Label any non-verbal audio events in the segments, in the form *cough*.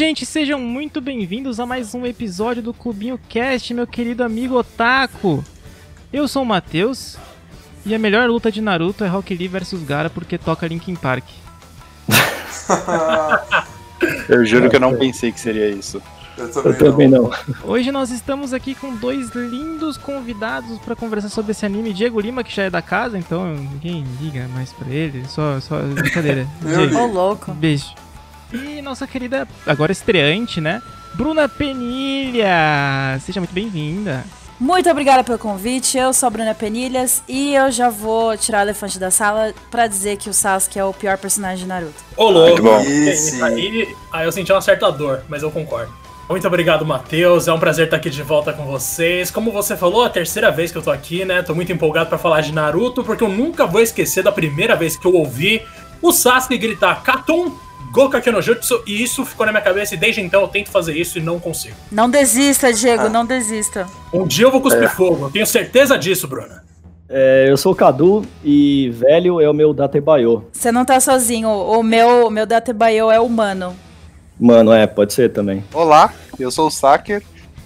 gente, sejam muito bem-vindos a mais um episódio do Clubinho Cast, meu querido amigo Otaku. Eu sou o Matheus e a melhor luta de Naruto é Rock Lee vs Gara porque toca Linkin Park. *laughs* Eu juro que eu não pensei que seria isso. Eu também, Eu também não. não. Hoje nós estamos aqui com dois lindos convidados para conversar sobre esse anime. Diego Lima, que já é da casa, então ninguém liga mais pra ele. Só, só brincadeira. Ô, louco. beijo. E nossa querida, agora estreante, né? Bruna Penilha. Seja muito bem-vinda. Muito obrigada pelo convite. Eu sou a Bruna Penilhas e eu já vou tirar o elefante da sala pra dizer que o Sasuke é o pior personagem de Naruto. Ô, louco. Muito bom. Isso. Aí, aí eu senti uma certa dor, mas eu concordo. Muito obrigado, Matheus. É um prazer estar aqui de volta com vocês. Como você falou, é a terceira vez que eu tô aqui, né? Tô muito empolgado pra falar de Naruto, porque eu nunca vou esquecer da primeira vez que eu ouvi o Sasuke gritar Katon Goka no Jutsu, e isso ficou na minha cabeça, e desde então eu tento fazer isso e não consigo. Não desista, Diego, Ah. não desista. Um dia eu vou cuspir fogo, eu tenho certeza disso, Bruna. É, eu sou o Cadu e velho é o meu Datebayo. Você não tá sozinho. O meu, o meu Datebayo é humano. Mano, é, pode ser também. Olá, eu sou o Saker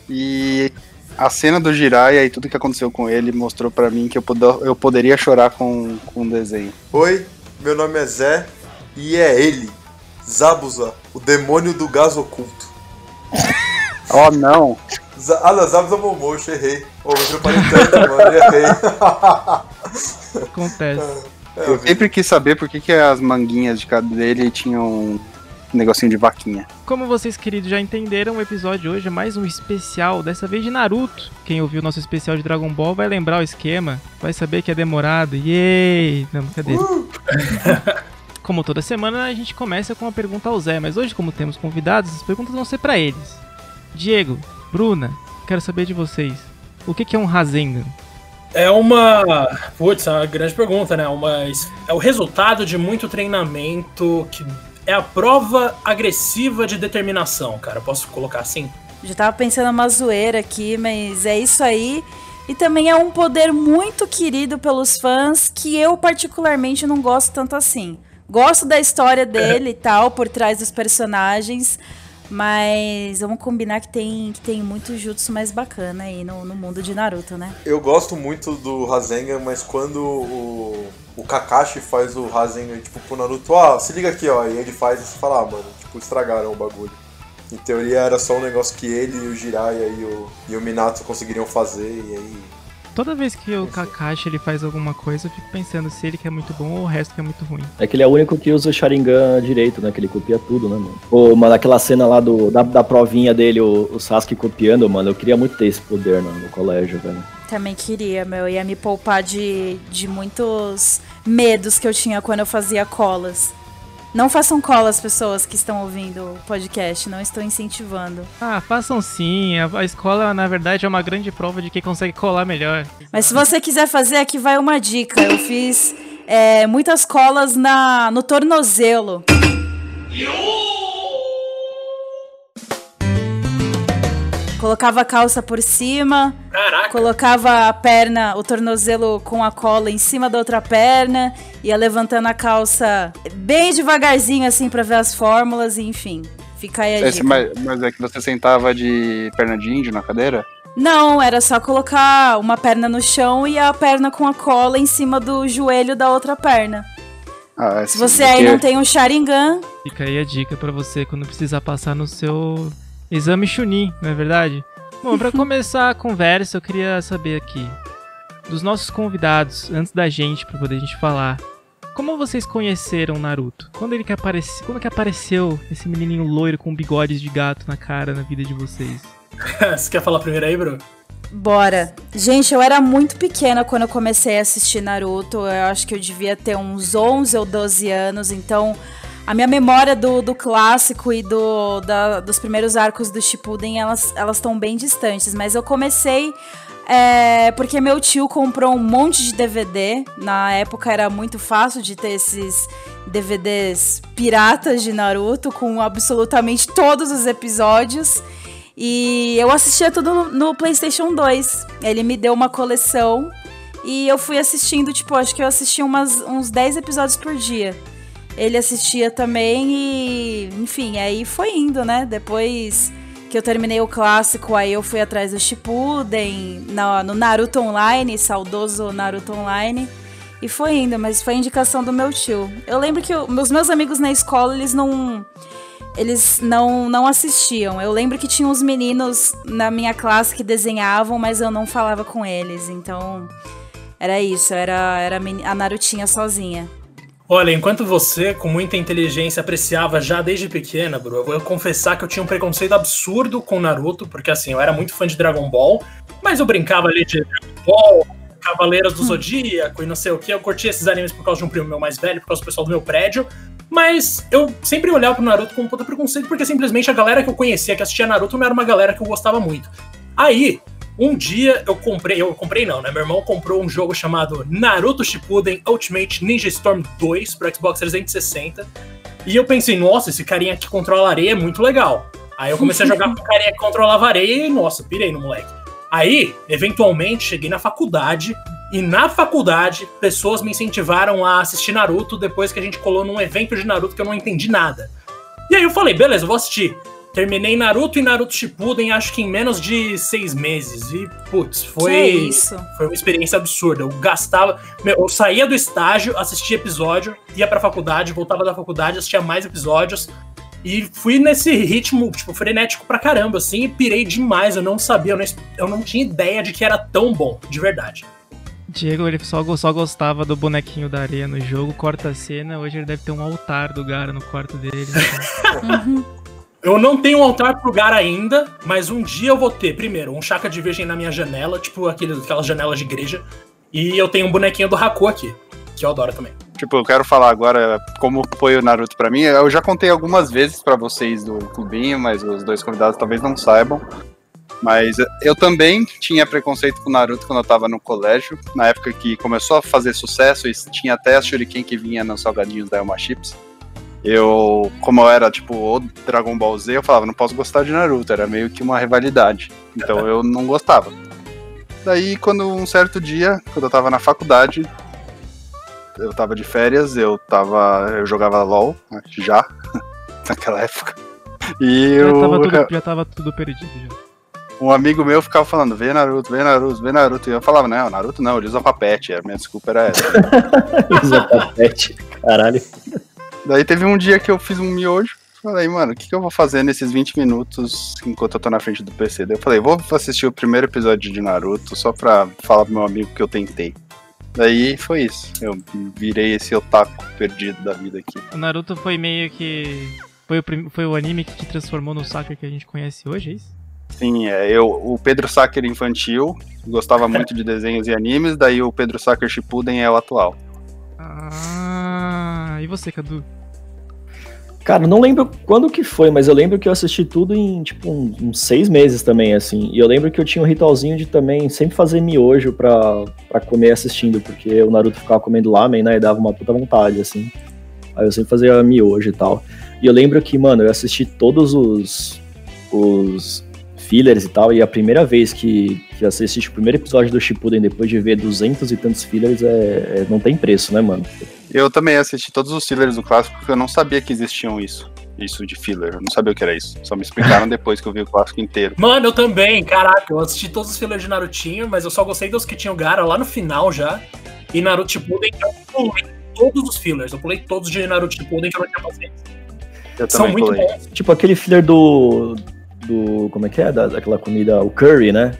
e a cena do Jiraiya e tudo que aconteceu com ele mostrou pra mim que eu, pod- eu poderia chorar com, com um desenho. Oi, meu nome é Zé e é ele, Zabuza, o demônio do gás oculto. *laughs* Oh não! Z ah, não, Zabuza Momoshi, errei. Oh, eu parei tanto, mano, errei. *laughs* Acontece. É, Eu sempre quis saber por que, que as manguinhas de cada dele tinham um negocinho de vaquinha. Como vocês, queridos, já entenderam, o episódio de hoje é mais um especial, dessa vez de Naruto. Quem ouviu o nosso especial de Dragon Ball vai lembrar o esquema, vai saber que é demorado. Yay! Não, cadê? *laughs* Como toda semana, a gente começa com uma pergunta ao Zé, mas hoje, como temos convidados, as perguntas vão ser pra eles. Diego, Bruna, quero saber de vocês. O que, que é um Rasengan? É uma. Putz, é uma grande pergunta, né? Uma... É o resultado de muito treinamento que é a prova agressiva de determinação, cara. Posso colocar assim? Já tava pensando uma zoeira aqui, mas é isso aí. E também é um poder muito querido pelos fãs que eu particularmente não gosto tanto assim. Gosto da história dele e tal, por trás dos personagens, mas vamos combinar que tem, que tem muito jutsu mais bacana aí no, no mundo de Naruto, né? Eu gosto muito do Rasengan, mas quando o, o Kakashi faz o Rasengan, tipo, pro Naruto, ó, se liga aqui, ó, e ele faz e você fala, ah, mano, tipo, estragaram o bagulho. Em teoria era só um negócio que ele e o Jiraiya e o, e o Minato conseguiriam fazer, e aí... Toda vez que o Kakashi ele faz alguma coisa, eu fico pensando se ele que é muito bom ou o resto que é muito ruim. É que ele é o único que usa o Sharingan direito, né? Que ele copia tudo, né, mano? Ô, mano, aquela cena lá do, da, da provinha dele, o, o Sasuke copiando, mano, eu queria muito ter esse poder no, no colégio, velho. Também queria, meu, ia me poupar de, de muitos medos que eu tinha quando eu fazia colas. Não façam colas, pessoas que estão ouvindo o podcast, não estou incentivando. Ah, façam sim. A, a escola, na verdade, é uma grande prova de quem consegue colar melhor. Mas se você quiser fazer, aqui vai uma dica. Eu fiz é, muitas colas na, no tornozelo. Colocava a calça por cima, Caraca! colocava a perna, o tornozelo com a cola em cima da outra perna, ia levantando a calça bem devagarzinho assim pra ver as fórmulas, e enfim. Fica aí a Esse, dica. mas, mas é que você sentava de perna de índio na cadeira? Não, era só colocar uma perna no chão e a perna com a cola em cima do joelho da outra perna. Ah, Se você aí não tem um Sharingan, Fica aí a dica pra você quando precisar passar no seu exame Chunin, não é verdade? Bom, pra *laughs* começar a conversa, eu queria saber aqui dos nossos convidados, antes da gente, pra poder a gente falar. Como vocês conheceram Naruto? Quando ele que apareceu, quando que apareceu esse menininho loiro com bigodes de gato na cara na vida de vocês? *laughs* Você quer falar primeiro aí, Bru? bora. Gente, eu era muito pequena quando eu comecei a assistir Naruto. Eu acho que eu devia ter uns 11 ou 12 anos, então a minha memória do, do clássico e do, da- dos primeiros arcos do Shippuden, elas estão bem distantes. Mas eu comecei é, porque meu tio comprou um monte de DVD. Na época era muito fácil de ter esses DVDs piratas de Naruto com absolutamente todos os episódios. E eu assistia tudo no, no PlayStation 2. Ele me deu uma coleção e eu fui assistindo, tipo, acho que eu assisti umas, uns 10 episódios por dia. Ele assistia também e, enfim, aí foi indo, né? Depois que eu terminei o clássico, aí eu fui atrás do Shippuden, no, no Naruto Online, saudoso Naruto Online. E foi indo, mas foi indicação do meu tio. Eu lembro que eu, meus meus amigos na escola, eles não eles não não assistiam. Eu lembro que tinha uns meninos na minha classe que desenhavam, mas eu não falava com eles. Então, era isso, era era a Narutinha sozinha. Olha, enquanto você, com muita inteligência, apreciava já desde pequena, bro, eu vou confessar que eu tinha um preconceito absurdo com Naruto, porque assim, eu era muito fã de Dragon Ball, mas eu brincava ali de Dragon Ball, Cavaleiros do Zodíaco e não sei o que. Eu curtia esses animes por causa de um primo meu mais velho, por causa do pessoal do meu prédio. Mas eu sempre olhava pro Naruto com um puta preconceito, porque simplesmente a galera que eu conhecia que assistia Naruto não era uma galera que eu gostava muito. Aí, um dia eu comprei, eu comprei não, né? Meu irmão comprou um jogo chamado Naruto Shippuden Ultimate Ninja Storm 2 pro Xbox 360. E eu pensei, nossa, esse carinha que controla areia é muito legal. Aí eu comecei a jogar com o carinha que controlava areia e, nossa, pirei no moleque. Aí, eventualmente, cheguei na faculdade e na faculdade, pessoas me incentivaram a assistir Naruto depois que a gente colou num evento de Naruto que eu não entendi nada. E aí eu falei, beleza, eu vou assistir. Terminei Naruto e Naruto Shippuden acho que em menos de seis meses. E, putz, foi, foi uma experiência absurda. Eu gastava. Meu, eu saía do estágio, assistia episódio, ia pra faculdade, voltava da faculdade, assistia mais episódios. E fui nesse ritmo, tipo, frenético pra caramba, assim, e pirei demais. Eu não sabia, eu não, eu não tinha ideia de que era tão bom, de verdade. Diego, ele só, só gostava do bonequinho da areia no jogo, corta a cena, hoje ele deve ter um altar do Gara no quarto dele. Então. *laughs* Eu não tenho um altar pro Gara ainda, mas um dia eu vou ter, primeiro, um chakra de virgem na minha janela, tipo aquele, aquelas janelas de igreja, e eu tenho um bonequinho do Haku aqui, que eu adoro também. Tipo, eu quero falar agora como foi o Naruto para mim. Eu já contei algumas vezes para vocês do clubinho, mas os dois convidados talvez não saibam. Mas eu também tinha preconceito com Naruto quando eu tava no colégio, na época que começou a fazer sucesso e tinha até a Shuriken que vinha nos salgadinhos da Elma Chips. Eu, como eu era tipo o Dragon Ball Z, eu falava, não posso gostar de Naruto, era meio que uma rivalidade. Então eu não gostava. Daí, quando um certo dia, quando eu tava na faculdade, eu tava de férias, eu tava. eu jogava LOL, né, já, *laughs* naquela época. E já, eu, tava tudo, já tava tudo perdido já um amigo meu ficava falando, vê Naruto, vê Naruto, vê Naruto. E eu falava, não, Naruto não, ele usa papete. A minha desculpa era essa. *laughs* usa papete, caralho. Daí teve um dia que eu fiz um miojo. Falei, mano, o que, que eu vou fazer nesses 20 minutos enquanto eu tô na frente do PC? Daí eu falei, vou assistir o primeiro episódio de Naruto só pra falar pro meu amigo que eu tentei. Daí foi isso. Eu virei esse otaku perdido da vida aqui. O Naruto foi meio que. Foi o, foi o anime que te transformou no Sakura que a gente conhece hoje, é isso? Sim, é, eu, o Pedro Sacker infantil gostava *laughs* muito de desenhos e animes, daí o Pedro Sacker Shippuden é o atual. Ah, e você, Cadu? Cara, não lembro quando que foi, mas eu lembro que eu assisti tudo em, tipo, uns, uns seis meses também, assim. E eu lembro que eu tinha um ritualzinho de também sempre fazer miojo pra, pra comer assistindo, porque o Naruto ficava comendo lamen, né, e dava uma puta vontade, assim. Aí eu sempre fazia miojo e tal. E eu lembro que, mano, eu assisti todos os, os fillers e tal, e a primeira vez que, que você assiste o primeiro episódio do Shippuden depois de ver duzentos e tantos fillers, é, é, não tem preço, né, mano? Eu também assisti todos os fillers do clássico porque eu não sabia que existiam isso. Isso de filler, eu não sabia o que era isso. Só me explicaram *laughs* depois que eu vi o clássico inteiro. Mano, eu também, caraca, eu assisti todos os fillers de Narutinho, mas eu só gostei dos que tinham Gara lá no final já. E Naruto Shippuden, eu pulei todos os fillers, eu pulei todos de Naruto Shippuden que eu não tinha paciência. Eu São muito bons. Tipo aquele filler do do. Como é que é? Da, daquela comida, o curry, né?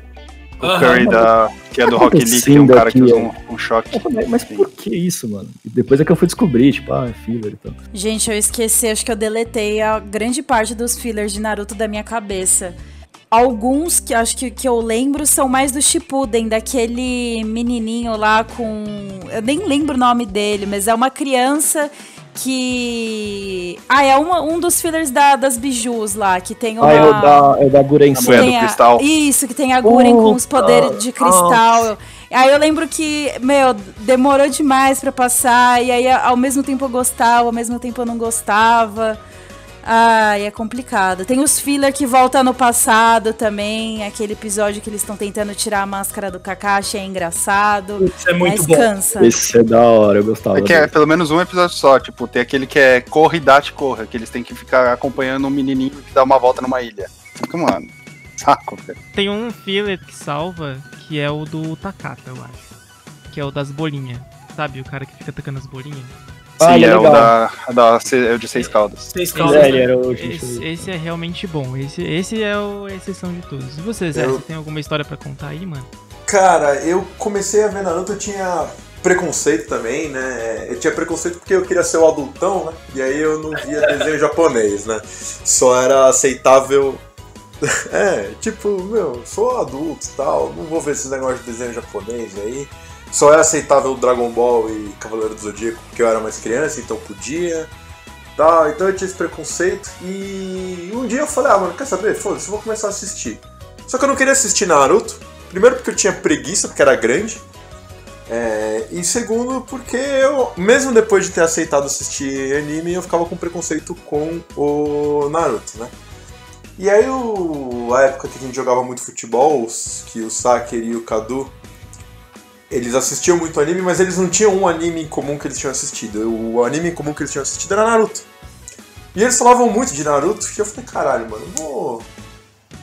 O uhum. curry da, que é do Rock Lee, que tem um cara aqui, que usa um, um choque. Mas por que isso, mano? Depois é que eu fui descobrir, tipo, ah, é filler e tal. Gente, eu esqueci, acho que eu deletei a grande parte dos fillers de Naruto da minha cabeça. Alguns que acho que, que eu lembro são mais do Shippuden, daquele menininho lá com. Eu nem lembro o nome dele, mas é uma criança que. Ah, é uma, um dos fillers da, das bijus lá, que tem uma. Ah, é o da, é da Guren do cristal. Isso, que tem a Guren com os poderes de cristal. Oh. Aí eu lembro que, meu, demorou demais para passar, e aí ao mesmo tempo eu gostava, ao mesmo tempo eu não gostava. Ai, é complicado. Tem os filler que voltam no passado também. Aquele episódio que eles estão tentando tirar a máscara do Kakashi é engraçado. Isso é muito mas bom. cansa. Esse é da hora, eu gostava. É que é pelo menos um episódio só, tipo, tem aquele que é corre, date, corra, que eles têm que ficar acompanhando um menininho que dá uma volta numa ilha. Fica, mano, *laughs* saco, velho. Tem um filler que salva, que é o do Takata, eu acho. Que é o das bolinhas. Sabe, o cara que fica tacando as bolinhas? Ah, Sim, ele é é o legal. da, da é o de seis caldas. Seis Esse caldas, É, né? ele era o Esse, esse é realmente bom. Esse, esse é o, a exceção de todos. E você, Zé, Eu- você tem alguma história pra contar aí, mano? Cara, eu comecei a ver Naruto, eu tinha preconceito também, né? Eu tinha preconceito porque eu queria ser o adultão, né? E aí eu não via *laughs* desenho japonês, né? Só era aceitável. *laughs* É, tipo, meu, sou adulto e tal, não vou ver esses negócios de desenho japonês aí. Só era aceitável Dragon Ball e Cavaleiro do Zodíaco porque eu era mais criança, então podia. Tal, então eu tinha esse preconceito. E um dia eu falei, ah, mano, quer saber? Foda-se, eu vou começar a assistir. Só que eu não queria assistir Naruto. Primeiro porque eu tinha preguiça, porque era grande. É, e segundo porque eu, mesmo depois de ter aceitado assistir anime, eu ficava com preconceito com o Naruto, né? E aí o, a época que a gente jogava muito futebol, que o Saker e o Kadu, eles assistiam muito anime, mas eles não tinham um anime em comum que eles tinham assistido. O anime em comum que eles tinham assistido era Naruto. E eles falavam muito de Naruto, e eu falei, caralho, mano, vou.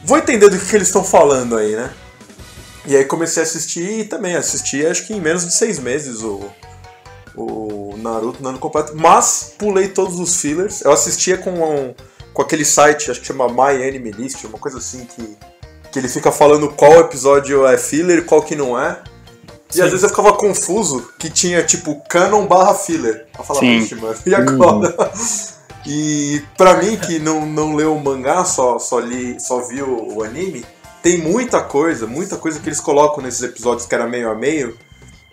Vou entender do que, que eles estão falando aí, né? E aí comecei a assistir e também assisti, acho que em menos de seis meses o, o Naruto ano completo. Mas pulei todos os fillers. Eu assistia com, um- com aquele site, acho que chama My Anime List, uma coisa assim que, que ele fica falando qual episódio é filler e qual que não é. E Sim. às vezes eu ficava confuso que tinha tipo canon barra filler. Eu falava, Sim. vixe, mano, e agora? E pra mim, que não, não leu o mangá, só, só, li, só viu o anime, tem muita coisa, muita coisa que eles colocam nesses episódios que era meio a meio,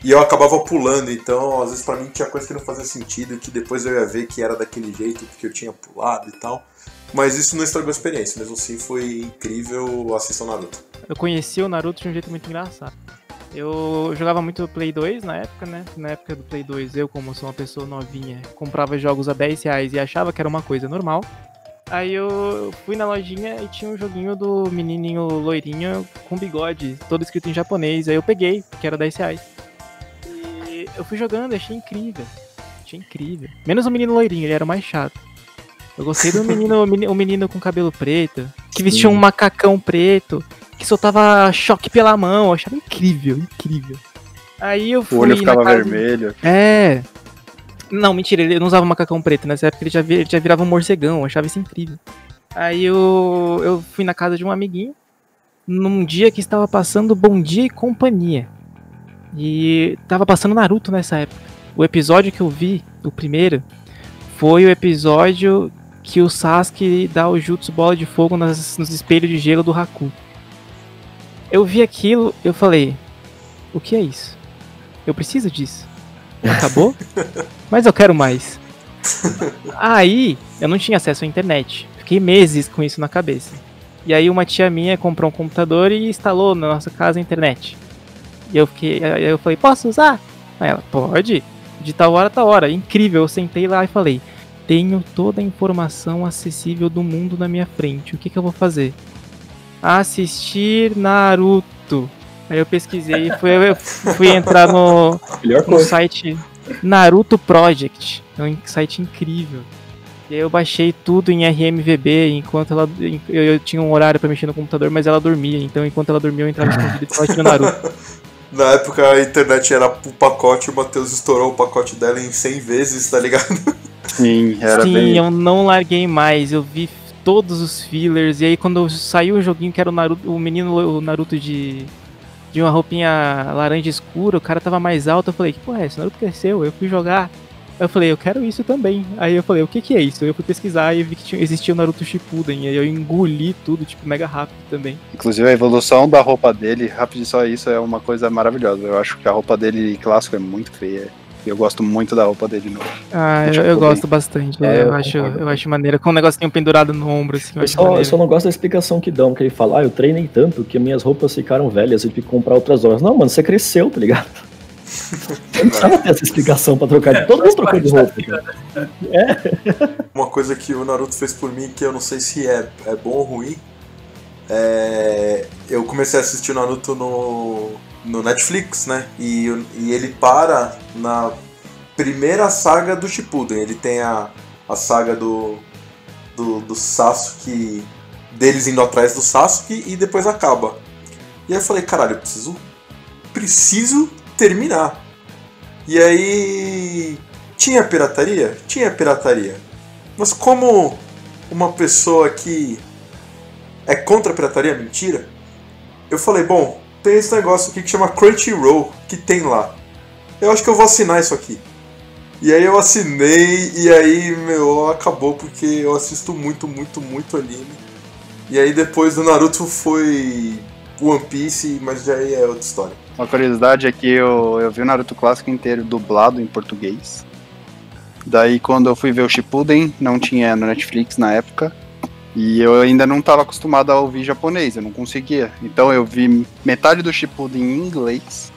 e eu acabava pulando, então às vezes pra mim tinha coisa que não fazia sentido, que depois eu ia ver que era daquele jeito, porque eu tinha pulado e tal. Mas isso não estragou a experiência, mesmo assim foi incrível assistir Naruto. Eu conheci o Naruto de um jeito muito engraçado. Eu jogava muito Play 2 na época, né? Na época do Play 2, eu, como sou uma pessoa novinha, comprava jogos a 10 reais e achava que era uma coisa normal. Aí eu fui na lojinha e tinha um joguinho do menininho loirinho com bigode, todo escrito em japonês. Aí eu peguei, que era 10 reais. E eu fui jogando, achei incrível. Achei incrível. Menos o menino loirinho, ele era o mais chato. Eu gostei do menino, o meni- o menino com cabelo preto, que vestia um macacão preto, que soltava choque pela mão. Eu achava incrível, incrível. Aí eu O fui olho na ficava casa- vermelho. É. Não, mentira, ele não usava macacão preto. Nessa época ele já, ele já virava um morcegão, eu achava isso incrível. Aí eu, eu fui na casa de um amiguinho, num dia que estava passando Bom Dia e Companhia. E tava passando Naruto nessa época. O episódio que eu vi, o primeiro, foi o episódio que o Sasuke dá o Jutsu Bola de Fogo nas- nos espelhos de gelo do Haku. Eu vi aquilo, eu falei, o que é isso? Eu preciso disso. Acabou? *laughs* Mas eu quero mais. Aí, eu não tinha acesso à internet. Fiquei meses com isso na cabeça. E aí uma tia minha comprou um computador e instalou na nossa casa a internet. E eu fiquei, eu falei, posso usar? Aí ela, pode. De tal hora a tal hora. Incrível. Eu sentei lá e falei, tenho toda a informação acessível do mundo na minha frente. O que, que eu vou fazer? Assistir Naruto. Aí eu pesquisei e fui, eu fui entrar no, no site Naruto Project. É um site incrível. E aí eu baixei tudo em RMVB enquanto ela. Eu, eu tinha um horário pra mexer no computador, mas ela dormia. Então enquanto ela dormia, eu entrava escondido e ficava assistindo Naruto. *laughs* Na época a internet era o pacote, o Matheus estourou o pacote dela em 100 vezes, tá ligado? Sim, era Sim, bem. eu não larguei mais. Eu vi todos os fillers. E aí quando saiu o joguinho que era o Naruto, o menino o Naruto de. De uma roupinha laranja escura, o cara tava mais alto. Eu falei, que porra é esse? Naruto cresceu. Eu fui jogar. Eu falei, eu quero isso também. Aí eu falei, o que que é isso? Eu fui pesquisar e vi que tinha, existia o Naruto Shippuden. E aí eu engoli tudo, tipo, mega rápido também. Inclusive a evolução da roupa dele, rápido só isso, é uma coisa maravilhosa. Eu acho que a roupa dele clássico é muito feia. Eu gosto muito da roupa dele novo. Ah, eu, eu gosto bastante. É, eu, eu acho, concordo. eu acho maneiro. Com um negocinho pendurado no ombro, assim, eu Eu só, eu só não gosto da explicação que dão, que ele fala, ah, eu treinei tanto que minhas roupas ficaram velhas e tive que comprar outras horas. Não, mano, você cresceu, tá ligado? Eu não precisava ter essa explicação pra trocar de todo mundo trocou de roupa. cara. Uma coisa que o Naruto fez por mim, que eu não sei se é, é bom ou ruim, é... eu comecei a assistir o Naruto no, no Netflix, né? E, e ele para na primeira saga do Shippuden. Ele tem a, a saga do, do, do Sasuke, deles indo atrás do Sasuke e depois acaba. E aí eu falei, caralho, eu preciso, preciso terminar. E aí tinha pirataria? Tinha pirataria. Mas como uma pessoa que é contra a pirataria, mentira, eu falei, bom, tem esse negócio aqui que chama Crunchyroll, que tem lá. Eu acho que eu vou assinar isso aqui. E aí eu assinei e aí, meu, acabou porque eu assisto muito, muito, muito anime. E aí depois do Naruto foi One Piece, mas já é outra história. Uma curiosidade é que eu, eu vi o Naruto clássico inteiro dublado em português. Daí quando eu fui ver o Shippuden, não tinha no Netflix na época. E eu ainda não estava acostumado a ouvir japonês, eu não conseguia. Então eu vi metade do Shippuden em inglês.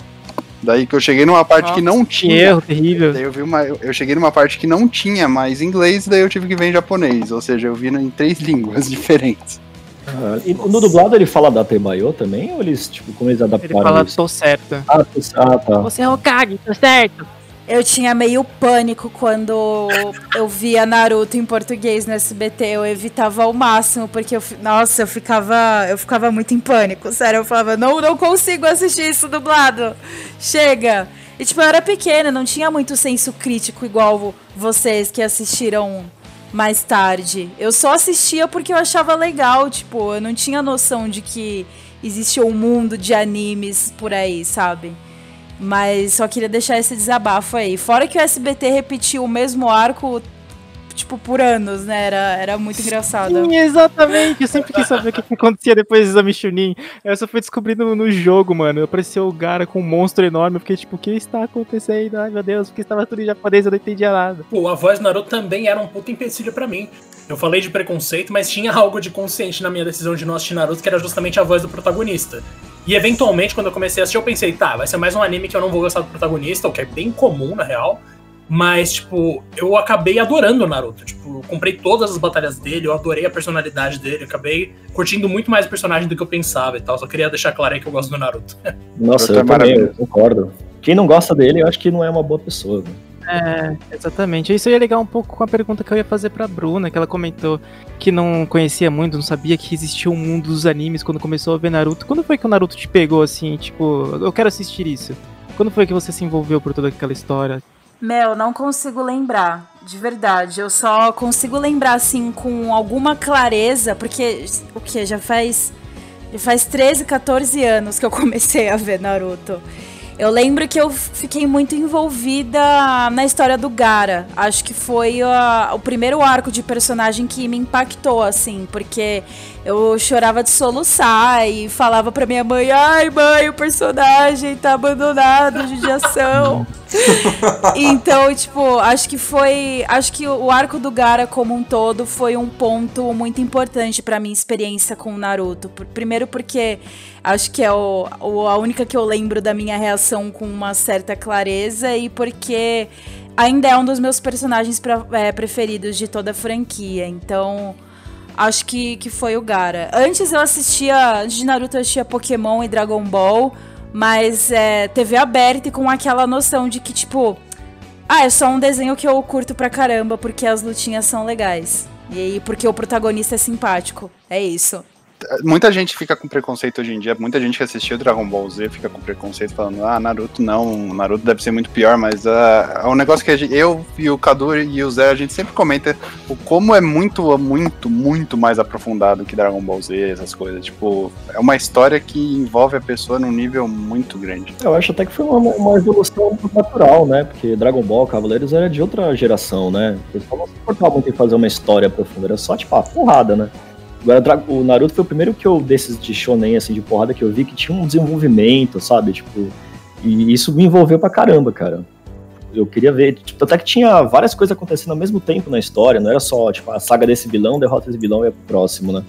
Daí que eu cheguei numa parte Nossa, que não Que tinha. erro terrível. Daí eu vi uma, eu cheguei numa parte que não tinha mais inglês, daí eu tive que ver em japonês, ou seja, eu vi em três *laughs* línguas diferentes. Ah, e no dublado ele fala da Temayo também? Ou eles, tipo, como eles Ele adaptaram fala, isso? tô certa. Ah, tô- ah, tá. Você é Hokage, tô certo. Eu tinha meio pânico quando eu via Naruto em português no SBT. Eu evitava ao máximo, porque eu, nossa, eu ficava, eu ficava muito em pânico. Sério, eu falava, não, não consigo assistir isso dublado. Chega. E tipo, eu era pequena, não tinha muito senso crítico igual vocês que assistiram mais tarde. Eu só assistia porque eu achava legal, tipo, eu não tinha noção de que existia um mundo de animes por aí, sabe? Mas só queria deixar esse desabafo aí. Fora que o SBT repetiu o mesmo arco, tipo, por anos, né? Era, era muito engraçado. Sim, exatamente. Eu sempre quis saber o que que acontecia depois do exame Chunin. Eu só fui descobrindo no jogo, mano. Apareceu o Gara com um monstro enorme. Eu fiquei tipo, o que está acontecendo? Ai, meu Deus, porque estava tudo em japonês, eu não entendia nada. Pô, a voz do Naruto também era um puto empecilho pra mim. Eu falei de preconceito, mas tinha algo de consciente na minha decisão de não assistir Naruto, que era justamente a voz do protagonista. E eventualmente, quando eu comecei a assistir, eu pensei, tá, vai ser mais um anime que eu não vou gostar do protagonista, o que é bem comum, na real. Mas, tipo, eu acabei adorando o Naruto. Tipo, eu comprei todas as batalhas dele, eu adorei a personalidade dele, eu acabei curtindo muito mais o personagem do que eu pensava e tal. Só queria deixar claro aí que eu gosto do Naruto. Nossa, Naruto eu é também, eu concordo. Quem não gosta dele, eu acho que não é uma boa pessoa. né? É, exatamente. Isso ia ligar um pouco com a pergunta que eu ia fazer pra Bruna, que ela comentou que não conhecia muito, não sabia que existia um mundo dos animes quando começou a ver Naruto. Quando foi que o Naruto te pegou assim, tipo, eu quero assistir isso? Quando foi que você se envolveu por toda aquela história? Mel, não consigo lembrar, de verdade. Eu só consigo lembrar, assim, com alguma clareza, porque o que? Já faz. Já faz 13, 14 anos que eu comecei a ver Naruto. Eu lembro que eu fiquei muito envolvida na história do Gara. Acho que foi a- o primeiro arco de personagem que me impactou, assim, porque eu chorava de soluçar e falava pra minha mãe: ai, mãe, o personagem tá abandonado, judiação. *laughs* Então, tipo, acho que foi. Acho que o arco do Gara como um todo foi um ponto muito importante pra minha experiência com o Naruto. Primeiro porque acho que é o, o- a única que eu lembro da minha reação com uma certa clareza e porque ainda é um dos meus personagens pra- é, preferidos de toda a franquia. Então. Acho que, que foi o Gara. Antes eu assistia. Antes de Naruto eu assistia Pokémon e Dragon Ball. Mas é, TV aberta e com aquela noção de que, tipo. Ah, é só um desenho que eu curto pra caramba, porque as lutinhas são legais. E porque o protagonista é simpático. É isso. Muita gente fica com preconceito hoje em dia, muita gente que assistiu Dragon Ball Z fica com preconceito falando, ah, Naruto não, Naruto deve ser muito pior, mas ah, é um negócio que gente- eu e o Cadu e o Zé, a gente sempre comenta o como é muito, muito, muito mais aprofundado que Dragon Ball Z, essas coisas. Tipo, é uma história que envolve a pessoa num nível muito grande. Eu acho até que foi uma, uma evolução natural, né? Porque Dragon Ball, Cavaleiros era de outra geração, né? Pessoal não se importava muito em fazer uma história profunda, era só, tipo, a porrada, né? Agora, o Naruto foi o primeiro que eu, desses de shonen, assim, de porrada, que eu vi que tinha um desenvolvimento, sabe? Tipo, e isso me envolveu pra caramba, cara. Eu queria ver, tipo, até que tinha várias coisas acontecendo ao mesmo tempo na história, não era só, tipo, a saga desse vilão, derrota esse vilão e ia pro próximo, né?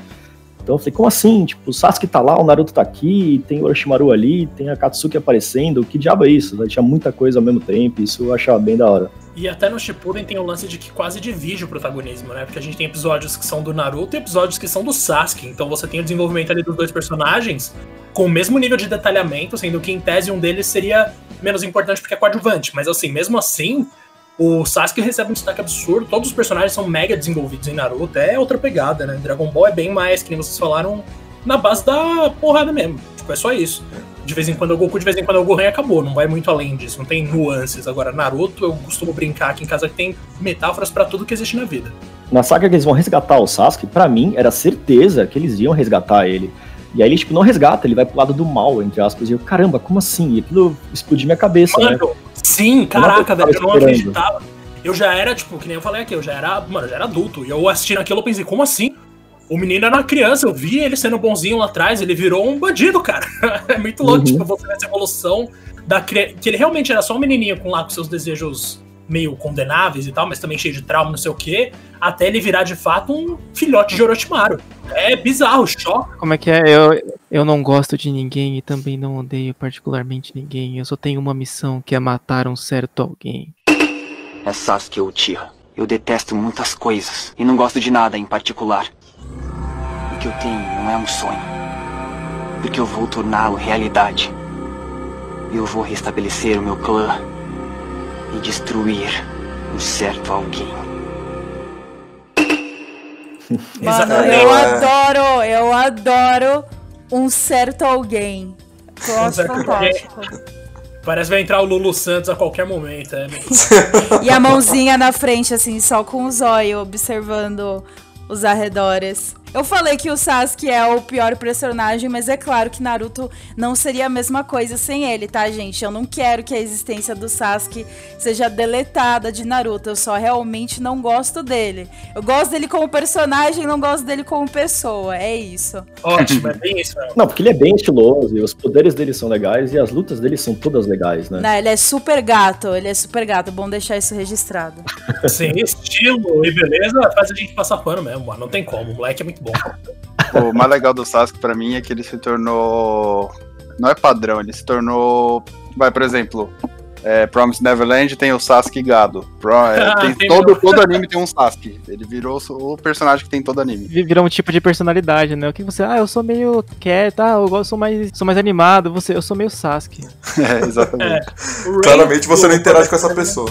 Então eu falei, como assim? Tipo, o Sasuke tá lá, o Naruto tá aqui, tem o Orochimaru ali, tem a Katsuki aparecendo, que diabo é isso? Tinha muita coisa ao mesmo tempo, isso eu achava bem da hora. E até no Shippuden tem o lance de que quase divide o protagonismo, né? Porque a gente tem episódios que são do Naruto e episódios que são do Sasuke. Então você tem o desenvolvimento ali dos dois personagens com o mesmo nível de detalhamento, sendo que em tese um deles seria menos importante porque é coadjuvante. Mas assim, mesmo assim, o Sasuke recebe um destaque absurdo, todos os personagens são mega desenvolvidos em Naruto, é outra pegada, né? Dragon Ball é bem mais, que nem vocês falaram, na base da porrada mesmo. Tipo, é só isso. De vez em quando é o Goku, de vez em quando é o Gohan e acabou. Não vai muito além disso, não tem nuances. Agora, Naruto, eu costumo brincar aqui em casa que tem metáforas para tudo que existe na vida. Na saga que eles vão resgatar o Sasuke, para mim era certeza que eles iam resgatar ele. E aí ele, tipo, não resgata, ele vai pro lado do mal, entre aspas. E eu, caramba, como assim? E aquilo explodiu minha cabeça, Mano, né? Sim, caraca, velho, eu não acreditava. Eu já era, tipo, que nem eu falei aqui, eu já era, mano, eu já era adulto. E eu assistindo aquilo, eu pensei, como assim? O menino era uma criança, eu vi ele sendo bonzinho lá atrás, ele virou um bandido, cara. *laughs* é muito louco, Uhum. tipo, você vê essa evolução da cri... que ele realmente era só um menininho com lá com seus desejos meio condenáveis e tal, mas também cheio de trauma, não sei o quê, até ele virar de fato um filhote de Orochimaru. É bizarro, choque. Como é que é? Eu, eu não gosto de ninguém e também não odeio particularmente ninguém. Eu só tenho uma missão que é matar um certo alguém. É Sasuke Uchiha. Eu detesto muitas coisas e não gosto de nada em particular. O que eu tenho não é um sonho. Porque eu vou torná-lo realidade. Eu vou restabelecer o meu clã e destruir um certo alguém. *laughs* Mano, eu É. adoro, eu adoro um certo alguém. Fantástico. Parece que vai entrar o Lulu Santos a qualquer momento. É, *laughs* E a mãozinha na frente, assim, só com o zóio, observando os arredores. Eu falei que o Sasuke é o pior personagem, mas é claro que Naruto não seria a mesma coisa sem ele, tá, gente? Eu não quero que a existência do Sasuke seja deletada de Naruto. Eu só realmente não gosto dele. Eu gosto dele como personagem, não gosto dele como pessoa. É isso. ótimo, é *laughs* bem isso. Não, porque ele é bem estiloso e os poderes dele são legais e as lutas dele são todas legais, né? Não, ele é super gato, ele é super gato. Bom deixar isso registrado. Sim, estilo e beleza faz a gente passar pano mesmo, mano. Não tem como, o moleque é muito bom. *laughs* O mais legal do Sasuke pra mim é que ele se tornou. Não é padrão, ele se tornou. Vai, por exemplo, é, Promise Neverland tem o Sasuke gado. Pro- é, *laughs* Ah, tem tem todo, todo anime tem um Sasuke. Ele virou o personagem que tem todo anime. Vi- Virou um tipo de personalidade, né? O que você. Ah, eu sou meio quieto, ah, eu gosto, sou mais, sou mais animado. Você, eu sou meio Sasuke. *laughs* É, exatamente. Rain- Claramente você não interage com essa pessoa.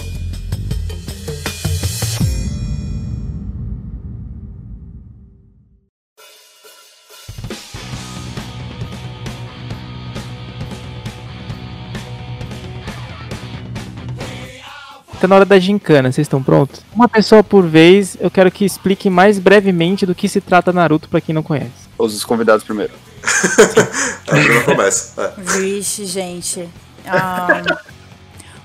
Tá na hora da gincana, vocês estão prontos? Uma pessoa por vez, eu quero que explique mais brevemente do que se trata Naruto pra quem não conhece. Os convidados primeiro. *laughs* Começa. É. Vixe, gente. Ah.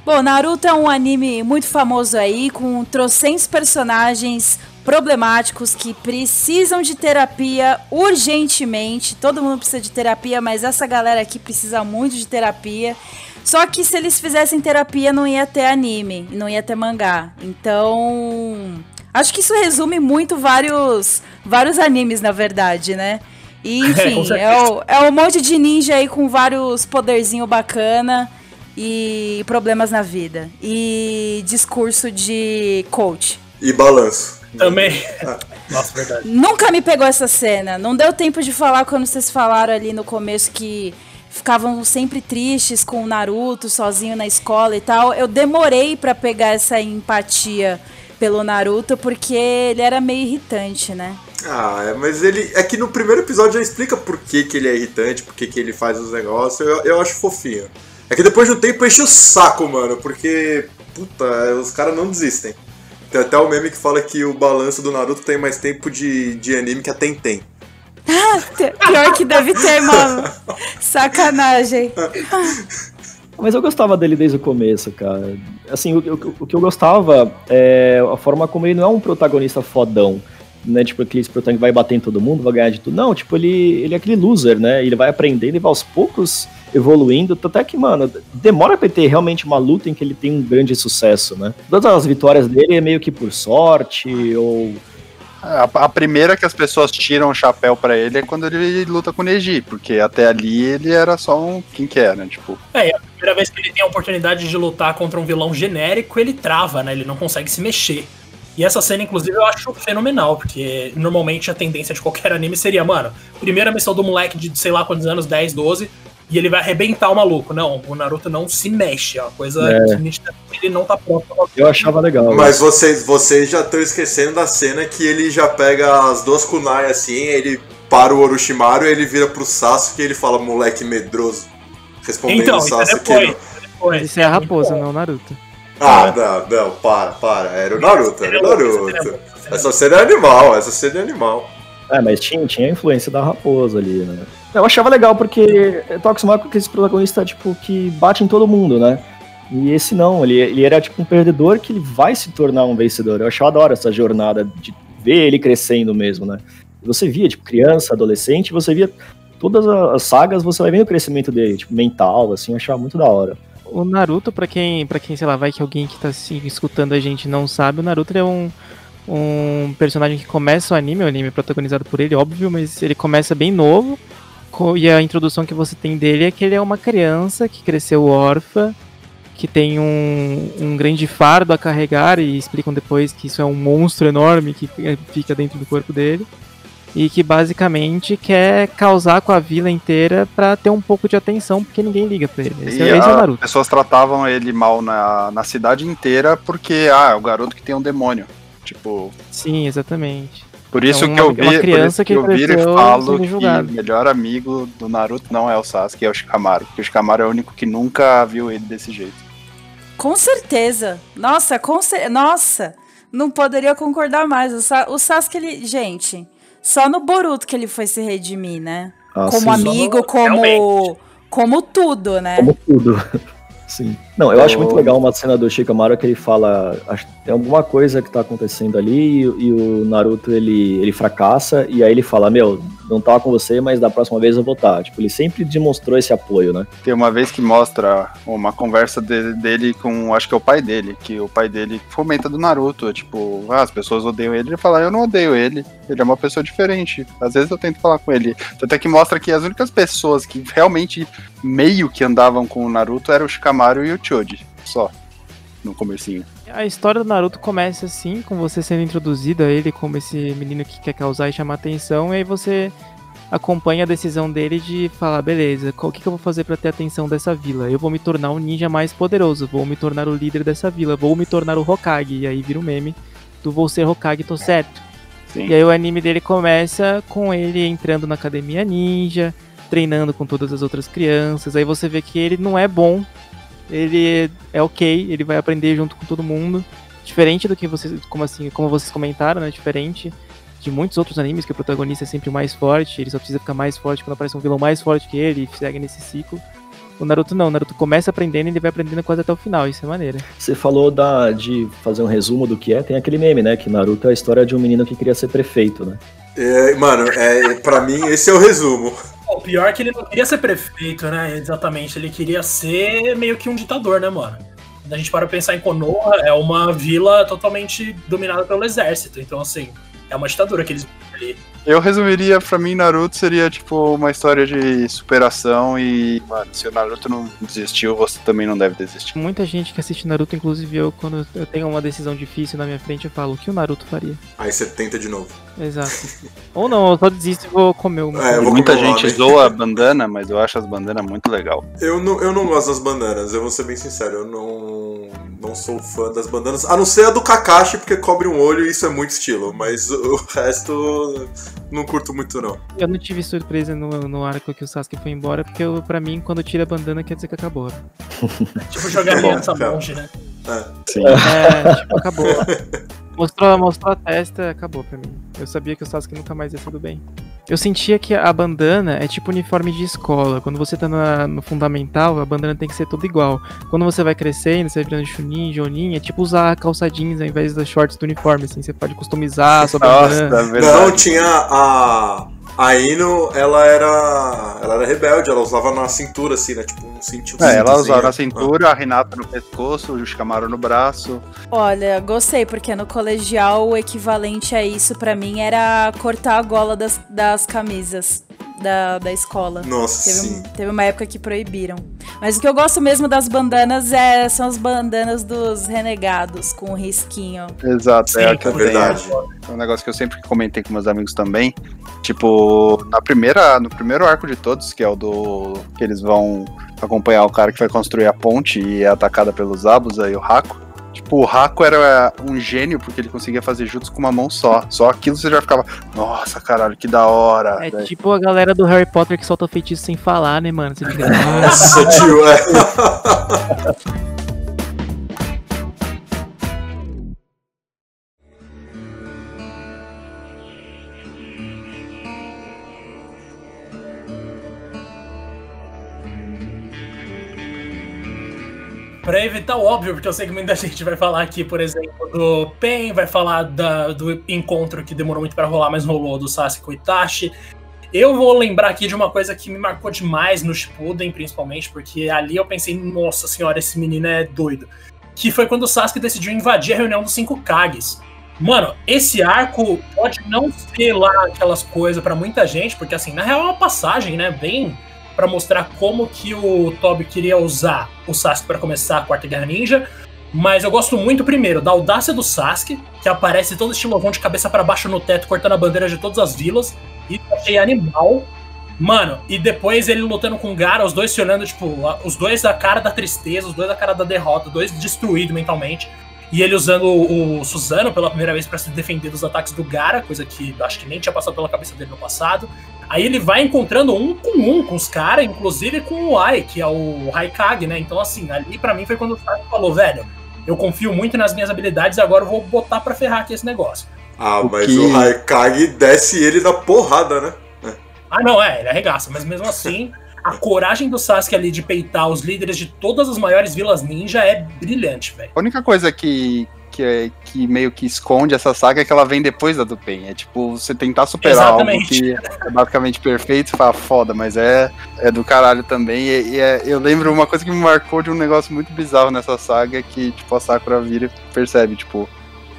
Bom, Naruto é um anime muito famoso aí, com trocentos personagens problemáticos que precisam de terapia urgentemente. Todo mundo precisa de terapia, mas essa galera aqui precisa muito de terapia. Só que se eles fizessem terapia, não ia ter anime, não ia ter mangá. Então, acho que isso resume muito vários, vários animes, na verdade, né? E, *laughs* com enfim, certeza. é, o- é um monte de ninja aí com vários poderzinho bacana e problemas na vida. E discurso de coach. E balanço. Também. *laughs* Nossa, verdade. Nunca me pegou essa cena. Não deu tempo de falar quando vocês falaram ali no começo que ficavam sempre tristes com o Naruto sozinho na escola e tal. Eu demorei pra pegar essa empatia pelo Naruto porque ele era meio irritante, né? Ah, é, mas ele. É que no primeiro episódio já explica por que, que ele é irritante, por que, que ele faz os negócios. Eu, eu acho fofinho. É que depois de um tempo enche o saco, mano, porque. Puta, os caras não desistem. Tem até o meme que fala que o balanço do Naruto tem mais tempo de, de anime que a Tentem. *laughs* Pior que deve ter, mano. Sacanagem. Mas eu gostava dele desde o começo, cara. Assim, o, o- o que eu gostava é a forma como ele não é um protagonista fodão, né? Tipo, aquele protagonista que vai bater em todo mundo, vai ganhar de tudo. Não, tipo, ele, ele é aquele loser, né? Ele vai aprendendo e vai aos poucos evoluindo. Tanto é que, mano, demora pra ele ter realmente uma luta em que ele tem um grande sucesso, né? Todas as vitórias dele é meio que por sorte, ou A, primeira que as pessoas tiram o chapéu pra ele é quando ele luta com o Neji, porque até ali ele era só um. Quem que era? Tipo, É, e a primeira vez que ele tem a oportunidade de lutar contra um vilão genérico, ele trava, né? Ele não consegue se mexer. E essa cena, inclusive, eu acho fenomenal, porque normalmente a tendência de qualquer anime seria, mano, primeira missão do moleque de sei lá quantos anos, 10, 12, e ele vai arrebentar o maluco. Não, o Naruto não se mexe, é uma coisa É. que nitidamente ele não tá pronto pra Eu achava legal. Mas vocês, vocês já estão esquecendo da cena que ele já pega as duas kunai assim, ele para o Orochimaru e ele vira pro Sasuke e ele fala, moleque medroso. Respondendo Então, o isso é Sasuke. depois. não. depois. Isso é a raposa, não o Naruto. Ah, não, não, para, para. Era o Naruto, era o Naruto. Essa Essa cena é animal, essa cena é animal. É, mas tinha, tinha a influência da raposa ali, né? Eu achava legal porque tô acostumado com esse protagonista, tipo, que bate em todo mundo, né? E esse não, ele, ele era tipo um perdedor que ele vai se tornar um vencedor. Eu achava da hora essa jornada de ver ele crescendo mesmo, né? Você via, tipo, criança, adolescente, você via todas as sagas, você vai vendo o crescimento dele, tipo, mental, assim, eu achava muito da hora. O Naruto, pra quem, pra quem, sei lá, vai que alguém que tá assim, escutando a gente não sabe, o Naruto é um, um personagem que começa o anime, o anime é protagonizado por ele, óbvio, mas ele começa bem novo. E a introdução que você tem dele é que ele é uma criança que cresceu órfã, que tem um, um grande fardo a carregar, e explicam depois que isso é um monstro enorme que fica dentro do corpo dele. E que basicamente quer causar com a vila inteira pra ter um pouco de atenção, porque ninguém liga pra ele. Esse, e é, esse é o pessoas tratavam ele mal na, na cidade inteira porque, ah, é o garoto que tem um demônio. Tipo, Sim, exatamente. Por isso É uma- que eu é vi, criança que que eu viro e falo que o melhor amigo do Naruto não é o Sasuke, é o Shikamaru. Porque o Shikamaru é o único que nunca viu ele desse jeito. Com certeza. Nossa, com cer- Nossa, não poderia concordar mais. O, Sa o Sasuke, ele. Gente, só no Boruto que ele foi se redimir, né? Ah, como sim, amigo, como. Realmente. Como tudo, né? Como tudo. Sim. Não, eu acho muito legal uma cena do Shikamaru que ele fala. Tem alguma coisa que tá acontecendo ali e, e o Naruto ele, ele fracassa e aí ele fala: Meu, não tava com você, mas da próxima vez eu vou estar. Tipo, ele sempre demonstrou esse apoio, né? Tem uma vez que mostra uma conversa de- dele com, acho que é o pai dele, que o pai dele fomenta do Naruto, tipo, ah, as pessoas odeiam ele, ele fala, eu não odeio ele, ele é uma pessoa diferente. Às vezes eu tento falar com ele. Tanto é que mostra que as únicas pessoas que realmente meio que andavam com o Naruto eram o Shikamaru e o Choji, só, no comecinho. A história do Naruto começa assim, com você sendo introduzido a ele como esse menino que quer causar e chamar atenção, e aí você acompanha a decisão dele de falar, beleza, o que, que eu vou fazer pra ter a atenção dessa vila? Eu vou me tornar o ninja mais poderoso, vou me tornar o líder dessa vila, vou me tornar o Hokage, e aí vira um meme do vou ser Hokage, tô certo. Sim. E aí o anime dele começa com ele entrando na academia ninja, treinando com todas as outras crianças. Aí você vê que ele não é bom, ele é ok, ele vai aprender junto com todo mundo. Diferente do que vocês, como assim, como vocês comentaram, né? Diferente de muitos outros animes que o protagonista é sempre o mais forte, ele só precisa ficar mais forte quando aparece um vilão mais forte que ele e segue nesse ciclo. O Naruto não, o Naruto começa aprendendo e ele vai aprendendo quase até o final, isso é maneiro. Você falou da, de fazer um resumo do que é, tem aquele meme, né? Que Naruto é a história de um menino que queria ser prefeito, né? É, mano, é, pra mim esse é o resumo. O pior é que ele não queria ser prefeito, né? Exatamente. Ele queria ser meio que um ditador, né, mano? Quando a gente para pensar em Konoha, é uma vila totalmente dominada pelo exército. Então, assim, é uma ditadura que eles ali. Eu resumiria, pra mim, Naruto seria, tipo, uma história de superação e, mano, se o Naruto não desistiu, você também não deve desistir. Muita gente que assiste Naruto, inclusive eu, quando eu tenho uma decisão difícil na minha frente, eu falo o que o Naruto faria. Aí você tenta de novo. Exato. Ou não, eu só desisto e vou comer uma. É, vou Muita comer gente zoa a bandana, mas eu acho as bandanas muito legal. Eu não, eu não gosto das bandanas, eu vou ser bem sincero, eu não, não sou fã das bandanas, a não ser a do Kakashi, porque cobre um olho e isso é muito estilo, mas o resto não curto muito não. Eu não tive surpresa no, no arco que o Sasuke foi embora, porque eu, pra mim, quando tira a bandana, quer dizer que acabou. Tipo, jogar *laughs* aliança cara. monge, né? Sim. É, tipo, acabou. *laughs* Mostrou, mostrou a testa, acabou pra mim. Eu sabia que o Sasuke nunca mais ia ser do bem. Eu sentia que a bandana é tipo uniforme de escola. Quando você tá na- no fundamental, a bandana tem que ser toda igual. Quando você vai crescendo, você vai virando chunin, jonin, é tipo usar calça jeans ao invés das shorts do uniforme, assim. Você pode customizar a sua Nossa, bandana. verdade. Não, tinha a, A Ino, ela era. Ela era rebelde, ela usava na cintura, assim, né? Tipo, um cinto. É, ela assim, usava né? na cintura, a Renata no pescoço, o Shikamaru no braço. Olha, gostei, porque no colegial o equivalente a isso pra mim era cortar a gola das, das camisas da, da escola. Nossa, Teve, sim. teve uma época que proibiram. Mas o que eu gosto mesmo das bandanas é, são as bandanas dos renegados, com o risquinho. Exato, Sim, é a que É tenho. verdade. É um negócio que eu sempre comentei com meus amigos também. Tipo, na primeira, no primeiro arco de todos, que é o do. que eles vão acompanhar o cara que vai construir a ponte e é atacada pelos Abus aí, o Raco. Tipo, o Raco era um gênio porque ele conseguia fazer jutsu com uma mão só. Só aquilo você já ficava, nossa, caralho, que da hora. É Daí- tipo a galera do Harry Potter que solta feitiço sem falar, né, mano? Você fica. "Nossa". *laughs* Nossa, tio, é. *laughs* Pra evitar o óbvio, porque eu sei que muita *laughs* gente vai falar aqui, por exemplo, do Pen, vai falar da- do encontro que demorou muito pra rolar, mas rolou do Sasuke o Itachi. Eu vou lembrar aqui de uma coisa que me marcou demais no Shippuden, principalmente, porque ali eu pensei, nossa senhora, esse menino é doido. Que foi quando o Sasuke decidiu invadir a reunião dos cinco Kages. Mano, esse arco pode não ser lá aquelas coisas pra muita gente, porque assim, na real é uma passagem, né, bem pra mostrar como que o Toby queria usar o Sasuke pra começar a Quarta Guerra Ninja. Mas eu gosto muito, primeiro, da audácia do Sasuke, que aparece todo estilovão de cabeça pra baixo no teto, cortando a bandeira de todas as vilas. Eu achei animal. Mano, e depois ele lutando com o Gara, os dois se olhando, tipo, os dois da cara da tristeza, os dois da cara da derrota, os dois destruídos mentalmente. E ele usando o, o Suzano pela primeira vez pra se defender dos ataques do Gara, coisa que acho que nem tinha passado pela cabeça dele no passado. Aí ele vai encontrando um com um com os caras, inclusive com o Ai, que é o Haikage, né? Então, assim, ali pra mim foi quando o Sasuke falou, velho, eu confio muito nas minhas habilidades, agora eu vou botar pra ferrar aqui esse negócio. Ah, O mas que- o Haikage desce ele na porrada, né? Ah, não, é, ele arregaça, mas mesmo assim, a coragem do Sasuke ali de peitar os líderes de todas as maiores vilas ninja é brilhante, velho. A única coisa que, que, é- que meio que esconde essa saga é que ela vem depois da do Pen. É tipo, você tentar superar algo Exatamente. que é basicamente perfeito e fala, foda, mas é, é do caralho também. E, e é- eu lembro uma coisa que me marcou de um negócio muito bizarro nessa saga, que tipo, a Sakura vira e percebe, tipo,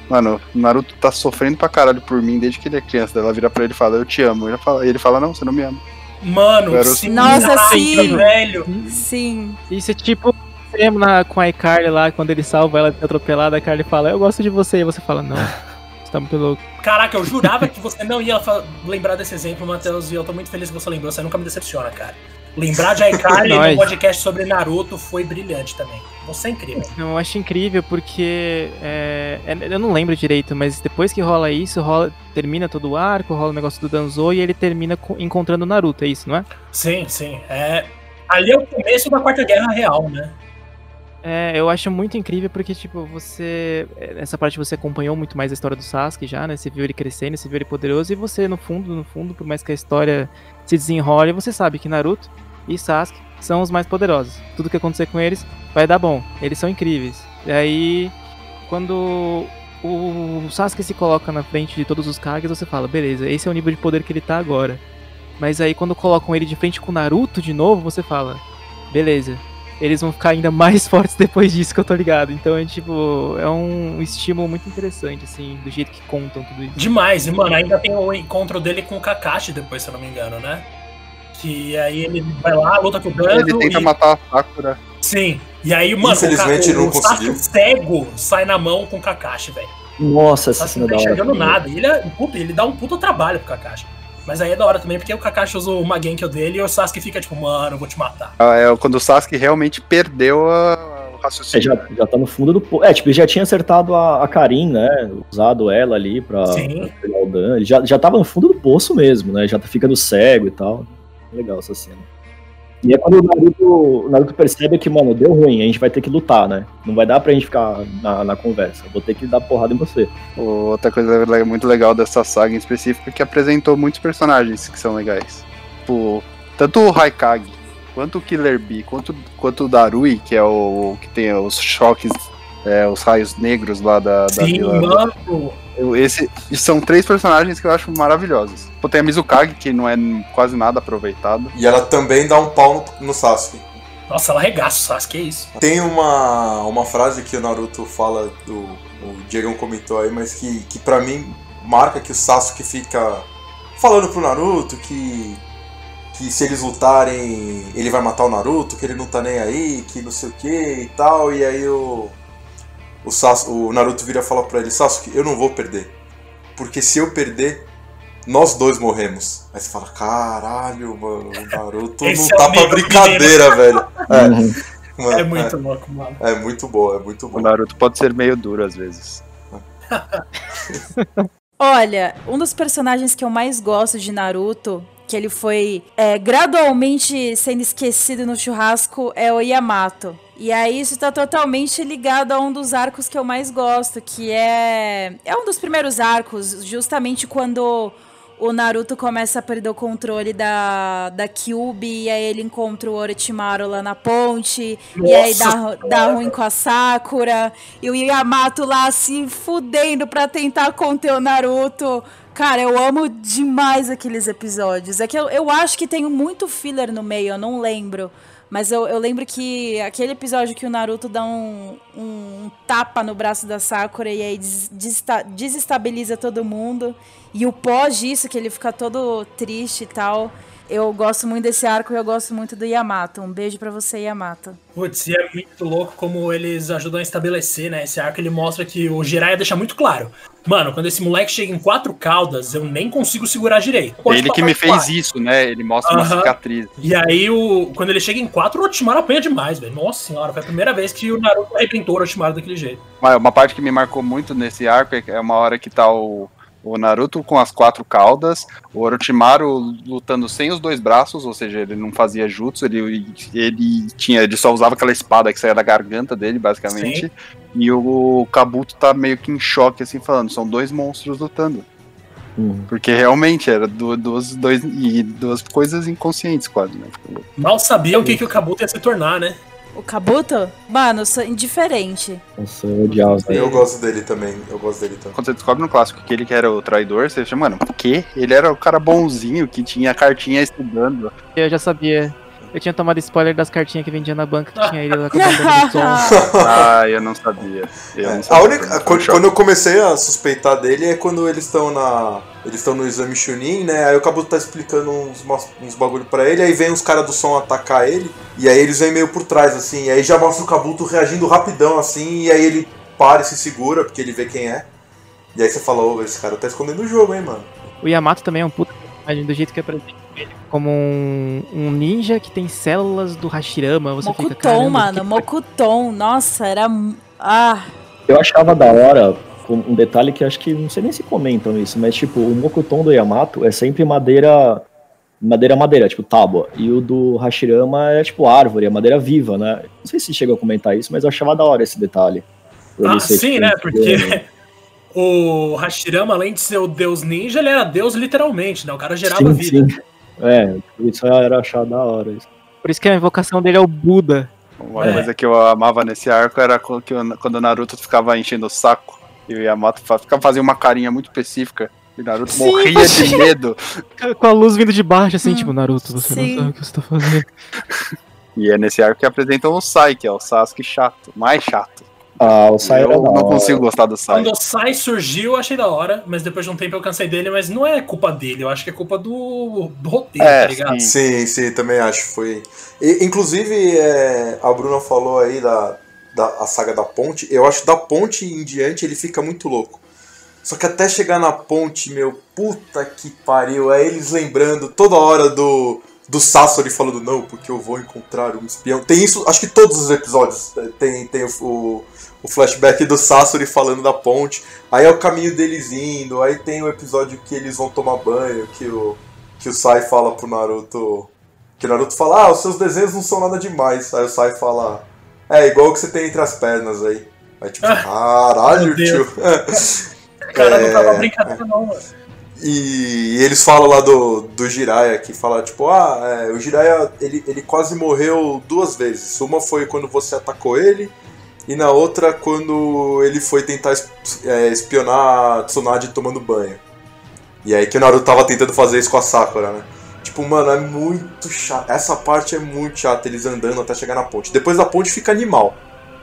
mano, o Naruto tá sofrendo pra caralho por mim desde que ele é criança. Ela vira pra ele e fala, eu te amo. Ele fala, e ele fala, não, você não me ama. Mano, Garoto. sim, Nossa, sim. velho. Sim. Isso é tipo extremo na, com a iCarly lá, quando ele salva ela de atropelada, a Carly fala, eu gosto de você, e você fala, não, *laughs* você tá muito louco. Caraca, eu jurava que você não ia lembrar desse exemplo, Matheus, e eu tô muito feliz que você lembrou. Você nunca me decepciona, cara. Lembrar de *laughs* Aikari no podcast sobre Naruto foi brilhante também. Você é incrível. Eu acho incrível porque é, é- eu não lembro direito, mas depois que rola isso, rola, termina todo o arco, rola o negócio do Danzo e ele termina co- encontrando o Naruto, é isso, não é? Sim, sim. É... Ali é o começo da Quarta Guerra Real, né? É, eu acho muito incrível porque, tipo, você. Essa parte você acompanhou muito mais a história do Sasuke já, né? Você viu ele crescendo, você viu ele poderoso, e você, no fundo, no fundo, por mais que a história se desenrole, você sabe que Naruto e Sasuke são os mais poderosos. Tudo que acontecer com eles vai dar bom. Eles são incríveis. E aí, quando o Sasuke se coloca na frente de todos os Kages, você fala, beleza, esse é o nível de poder que ele tá agora. Mas aí, quando colocam ele de frente com o Naruto de novo, você fala, beleza, eles vão ficar ainda mais *laughs* fortes depois disso que eu tô ligado. Então é tipo, é um estímulo muito interessante, assim, do jeito que contam tudo isso. Demais. E, mano, ainda tem o encontro dele com o Kakashi depois, se eu não me engano, né? Que aí ele vai lá, luta com o Danzo Ele tenta e... matar a Sakura. Sim. E aí, mano, Infelizmente, o, Ka- não o Sasuke conseguiu. cego sai na mão com o Kakashi, velho. Nossa, cena não é tá da hora. enxergando nada. Ele, é, puta, ele dá um puta trabalho pro Kakashi. Mas aí é da hora também, porque o Kakashi usa o Magenkyo dele e o Sasuke fica tipo, mano, eu vou te matar. Ah, É quando o Sasuke realmente perdeu a- o É, raciocínio. já, já tá no fundo do poço. É, tipo, ele já tinha acertado a, a Karin, né? Usado ela ali pra, Sim. pra pegar o dano. Ele já, já tava no fundo do poço mesmo, né? Já tá ficando cego e tal. Legal essa cena. E é quando o Naruto, o Naruto percebe que, mano, deu ruim, a gente vai ter que lutar, né? Não vai dar pra gente ficar na, na conversa. Vou ter que dar porrada em você. Outra coisa muito legal dessa saga em específico é que apresentou muitos personagens que são legais. Tipo, tanto o Haikage, quanto o Killer Bee, quanto, quanto o Darui, que é o que tem os choques, é, os raios negros lá da, da Sim, vila. mano. Eu, esse, são três personagens que eu acho maravilhosos. Pô, tem a Mizukage, que não é quase nada aproveitado. E ela também dá um pau no, no Sasuke. Nossa, ela arregaça o Sasuke, é isso. Tem uma, uma frase que o Naruto fala, do, o Diego comentou aí, mas que, que pra mim marca que o Sasuke fica falando pro Naruto que, que se eles lutarem ele vai matar o Naruto, que ele não tá nem aí, que não sei o que e tal, e aí o, o, Sasuke, o Naruto vira e fala pra ele, Sasuke, eu não vou perder, porque se eu perder, nós dois morremos. Aí você fala, caralho, mano, o Naruto *laughs* não *laughs* é tá o pra brincadeira, velho. É, mano, É muito louco, mano. é, é muito bom, é muito O bom. Naruto pode ser meio duro às vezes. *laughs* Olha, um dos personagens que eu mais gosto de Naruto, que ele foi é, gradualmente sendo esquecido no churrasco, é o Yamato. E aí isso tá totalmente ligado a um dos arcos que eu mais gosto, que é. É um dos primeiros arcos, justamente quando o Naruto começa a perder o controle da, da Kyuubi, e aí ele encontra o Orochimaru lá na ponte, e aí dá, Nossa dá ruim com a Sakura, e o Yamato lá se fudendo pra tentar conter o Naruto. Cara, eu amo demais aqueles episódios. É que eu, eu acho que tem muito filler no meio, eu não lembro. Mas eu, eu lembro que aquele episódio que o Naruto dá um, um tapa no braço da Sakura e aí des- desesta- desestabiliza todo mundo. E o pós disso, que ele fica todo triste e tal. Eu gosto muito desse arco e eu gosto muito do Yamato. Um beijo pra você, Yamato. Putz, e é muito louco como eles ajudam a estabelecer, né? Esse arco ele mostra que o Jiraiya deixa muito claro. Mano, quando esse moleque chega em quatro caudas, eu nem consigo segurar direito. Pode ele que me fez quatro. isso, né? Ele mostra uma Aham. cicatriz. E aí, o, quando ele chega em quatro, o Orochimaru apanha demais, velho. Nossa senhora, foi a primeira vez que o Naruto arrebentou o Orochimaru daquele jeito. Uma, uma parte que me marcou muito nesse arco é- é uma hora que tá o, o Naruto com as quatro caudas, o Orochimaru lutando sem os dois braços, ou seja, ele não fazia jutsu, ele, ele tinha, ele só usava aquela espada que saía da garganta dele, basicamente. E o Kabuto tá meio que em choque, assim, falando, são dois monstros lutando. Uhum. Porque realmente era du- duas, dois, e duas coisas inconscientes, quase, né? Mal sabiam o que, que o Kabuto ia se tornar, né? O Kabuto? Mano, eu sou indiferente. Nossa, eu odiava. Eu gosto dele também, eu gosto dele também. Quando você descobre no clássico que ele que era o traidor, você chama, mano, o quê? Ele era o cara bonzinho que tinha cartinha estudando. Eu já sabia. Eu tinha tomado spoiler das cartinhas que vendia na banca que tinha ele lá com a bandana do som. *laughs* Ah, eu não sabia. Eu não A sabia. única, Foi um quando, quando eu comecei a suspeitar dele é quando eles estão na. Eles estão no exame Chunin, né? Aí o Kabuto tá explicando uns, uns bagulho pra ele, aí vem os caras do som atacar ele, e aí eles vêm meio por trás, assim, e aí já mostra o Kabuto reagindo rapidão, assim, e aí ele para e se segura, porque ele vê quem é. E aí você fala, ô, esse cara tá escondendo o jogo, hein, mano. O Yamato também é um puta personagem do jeito que apresenta ele como um, um ninja que tem células do Hashirama. Você fica, Mokuton, caramba, mano. que- Mokuton. Nossa, era. Ah. Eu achava da hora com um detalhe que acho que não sei nem se comentam isso, mas tipo, o Mokuton do Yamato é sempre madeira madeira madeira, tipo tábua, e o do Hashirama é tipo árvore, é madeira viva, né? Não sei se chega a comentar isso, mas eu achava da hora esse detalhe. Ah, sim, tipo, né? Porque o Hashirama, além de ser o deus ninja, ele era deus literalmente, né? O cara gerava Sim, vida. sim. É, isso era achar da hora. Isso. Por isso que a invocação dele é o Buda. Uma É. coisa que eu amava nesse arco era quando o- Naruto ficava enchendo o saco e o Yamato ficava fazendo uma carinha muito específica. E o Naruto Sim, morria de medo. *laughs* Com a luz vindo de baixo, assim, Hum, tipo, Naruto, você sim. não sabe o que você tá fazendo. E é nesse arco que apresentam o Sai, que é o Sasuke chato, mais chato. Ah, o Sai eu não hora. consigo gostar do Sai. Quando o Sai surgiu, eu achei da hora, mas depois de um tempo eu cansei dele, mas não é culpa dele, eu acho que é culpa do, do roteiro, É, tá ligado? sim. Sim, sim, também acho. Foi. E, inclusive, é, a Bruna falou aí da, da a saga da ponte. Eu acho que da ponte em diante ele fica muito louco. Só que até chegar na ponte, meu, puta que pariu. É eles lembrando toda hora do, do Sasori falando, não, porque eu vou encontrar um espião. Tem isso, acho que todos os episódios eh, tem, tem o, o, flashback do Sasori falando da ponte. Aí é o caminho deles indo. Aí tem o episódio que eles vão tomar banho, que o, que o Sai fala pro Naruto. Que o Naruto fala, ah, os seus desenhos não são nada demais. Aí o Sai fala, é igual o que você tem entre as pernas aí. Aí tipo, Ah, caralho, tio. *laughs* Cara, não tava É, brincadeira não, mano. E, e eles falam lá do, do Jiraiya, que fala, tipo, ah, é, o Jiraiya, ele, ele quase morreu duas vezes. Uma foi quando você atacou ele, E na outra, quando ele foi tentar é, espionar a Tsunade tomando banho. E aí que o Naruto tava tentando fazer isso com a Sakura, né? Tipo, mano, é muito chato. Essa parte é muito chata, eles andando até chegar na ponte. Depois da ponte fica animal.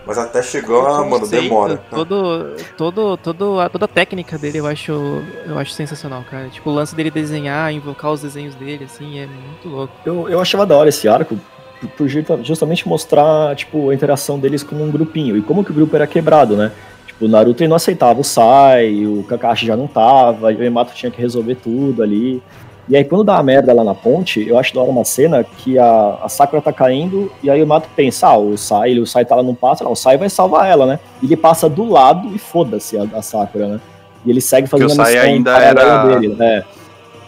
Mas até chegar, O mano, demora. Todo, todo, todo, a, toda a técnica dele eu acho, eu acho sensacional, cara. Tipo, o lance dele desenhar, invocar os desenhos dele, assim, é muito louco. Eu, eu achava da hora esse arco, por- por justa- justamente mostrar, tipo, a interação deles como um grupinho, e como que o grupo era quebrado, né? Tipo, o Naruto ele não aceitava o Sai, o Kakashi já não tava, e o Yamato tinha que resolver tudo ali. E aí quando dá a merda lá na ponte, eu acho da hora uma cena que a, a Sakura tá caindo, e aí o Yamato pensa, ah, o Sai, o Sai tá lá no passo, não, o Sai vai salvar ela, né? E ele passa do lado e foda-se a, a Sakura, né? E ele segue fazendo a missão ainda era dele, né?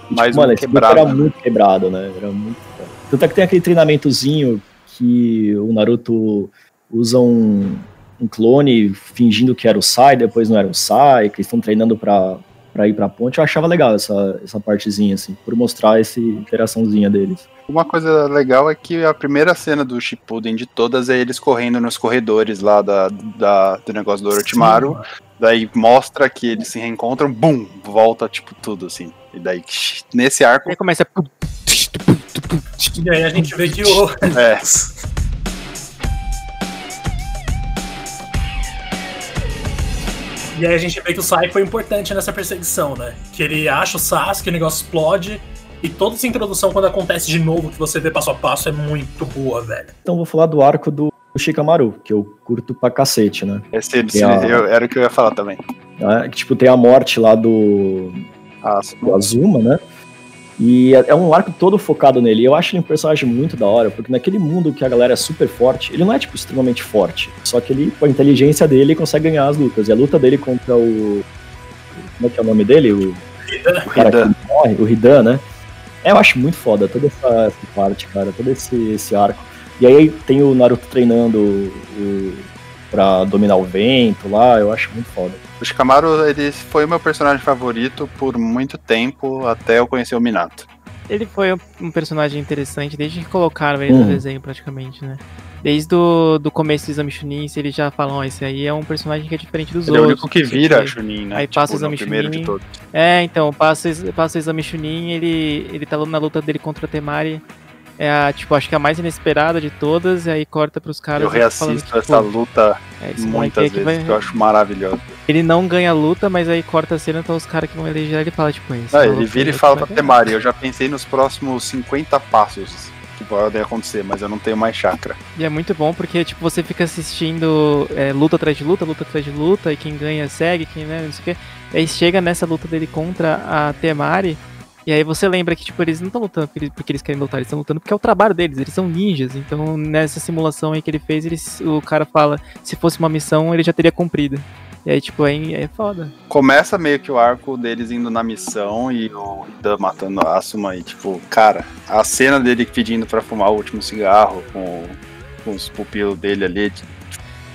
E, mais tipo, mano, um esse grupo quebrado, era né? muito quebrado, né? Era muito. Tanto é que tem aquele treinamentozinho que o Naruto usa um, um clone fingindo que era o Sai, depois não era o Sai, que eles estão treinando pra, pra ir pra ponte. Eu achava legal essa, essa partezinha, assim, por mostrar essa interaçãozinha deles. Uma coisa legal é que a primeira cena do Shippuden de todas é eles correndo nos corredores lá da, da- do negócio do Orochimaru. Daí mostra que eles se reencontram, bum, volta tipo tudo assim. E daí nesse arco Aí começa. E aí a gente vê que o. *laughs* é, E aí a gente vê que o Sai foi importante nessa perseguição, né? Que ele acha o Sasuke, o negócio explode. E toda essa introdução, quando acontece de novo, que você vê passo a passo, é muito boa, velho. Então vou falar do arco do Shikamaru, que eu curto pra cacete, né? esse, esse- Tem a- eu- era o que eu ia falar também. É, que, tipo, tem a morte lá do, Ah, do Azuma, né? E é é um arco todo focado nele. Eu acho ele um personagem muito da hora, porque naquele mundo que a galera é super forte, ele não é, tipo, extremamente forte. Só que ele, com a inteligência dele, consegue ganhar as lutas. E a luta dele contra o. Como é que é o nome dele? O, o cara Hidan. que morre, o Hidan, né? É, eu acho muito foda toda essa, essa parte, cara, todo esse, esse arco. E aí tem o Naruto treinando o, pra dominar o vento lá, eu acho muito foda. O Shikamaru, ele foi o meu personagem favorito por muito tempo, até eu conhecer o Minato. Ele foi um- personagem interessante desde que colocaram ele Uhum. no desenho, praticamente, né? Desde o do começo do Exame Chunin, eles já falam, ó, esse aí é um personagem que é diferente dos Ele é o outros. único que vira quê. Chunin, né? Aí passa o exame primeiro de todos. É, então, passa, passa o Exame Chunin, ele, ele tá na luta dele contra o Temari. É a, tipo, acho que a mais inesperada de todas, e aí corta pros caras. Eu e falando, reassisto tipo, essa luta é, muitas que vezes, vai- que eu acho maravilhoso. Ele não ganha a luta, mas aí corta a cena, então os caras que vão eleger ele fala, tipo, esse Ah, ele vira e fala pra. Temari, eu já pensei nos próximos 50 passos que podem acontecer, mas eu não tenho mais chakra. E é muito bom porque, tipo, você fica assistindo é, luta atrás de luta, luta atrás de luta, e quem ganha segue, quem né, não sei o quê. E aí chega nessa luta dele contra a Temari, e aí você lembra que, tipo, eles não estão lutando porque eles, porque eles querem lutar, eles estão lutando porque é o trabalho deles, eles são ninjas. Então, nessa simulação aí que ele fez, eles, o cara fala, se fosse uma missão, ele já teria cumprido. E aí, tipo, é, é foda. Começa meio que o arco deles indo na missão e o Dan matando a Asuma e, tipo, cara, a cena dele pedindo pra fumar o último cigarro com, com os pupilos dele ali, tipo,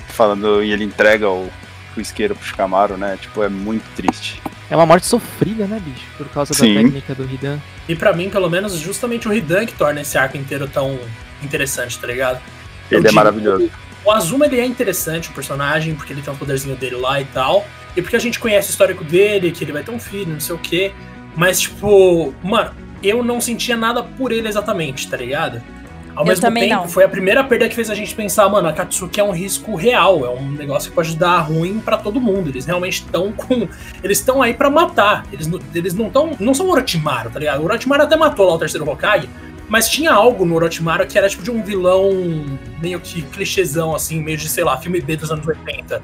falando, e ele entrega o, o isqueiro pro Shikamaru, né? Tipo, é muito triste. É uma morte sofrida, né, bicho? Por causa Sim. da técnica do Hidan. E pra mim, pelo menos, justamente o Hidan que torna esse arco inteiro tão interessante, tá ligado? Eu Ele é digo- maravilhoso. O Azuma ele é interessante, o personagem, porque ele tem um poderzinho dele lá e tal. E porque a gente conhece o histórico dele, que ele vai ter um filho, não sei o quê. Mas, tipo, mano, eu não sentia nada por ele exatamente, tá ligado? Ao Eu mesmo tempo, não. foi a primeira perda que fez a gente pensar, mano, a Katsuki é um risco real, é um negócio que pode dar ruim pra todo mundo. Eles realmente estão com. Eles estão aí pra matar. Eles, não- eles não estão. Não são o Orochimaru, tá ligado? O Orochimaru até matou lá o terceiro Hokage, mas tinha algo no Orochimaru que era tipo de um vilão meio que clichêzão, assim, meio de, sei lá, filme B dos anos 80.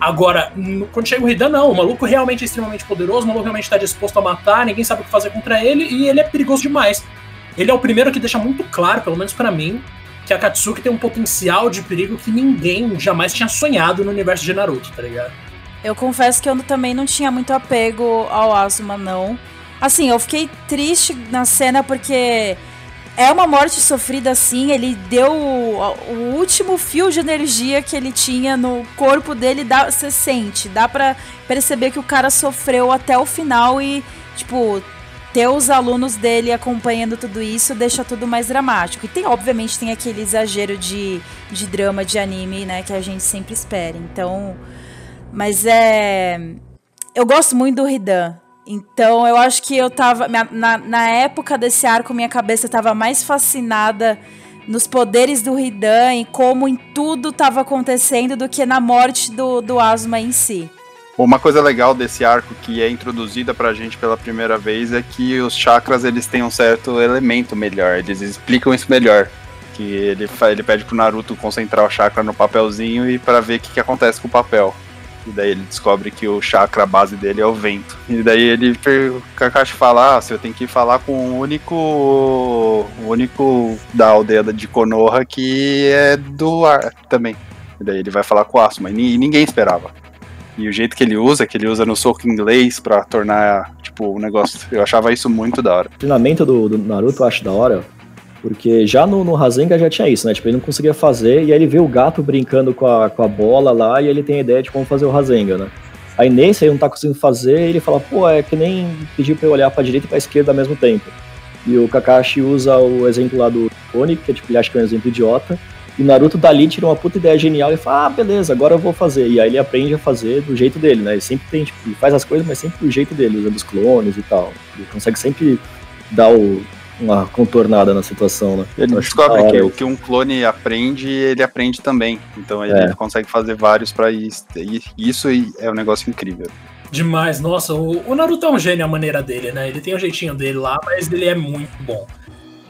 Agora, no- quando chega o Hidan, não. O maluco realmente é extremamente poderoso, o maluco realmente tá disposto a matar, ninguém sabe o que fazer contra ele e ele é perigoso demais. Ele é o primeiro que deixa muito claro, pelo menos pra mim, que a Katsuki tem um potencial de perigo que ninguém jamais tinha sonhado no universo de Naruto, tá ligado? Eu confesso que eu também não tinha muito apego ao Asuma, não. Assim, eu fiquei triste na cena porque é uma morte sofrida assim. Ele deu o, o último fio de energia que ele tinha no corpo dele. Dá, você sente, dá pra perceber que o cara sofreu até o final e, tipo, ter os alunos dele acompanhando tudo isso deixa tudo mais dramático. E tem, obviamente, tem aquele exagero de, de drama de anime, né, que a gente sempre espera. Então, mas é. Eu gosto muito do Hidan. Então, eu acho que eu tava. Na, na época desse arco, minha cabeça tava mais fascinada nos poderes do Hidan e como em tudo estava acontecendo do que na morte do, do Asuma em si. Uma coisa legal desse arco que é introduzida pra gente pela primeira vez é que os chakras eles têm um certo elemento melhor, eles explicam isso melhor. Que ele, ele pede pro Naruto concentrar o chakra no papelzinho e para ver o que, que acontece com o papel. E daí ele descobre que o chakra base dele é o vento. E daí ele o Kakashi fala: ah, você tem que falar com o único. O único da aldeia de Konoha que é do ar também. E daí ele vai falar com o Asuma. E ninguém esperava. E o jeito que ele usa, que ele usa no soco inglês para tornar, tipo, o um negócio. Eu achava isso muito da hora. O treinamento do, do Naruto eu acho da hora. Porque já no, no Rasengan já tinha isso, né? Tipo, ele não conseguia fazer, e aí ele vê o gato brincando com a, com a bola lá, e ele tem a ideia de como fazer o Rasengan, né? Aí nesse ele não tá conseguindo fazer, ele fala, pô, é que nem pedir pra eu olhar pra direita e pra esquerda ao mesmo tempo. E o Kakashi usa o exemplo lá do Oni, que tipo, ele acha que é um exemplo idiota, e Naruto dali tira uma puta ideia genial e fala, ah, beleza, agora eu vou fazer. E aí ele aprende a fazer do jeito dele, né? Ele sempre tem, tipo, faz as coisas, mas sempre do jeito dele, usando os clones e tal. Ele consegue sempre dar o, uma contornada na situação, né? Ele descobre que o que um clone aprende, ele aprende também. Então ele é. consegue fazer vários para isso. E isso é um negócio incrível. Demais, nossa, o, o, Naruto é um gênio a maneira dele, né? Ele tem o um jeitinho dele lá, mas ele é muito bom.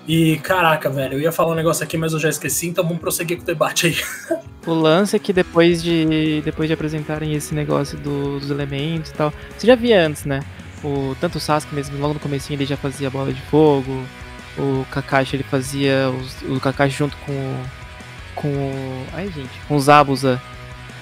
E caraca, velho, eu ia falar um negócio aqui, mas eu já esqueci, então vamos prosseguir com o debate aí. *laughs* o lance é que depois de depois de apresentarem esse negócio dos elementos e tal, você já via antes, né? O, tanto o Sasuke mesmo, logo no começo ele já fazia bola de fogo, o Kakashi ele fazia os, o Kakashi junto com com ai gente, com os Abusa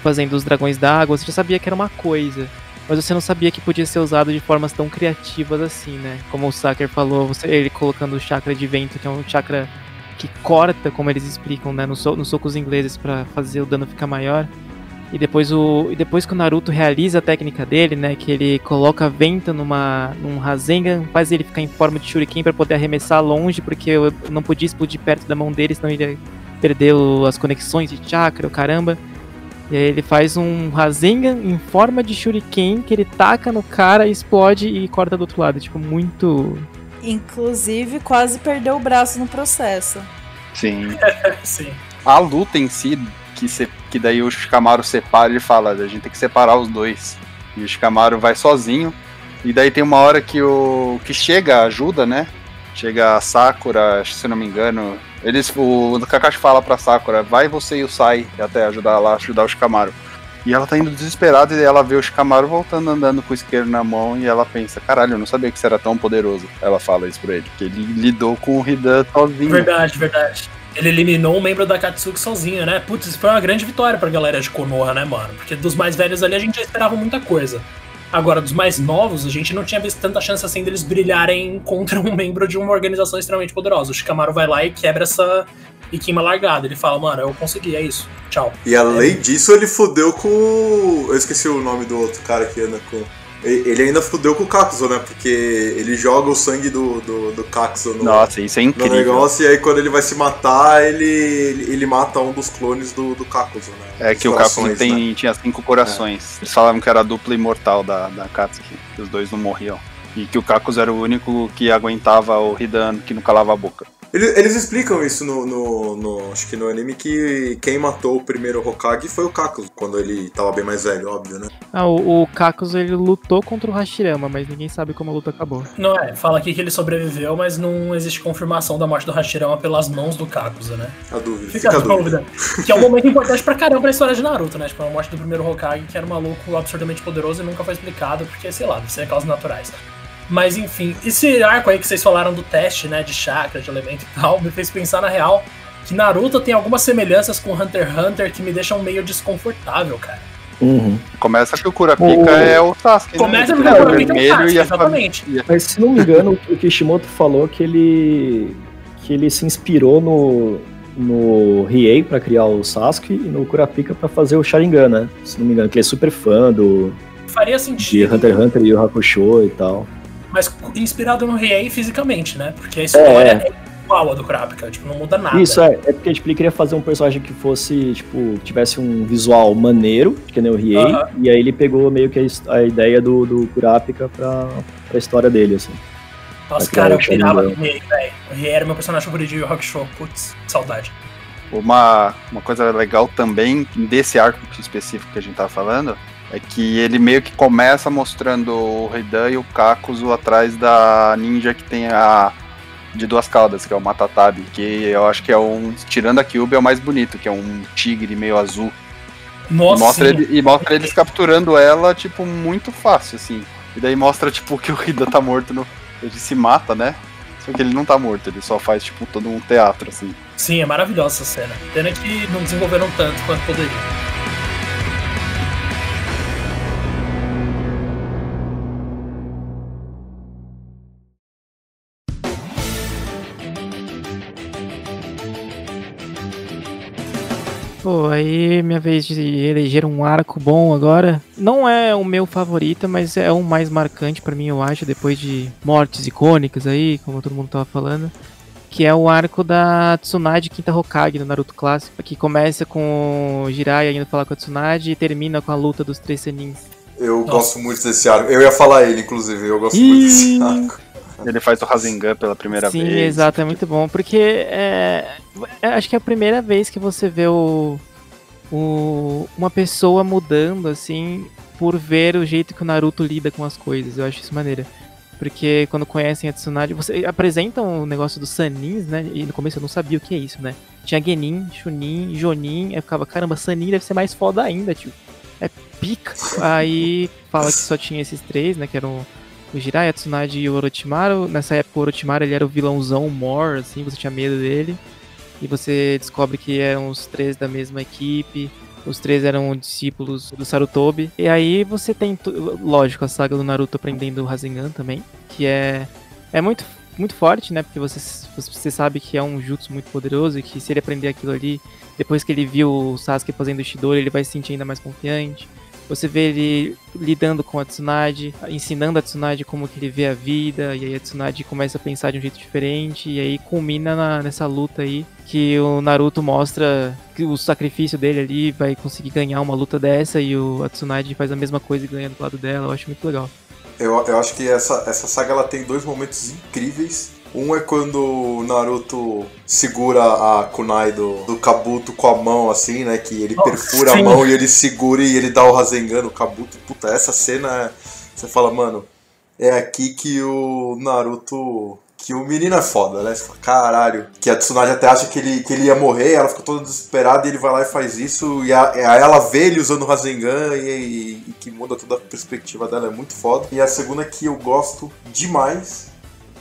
fazendo os dragões d'água, você já sabia que era uma coisa, mas você não sabia que podia ser usado de formas tão criativas assim, né? Como o Saker falou, você, ele colocando o chakra de vento, que é um chakra que corta, como eles explicam, né, nos, so, nos socos ingleses para fazer o dano ficar maior. E depois o e depois que o Naruto realiza a técnica dele, né, que ele coloca vento numa num Rasengan, faz ele ficar em forma de shuriken para poder arremessar longe, porque eu não podia explodir perto da mão dele, senão ele ia perder o, as conexões de chakra, o caramba. E aí ele faz um Rasengan em forma de shuriken que ele taca no cara, explode e corta do outro lado, tipo muito Inclusive, quase perdeu o braço no processo. Sim. *laughs* Sim. A luta em si que, se, que daí o Shikamaru separa e fala, a gente tem que separar os dois. E o Shikamaru vai sozinho. E daí tem uma hora que o que chega ajuda, né? Chega a Sakura, se não me engano. Eles, o Kakashi fala pra Sakura, vai você e o Sai até ajudar lá, ajudar o Shikamaru. E ela tá indo desesperada e ela vê o Shikamaru voltando andando com o isqueiro na mão e ela pensa, caralho, eu não sabia que você era tão poderoso. Ela fala isso pra ele, que ele lidou com o Hidan sozinho. Verdade, verdade. Ele eliminou um membro da Katsuki sozinho, né? Putz, isso foi uma grande vitória pra galera de Konoha, né, mano? Porque dos mais velhos ali a gente já esperava muita coisa. Agora, dos mais novos, a gente não tinha visto tanta chance assim deles brilharem contra *laughs* um membro de uma organização extremamente poderosa. O Shikamaru vai lá e quebra essa e queima largada. Ele fala, mano, eu consegui, é isso. Tchau. E além é. disso, ele fudeu com. Eu esqueci o nome do outro cara que anda com. Ele ainda fudeu com o Kakuzo, né? Porque ele joga o sangue do, do, do Kakuzo no, Nossa, isso é incrível. no negócio, e aí quando ele vai se matar, ele, ele mata um dos clones do, do Kakuzo, né? É que o Kakuzo tem, né? tinha cinco corações. É. Eles falavam que era a dupla imortal da, da Katsuki, que os dois não morriam. E que o Kakuzo era o único que aguentava o Hidan, que não calava a boca. Eles, eles explicam isso no, no, no, Acho que no anime que quem matou o primeiro Hokage foi o Kakuzu, quando ele tava bem mais velho, óbvio, né? Ah, o, o Kakuzu ele lutou contra o Hashirama, mas ninguém sabe como a luta acabou. Não é, fala aqui que ele sobreviveu, mas não existe confirmação da morte do Hashirama pelas mãos do Kakuzu, né? A dúvida. Fica, fica a dúvida. dúvida. que é um *laughs* momento importante pra caramba na história de Naruto, né? Tipo, a morte do primeiro Hokage, que era um maluco absurdamente poderoso e nunca foi explicado, porque, sei lá, deve ser causas naturais. Mas enfim, esse arco aí que vocês falaram do teste, né, de chakra, de elemento e tal, me fez pensar na real que Naruto tem algumas semelhanças com Hunter x Hunter que me deixam meio desconfortável, cara. Uhum. Começa que o Kurapika o... é o Sasuke, né? Começa que o Kurapika é o Sasuke, exatamente. Mas se não me engano, o Kishimoto falou que ele que ele se inspirou no no Riei para criar o Sasuke e no Kurapika para fazer o Sharingan, né? Se não me engano, que ele é super fã do faria sentido. De Hunter x Hunter e o Hakusho e tal. Mas inspirado no Riei fisicamente, né? Porque a história é, igual a do Kurapika, tipo, não muda nada. Isso, é. É porque tipo, ele queria fazer um personagem que fosse, tipo, tivesse um visual maneiro, que nem o Riei, Aham. e aí ele pegou meio que a, a ideia do, do Kurapika pra, pra história dele, assim. Nossa, cara, o eu pirava no Riei, velho. O Riei era meu personagem favorito de Yu Hakusho. Putz, saudade. Uma, uma coisa legal também desse arco específico que a gente tava falando é que ele meio que começa mostrando o Heidan e o Kakuzu atrás da ninja que tem a de duas caudas, que é o Matatabi, que eu acho que é um, tirando a Kyuubi, é o mais bonito, que é um tigre meio azul. E Nossa, mostra, sim. ele, e mostra eles capturando ela, tipo, muito fácil, assim. E daí mostra, tipo, que o Heidan tá morto no. Ele se mata, né? Só que ele não tá morto, ele só faz, tipo, todo um teatro, assim. Sim, é maravilhosa essa cena. Pena que não desenvolveram tanto quanto poderia. Aí minha vez de eleger um arco bom agora. Não é o meu favorito, mas é o mais marcante pra mim, eu acho, depois de mortes icônicas aí, como todo mundo tava falando. Que é o arco da Tsunade Quinta Hokage no Naruto clássico, que começa com o Jiraiya indo falar com a Tsunade e termina com a luta dos três Senins. Eu Nossa. gosto muito desse arco. Eu ia falar ele, inclusive. Eu gosto muito desse arco. Ele faz o Rasengan pela primeira Sim, vez. exato, é muito bom, porque é, é- acho que é a primeira vez que você vê o, o- uma pessoa mudando, assim, por ver o jeito que o Naruto lida com as coisas. Eu acho isso maneiro. Porque quando conhecem a Tsunade, você apresentam o negócio dos Sanins, né? E no começo eu não sabia o que é isso, né? Tinha Genin, Chunin, Jonin, eu ficava, caramba, Sanin deve ser mais foda ainda, tio. É pica. Aí fala que só tinha esses três, né? Que eram o Jiraiya, a Tsunade e o Orochimaru. Nessa época o Orochimaru ele era o vilãozão Mor, assim, você tinha medo dele. E você descobre que eram os três da mesma equipe. Os três eram discípulos do Sarutobi. E aí você tem, lógico, a saga do Naruto aprendendo o Rasengan também. Que é, é muito, muito forte, né? Porque você, você sabe que é um jutsu muito poderoso. E que se ele aprender aquilo ali, depois que ele viu o Sasuke fazendo o Shidori, ele vai se sentir ainda mais confiante. Você vê ele lidando com a Tsunade, ensinando a Tsunade como que ele vê a vida, e aí a Tsunade começa a pensar de um jeito diferente, e aí culmina na- nessa luta aí, que o Naruto mostra que o sacrifício dele ali vai conseguir ganhar uma luta dessa, e o, a Tsunade faz a mesma coisa e ganha do lado dela, eu acho muito legal. Eu, eu acho que essa, essa saga ela tem dois momentos incríveis. Um é quando o Naruto segura a kunai do, do Kabuto com a mão, assim, né? Que ele Oh, perfura sim. a mão e ele segura e ele dá o Rasengan no Kabuto. Puta, essa cena, é- você fala, mano, é aqui que o Naruto... Que o menino é foda, né? Você fala, caralho. Que a Tsunade até acha que ele, que ele ia morrer, ela fica toda desesperada e ele vai lá e faz isso. E a- aí ela vê ele usando o Rasengan e, e- e que muda toda a perspectiva dela, é muito foda. E a segunda que eu gosto demais,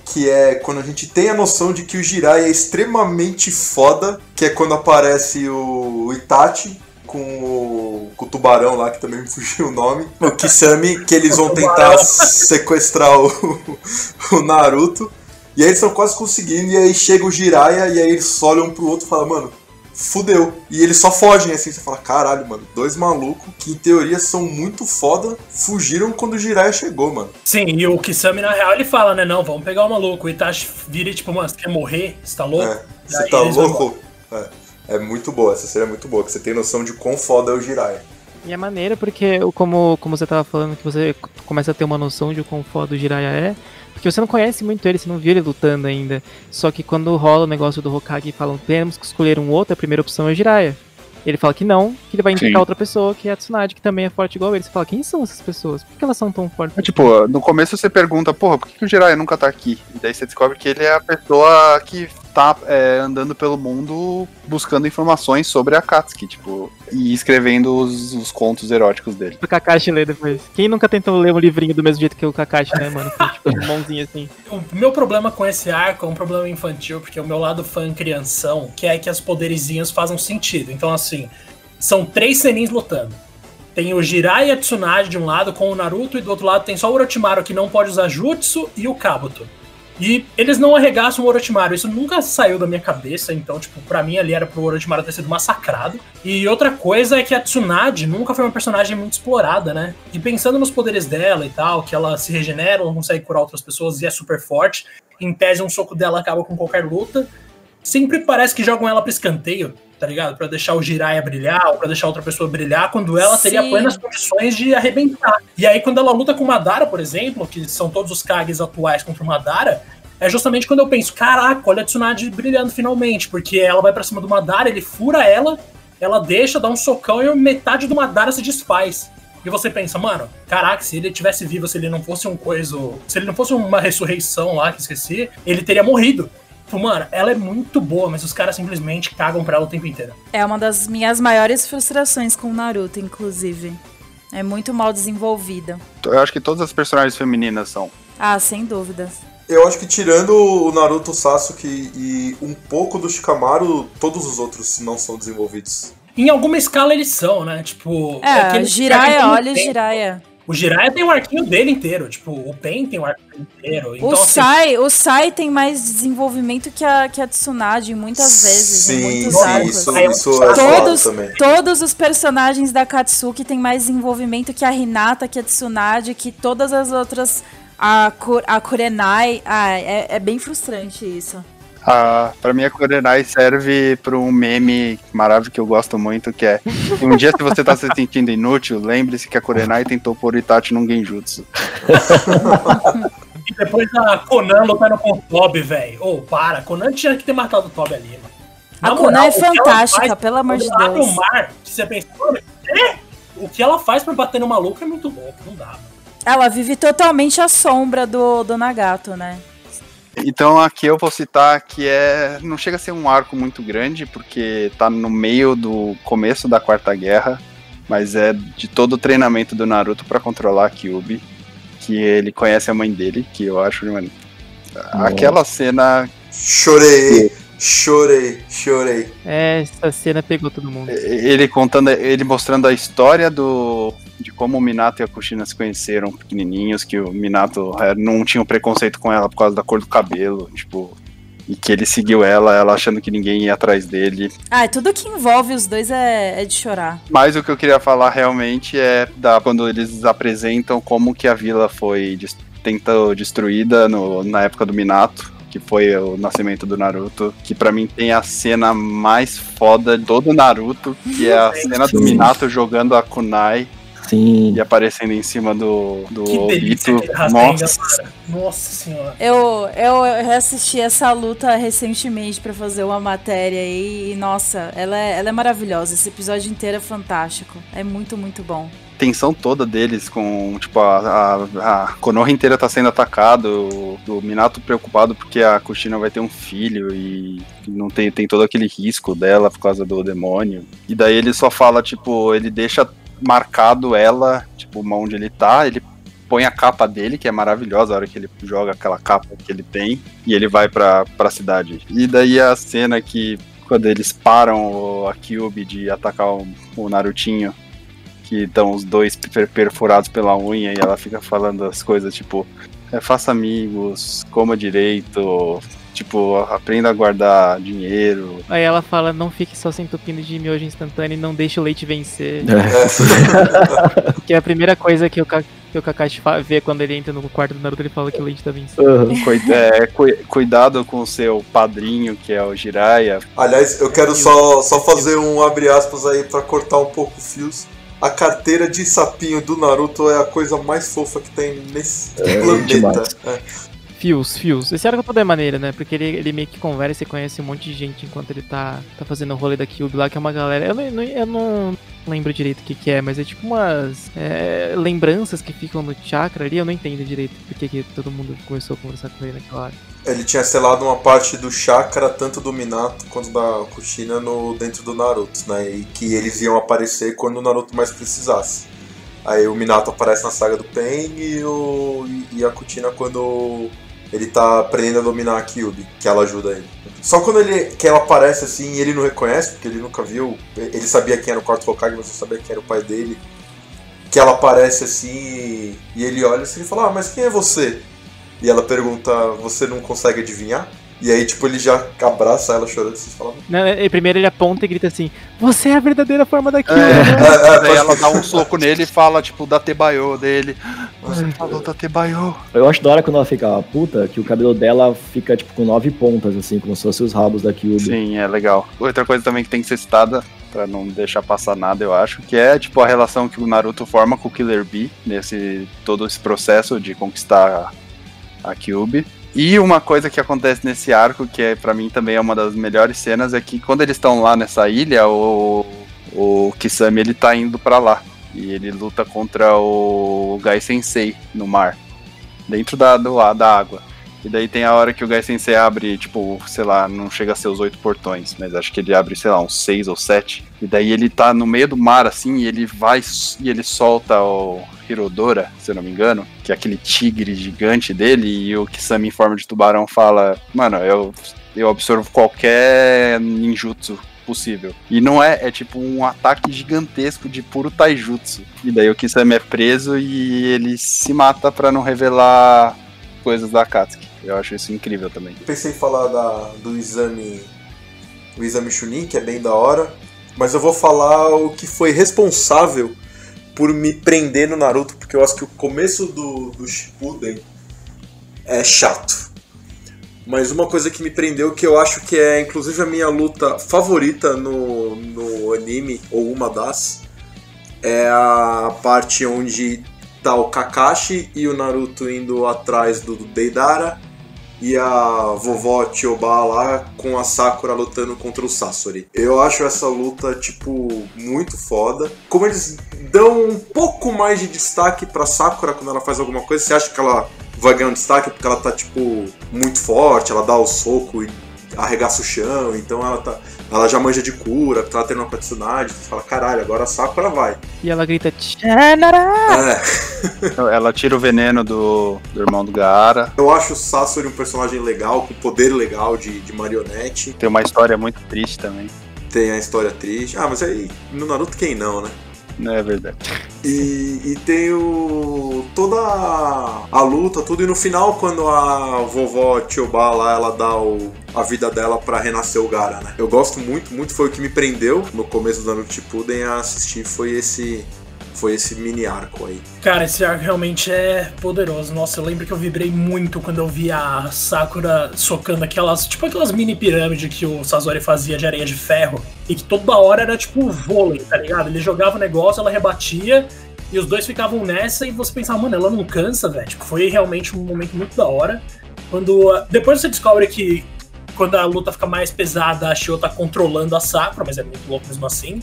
que é quando a gente tem a noção de que o Jirai é extremamente foda, que é quando aparece o, Itachi com o, com o tubarão lá, que também me *laughs* fugiu o nome, o Kisame, que eles vão tentar sequestrar o, *laughs* o Naruto. E aí eles estão quase conseguindo, e aí chega o Jiraiya, e aí eles olham um pro outro e falam, mano, fudeu. E eles só fogem assim, você fala, caralho, mano, dois malucos que em teoria são muito foda, fugiram quando o Jiraiya chegou, mano. Sim, e o Kisame, na real, ele fala, né? Não, vamos pegar o maluco. O Itachi vira e tipo, mano, você quer morrer? Você tá louco? É, você tá louco? É, é muito boa, essa série é muito boa, que você tem noção de quão foda é o Jiraiya. E é maneiro porque, como, como você tava falando, que você começa a ter uma noção de quão foda o Jiraiya é, porque você não conhece muito ele, você não viu ele lutando ainda. Só que quando rola o negócio do Hokage e falam, temos que escolher um outro, a primeira opção é o Jiraiya. Ele fala que não, que ele vai indicar Sim. outra pessoa, que é a Tsunade, que também é forte igual ele. Você fala, quem são essas pessoas? Por que elas são tão fortes? É, tipo, no começo você pergunta, porra, por que, que o Jiraiya nunca tá aqui? E daí você descobre que ele é a pessoa que tá é, andando pelo mundo buscando informações sobre a Katsuki, tipo, e escrevendo os, os contos eróticos dele. O Kakashi lê depois. Quem nunca tentou ler um livrinho do mesmo jeito que o Kakashi, né, mano? Com, tipo, mãozinha assim. *laughs* O meu problema com esse arco é um problema infantil, porque o meu lado fã crianção quer que as poderizinhos façam sentido. Então, assim, são três senins lutando. Tem o Jiraiya e a Tsunade de um lado com o Naruto, e do outro lado tem só o Orochimaru que não pode usar Jutsu e o Kabuto. E eles não arregaçam o Orochimaru. Isso nunca saiu da minha cabeça. Então, tipo, pra mim ali era pro Orochimaru ter sido massacrado. E outra coisa é que a Tsunade nunca foi uma personagem muito explorada, né? E pensando nos poderes dela e tal, que ela se regenera, ela consegue curar outras pessoas e é super forte. Em tese, um soco dela acaba com qualquer luta. Sempre parece que jogam ela pro escanteio, tá ligado? Pra deixar o Jiraiya brilhar ou pra deixar outra pessoa brilhar, quando ela teria Sim. plenas condições de arrebentar. E aí, quando ela luta com o Madara, por exemplo, que são todos os Kages atuais contra o Madara, é justamente quando eu penso, caraca, olha a Tsunade brilhando finalmente, porque ela vai pra cima do Madara, ele fura ela, ela deixa, dá um socão e metade do Madara se desfaz. E você pensa, mano, caraca, se ele tivesse vivo, se ele não fosse um coisa. Se ele não fosse uma ressurreição lá, que esqueci, ele teria morrido. Tipo, mano, ela é muito boa, mas os caras simplesmente cagam pra ela o tempo inteiro. É uma das minhas maiores frustrações com o Naruto, inclusive. É muito mal desenvolvida. Eu acho que todas as personagens femininas são. Ah, sem dúvidas. Eu acho que tirando o Naruto, o Sasuke e um pouco do Shikamaru, todos os outros não são desenvolvidos. Em alguma escala eles são, né? Tipo. É, que eles Jiraiya, olha o. Jiraiya. O Jiraiya tem o arquinho dele inteiro. Tipo, o Pen tem o arquinho inteiro. Então, o, assim, Sai, o Sai tem mais desenvolvimento que a, que a Tsunade, muitas vezes, em Sim, muitos sim, arcos. isso, Aí, isso é todos- também. todos os personagens da Katsuki têm mais desenvolvimento que a Hinata, que a Tsunade, que todas as outras. A, a Kurenai. Ah, é, é bem frustrante isso. Ah, pra mim, a Kurenai serve pra um meme maravilhoso que eu gosto muito, que é um dia se você tá se sentindo inútil, lembre-se que a Kurenai tentou pôr o Itachi num genjutsu. *laughs* E depois a Conan lutando com o Toby, velho. Ô, para. Conan tinha que ter matado o Toby ali, mano. A Na Conan é fantástica, faz pelo amor de Deus. o mar, que você pensa, mano, é? O que ela faz pra bater no maluco é muito louco, não dá. mano. Ela vive totalmente à sombra do, do Nagato, né? Então aqui eu vou citar que é. Não chega a ser um arco muito grande, porque tá no meio do começo da Quarta Guerra, mas é de todo o treinamento do Naruto pra controlar a Kyuubi, que ele conhece a mãe dele, que eu acho, mano. Aquela cena Chorei, chorei, chorei. Essa cena pegou todo mundo. ele contando, ele mostrando a história do de como o Minato e a Kushina se conheceram pequenininhos, que o Minato eh, não tinha um preconceito com ela por causa da cor do cabelo, tipo, e que ele seguiu ela, ela achando que ninguém ia atrás dele. Ah, tudo que envolve os dois é, é de chorar. Mas o que eu queria falar realmente é da quando eles apresentam como que a vila foi des- tentou destruída no, na época do Minato. Que foi o nascimento do Naruto. Que pra mim tem a cena mais foda de todo Naruto. Que é a cena do. Minato jogando a Kunai Sim. e aparecendo em cima do, do Obito. Nossa. Nossa senhora. Eu, eu reassisti essa luta recentemente pra fazer uma matéria aí e, nossa, ela é, ela é maravilhosa. Esse episódio inteiro é fantástico. É muito, muito bom. Tensão toda deles com, tipo, a, a, a Konoha inteira tá sendo atacado, o, o Minato preocupado porque a Kushina vai ter um filho e não tem, tem todo aquele risco dela por causa do demônio. E daí ele só fala, tipo, ele deixa marcado ela, tipo, onde ele tá, ele põe a capa dele, que é maravilhosa, a hora que ele joga aquela capa que ele tem, e ele vai pra, pra cidade. E daí a cena que, quando eles param a Kyubi de atacar o, o Narutinho, que estão os dois per- perfurados pela unha, e ela fica falando as coisas, tipo, é, faça amigos, coma direito, tipo, aprenda a guardar dinheiro. Aí ela fala, não fique só se entupindo de miojo instantâneo e não deixe o leite vencer. É. *laughs* Que é a primeira coisa que o, Ka- que o Kakashi vê quando ele entra no quarto do Naruto, ele fala que o leite tá vencendo. Aham. Cui- é, cui- cuidado com o seu padrinho, que é o Jiraiya. Aliás, eu quero só, só fazer um abre aspas aí pra cortar um pouco os fios. A carteira de sapinho do Naruto é a coisa mais fofa que tem nesse É, planeta. É. Fios, fios. Esse arco é maneiro, né? Porque ele, ele meio que conversa e conhece um monte de gente enquanto ele tá, tá fazendo o rolê da Cube lá, que é uma galera. Eu não, eu não lembro direito o que, que é, mas é tipo umas é, lembranças que ficam no chakra ali. Eu não entendo direito porque que todo mundo começou a conversar com ele naquela hora. Ele tinha selado uma parte do chakra, tanto do Minato quanto da Kushina, no, dentro do Naruto, né? E que eles iam aparecer quando o Naruto mais precisasse. Aí o Minato aparece na saga do Pain e, o, e a Kushina quando ele tá aprendendo a dominar a Kyubi, que ela ajuda ele. Só quando ele, que ela aparece assim e ele não reconhece, porque ele nunca viu, ele sabia quem era o quarto Hokage, mas não sabia quem era o pai dele. Que ela aparece assim e, ele olha assim e fala, ah, mas quem é você? E ela pergunta: Você não consegue adivinhar? E aí, tipo, ele já abraça ela chorando e fala. Não, é, primeiro ele aponta e grita assim: Você é a verdadeira forma daquilo. É, né?" É, é, Daí ela dá um soco nele e fala, tipo, da Tebaio dele. Você falou da Tebaio. Eu acho da hora quando ela fica puta, que o cabelo dela fica, tipo, com nove pontas, assim, como se fossem os rabos da Kyubi. Sim, é legal. Outra coisa também que tem que ser citada, pra não deixar passar nada, eu acho, que é, tipo, a relação que o Naruto forma com o Killer Bee, nesse todo esse processo de conquistar a Kyubi. E uma coisa que acontece nesse arco, que é para mim também é uma das melhores cenas, é que quando eles estão lá nessa ilha, o, o Kisame ele tá indo para lá. E ele luta contra o Gai Sensei no mar. Dentro da, do, da água. E daí tem a hora que o Gai Sensei abre, tipo, sei lá, não chega a ser os oito portões, mas acho que ele abre, sei lá, uns seis ou sete. E daí ele tá no meio do mar, assim, e ele vai e ele solta o Hirodora, se eu não me engano, que é aquele tigre gigante dele, e o Kisame em forma de tubarão fala, mano, eu, eu absorvo qualquer ninjutsu possível. E não é, é tipo um ataque gigantesco de puro taijutsu. E daí o Kisame é preso e ele se mata pra não revelar coisas da Akatsuki. Eu acho isso incrível também. Pensei em falar da, do exame. O exame Chunin, que é bem da hora. Mas eu vou falar o que foi responsável por me prender no Naruto, porque eu acho que o começo do, do Shippuden é chato. Mas uma coisa que me prendeu, que eu acho que é inclusive a minha luta favorita no, no anime, ou uma das, é a parte onde tá o Kakashi e o Naruto indo atrás do Deidara e a vovó Choba lá com a Sakura lutando contra o Sasori. Eu acho essa luta, tipo, muito foda. Como eles dão um pouco mais de destaque pra Sakura quando ela faz alguma coisa, você acha que ela vai ganhar um destaque porque ela tá, tipo, muito forte, ela dá o soco e arregaça o chão, então ela tá. Ela já manja de cura, tá tendo uma Katsunade, você fala, caralho, agora a Sakura vai. E ela grita: Tchanara! É. Ela tira o veneno do, do irmão do Gaara. Eu acho o Sasori um personagem legal, com poder legal de, de marionete. Tem uma história muito triste também. Tem a história triste. Ah, mas aí no Naruto quem não, né? Não é verdade. E, e tem o. toda a, a luta, tudo. E no final, quando a vovó Choba lá, ela dá o, a vida dela pra renascer o Gara, né? Eu gosto muito, muito. Foi o que me prendeu no começo do Naruto Shippuden a assistir. Foi esse. Foi esse mini arco aí. Cara, esse arco realmente é poderoso. Nossa, eu lembro que eu vibrei muito quando eu vi a Sakura socando aquelas, tipo aquelas mini pirâmides que o Sasori fazia de areia de ferro. E que toda hora era tipo vôlei, tá ligado? Ele jogava o negócio, ela rebatia, e os dois ficavam nessa, e você pensava, mano, ela não cansa, velho. Tipo, foi realmente um momento muito da hora. Quando. Depois você descobre que quando a luta fica mais pesada, a Shio tá controlando a Sakura, mas é muito louco mesmo assim.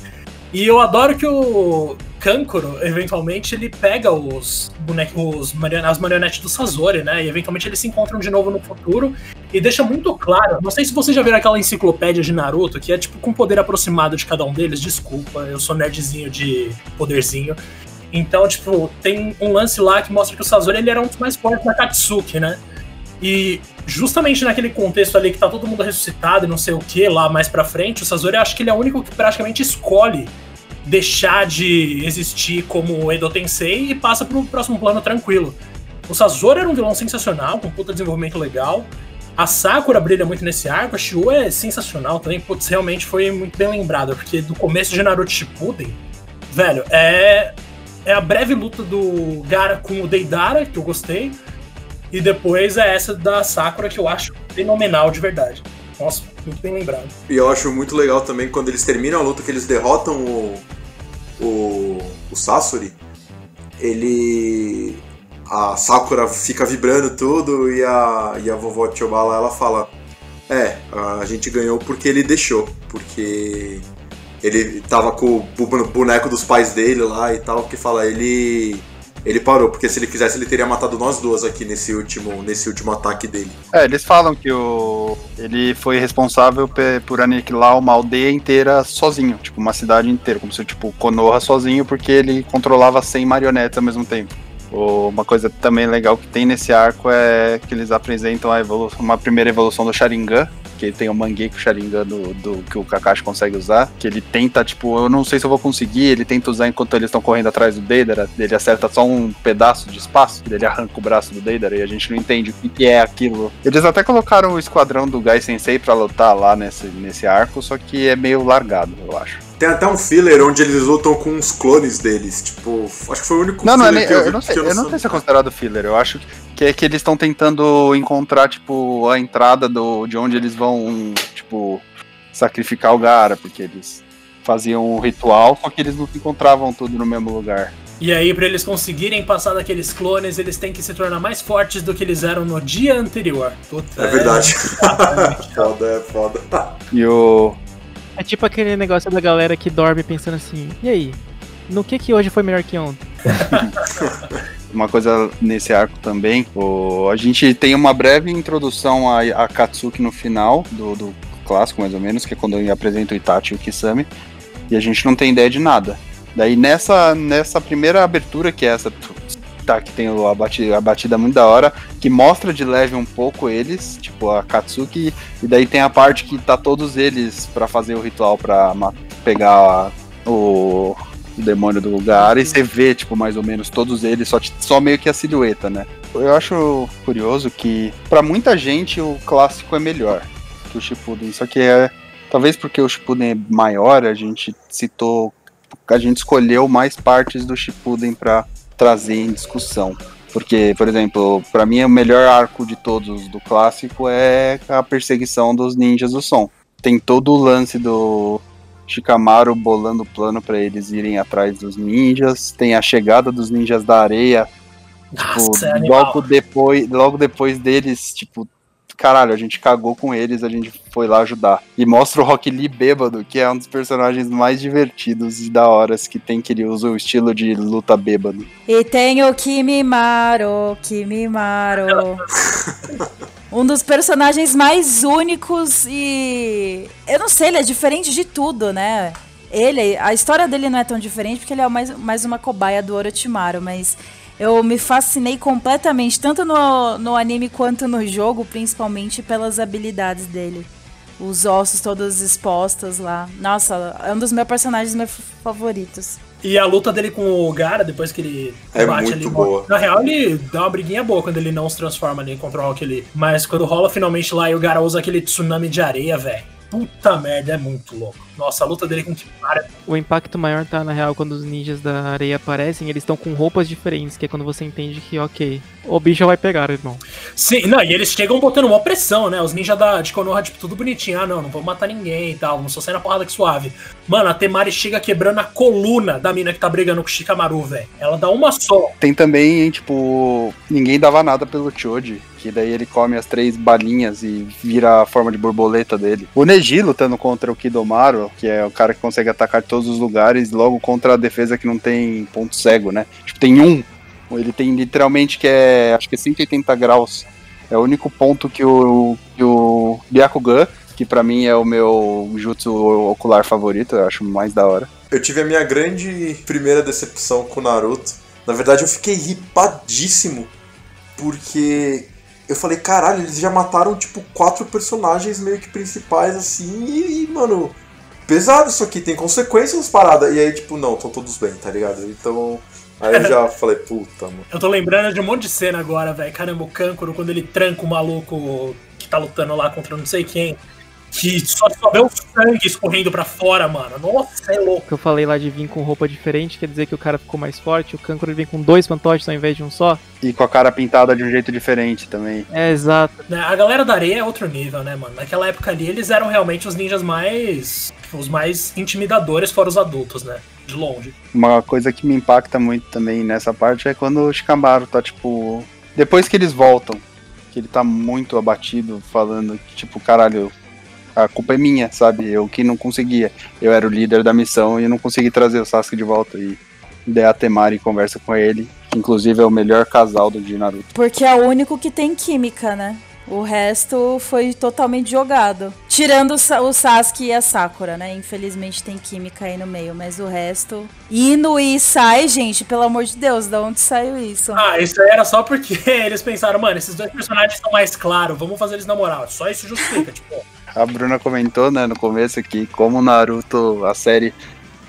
E eu adoro que o Kankuro, eventualmente, ele pega os bonecos, os marion as marionetes do Sasori, né? E eventualmente eles se encontram de novo no futuro. E deixa muito claro. Não sei se vocês já viram aquela enciclopédia de Naruto, que é tipo com poder aproximado de cada um deles. Desculpa, eu sou nerdzinho de poderzinho. Então, tipo, tem um lance lá que mostra que o Sasori ele era um dos mais fortes da Katsuki, né? E justamente naquele contexto ali que tá todo mundo ressuscitado e não sei o que lá mais pra frente, o Sasori acho que ele é o único que praticamente escolhe deixar de existir como Edo Tensei e passa pro próximo plano tranquilo. O Sasori era um vilão sensacional, com puta desenvolvimento legal. A Sakura brilha muito nesse arco, a Shio é sensacional também, putz, realmente foi muito bem lembrado, porque do começo de Naruto Shippuden, velho, é é a breve luta do Gara com o Deidara, que eu gostei, e depois é essa da Sakura, que eu acho fenomenal de verdade. Nossa, muito bem lembrado. E eu acho muito legal também quando eles terminam a luta, que eles derrotam o, o, o Sasori, ele. A Sakura fica vibrando tudo e a, e a vovó Chobala ela fala: É, a gente ganhou porque ele deixou, porque ele tava com o boneco dos pais dele lá e tal, que fala, ele ele parou, porque se ele quisesse ele teria matado nós duas aqui nesse último, nesse último ataque dele. É, eles falam que o ele foi responsável por aniquilar uma aldeia inteira sozinho, tipo uma cidade inteira, como se tipo Konoha sozinho, porque ele controlava 100 marionetes ao mesmo tempo. O- Uma coisa também legal que tem nesse arco é que eles apresentam uma primeira evolução do Sharingan, que tem o Mangekyo Sharingan do, do que o Kakashi consegue usar, que ele tenta, tipo, eu não sei se eu vou conseguir, ele tenta usar enquanto eles estão correndo atrás do Deidara, ele acerta só um pedaço de espaço, ele arranca o braço do Deidara e a gente não entende o que que é aquilo. Eles até colocaram o esquadrão do Gai Sensei pra lutar lá nesse, nesse arco, só que é meio largado, eu acho. Tem até um filler onde eles lutam com uns clones deles. Tipo, acho que foi o único Não, não é filler nem, que eu, eu vi. eu não sei, que eu não sei se é considerado filler. Eu acho que é que eles estão tentando encontrar, tipo, a entrada do, de onde eles vão, tipo, sacrificar o Gara, porque eles faziam um ritual, só que eles não encontravam tudo no mesmo lugar. E aí, pra eles conseguirem passar daqueles clones, eles têm que se tornar mais fortes do que eles eram no dia anterior. Puta, É verdade. *laughs* foda, é foda. E o. É tipo aquele negócio da galera que dorme pensando assim, e aí? No que que hoje foi melhor que ontem? *laughs* Uma coisa nesse arco também, o, a gente tem uma breve introdução a, a Katsuki no final do, do clássico, mais ou menos, que é quando apresenta o Itachi e o Kisame, e a gente não tem ideia de nada. Daí nessa, nessa primeira abertura, que é essa tá, que tem a batida, a batida muito da hora, que mostra de leve um pouco eles, tipo a Katsuki, e daí tem a parte que tá todos eles pra fazer o ritual pra pegar o, o demônio do lugar, e você vê, tipo, mais ou menos todos eles, só, só meio que a silhueta, né? Eu acho curioso que, pra muita gente, o clássico é melhor que o Shippuden, só que é. Talvez porque o Shippuden é maior, a gente citou. A gente escolheu mais partes do Shippuden pra trazer em discussão. Porque, por exemplo, pra mim o melhor arco de todos do clássico é a perseguição dos ninjas do som. Tem todo o lance do Shikamaru bolando o plano pra eles irem atrás dos ninjas. Tem a chegada dos ninjas da areia Nossa, Tipo, animal. logo depois, logo depois deles, tipo, caralho, a gente cagou com eles, a gente foi lá ajudar. E mostra o Rock Lee bêbado, que é um dos personagens mais divertidos e da horas que tem que ele usa o estilo de luta bêbado. E tem o Kimimaro, Kimimaro. *laughs* um dos personagens mais únicos e. Eu não sei, ele é diferente de tudo, né? Ele, a história dele não é tão diferente porque ele é mais, mais uma cobaia do Orochimaru, mas eu me fascinei completamente, tanto no, no anime quanto no jogo, principalmente pelas habilidades dele. Os ossos todos expostos lá. Nossa, é um dos meus personagens meus favoritos. E a luta dele com o Gara, depois que ele É bate muito ali. boa. Na real, ele dá uma briguinha boa quando ele não se transforma ali contra o Rock Lee. Mas quando rola finalmente lá e o Gara usa aquele tsunami de areia, velho. Puta merda, é muito louco. Nossa, a luta dele com o Kimara. O impacto maior tá, na real, quando os ninjas da areia aparecem, eles estão com roupas diferentes, que é quando você entende que, ok, o bicho vai pegar, irmão. Sim, não, e eles chegam botando uma pressão, né? Os ninjas da, de Konoha, tipo, tudo bonitinho. Ah, não, não vou matar ninguém e tal. Não só sair na porrada que suave. Mano, a Temari chega quebrando a coluna da mina que tá brigando com o Shikamaru, velho. Ela dá uma só. Tem também, tipo, ninguém dava nada pelo Choji, que daí ele come as três balinhas e vira a forma de borboleta dele. O Neji lutando contra o Kidomaru, que é o cara que consegue atacar todos os lugares, logo contra a defesa que não tem ponto cego, né? Tipo, tem um. Ele tem literalmente que é, acho que é 180 graus. É o único ponto que o, que o Byakugan, que pra mim é o meu jutsu ocular favorito, eu acho mais da hora. Eu tive a minha grande primeira decepção com o Naruto. Na verdade, eu fiquei ripadíssimo. Porque eu falei, caralho, eles já mataram, tipo, quatro personagens meio que principais, assim, e, mano, pesado isso aqui, tem consequências as paradas. E aí, tipo, não, estão todos bem, tá ligado? Então, aí eu já *laughs* falei, puta, mano. Eu tô lembrando de um monte de cena agora, velho. Caramba, o Kankuro, quando ele tranca o maluco que tá lutando lá contra não sei quem. Que só, só vê o sangue escorrendo pra fora, mano. Nossa, é louco. O que eu falei lá de vir com roupa diferente, quer dizer que o cara ficou mais forte, o Kankuro ele vem com dois fantoches ao invés de um só. E com a cara pintada de um jeito diferente também. É, exato. Né, A galera da areia é outro nível, né, mano? Naquela época ali, eles eram realmente os ninjas mais. Os mais intimidadores fora os adultos, né? De longe. Uma coisa que me impacta muito também nessa parte é quando o Shikamaru tá, tipo. Depois que eles voltam, que ele tá muito abatido, falando que, tipo, caralho, a culpa é minha, sabe? Eu que não conseguia. Eu era o líder da missão e eu não consegui trazer o Sasuke de volta. E daí a Temari conversa com ele, que inclusive é o melhor casal do de Naruto. Porque é o único que tem química, né? O resto foi totalmente jogado. Tirando o, Sa- o Sasuke e a Sakura, né? Infelizmente tem química aí no meio, mas o resto. Ino e sai, gente, pelo amor de Deus, da onde saiu isso? Ah, isso aí era só porque *laughs* eles pensaram, mano, esses dois personagens são mais claros, vamos fazer eles na moral. Só isso justifica, *laughs* tipo. A Bruna comentou, né, no começo aqui, como o Naruto, a série,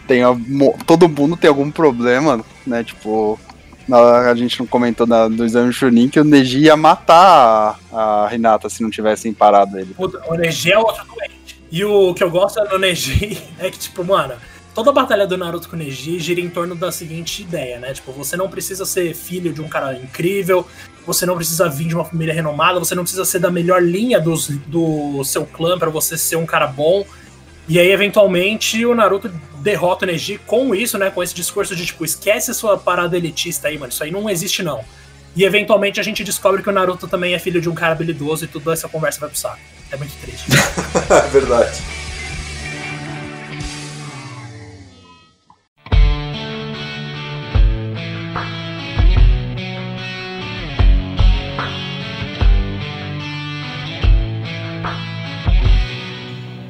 tem a- mo- todo mundo tem algum problema, né, tipo, na- a gente não comentou na, do exame Chunin que o Neji ia matar a, a Hinata se não tivessem parado ele. Puta, o Neji é outro doente. E o que eu gosto no Neji *laughs* é que, tipo, mano, toda a batalha do Naruto com o Neji gira em torno da seguinte ideia, né? Tipo, você não precisa ser filho de um cara incrível, você não precisa vir de uma família renomada, você não precisa ser da melhor linha dos, do seu clã pra você ser um cara bom. E aí, eventualmente, o Naruto derrota o Neji com isso, né? Com esse discurso de, tipo, esquece sua parada elitista aí, mano. Isso aí não existe, não. E eventualmente a gente descobre que o Naruto também é filho de um cara habilidoso e toda essa conversa vai pro saco. É muito triste. *laughs* É verdade.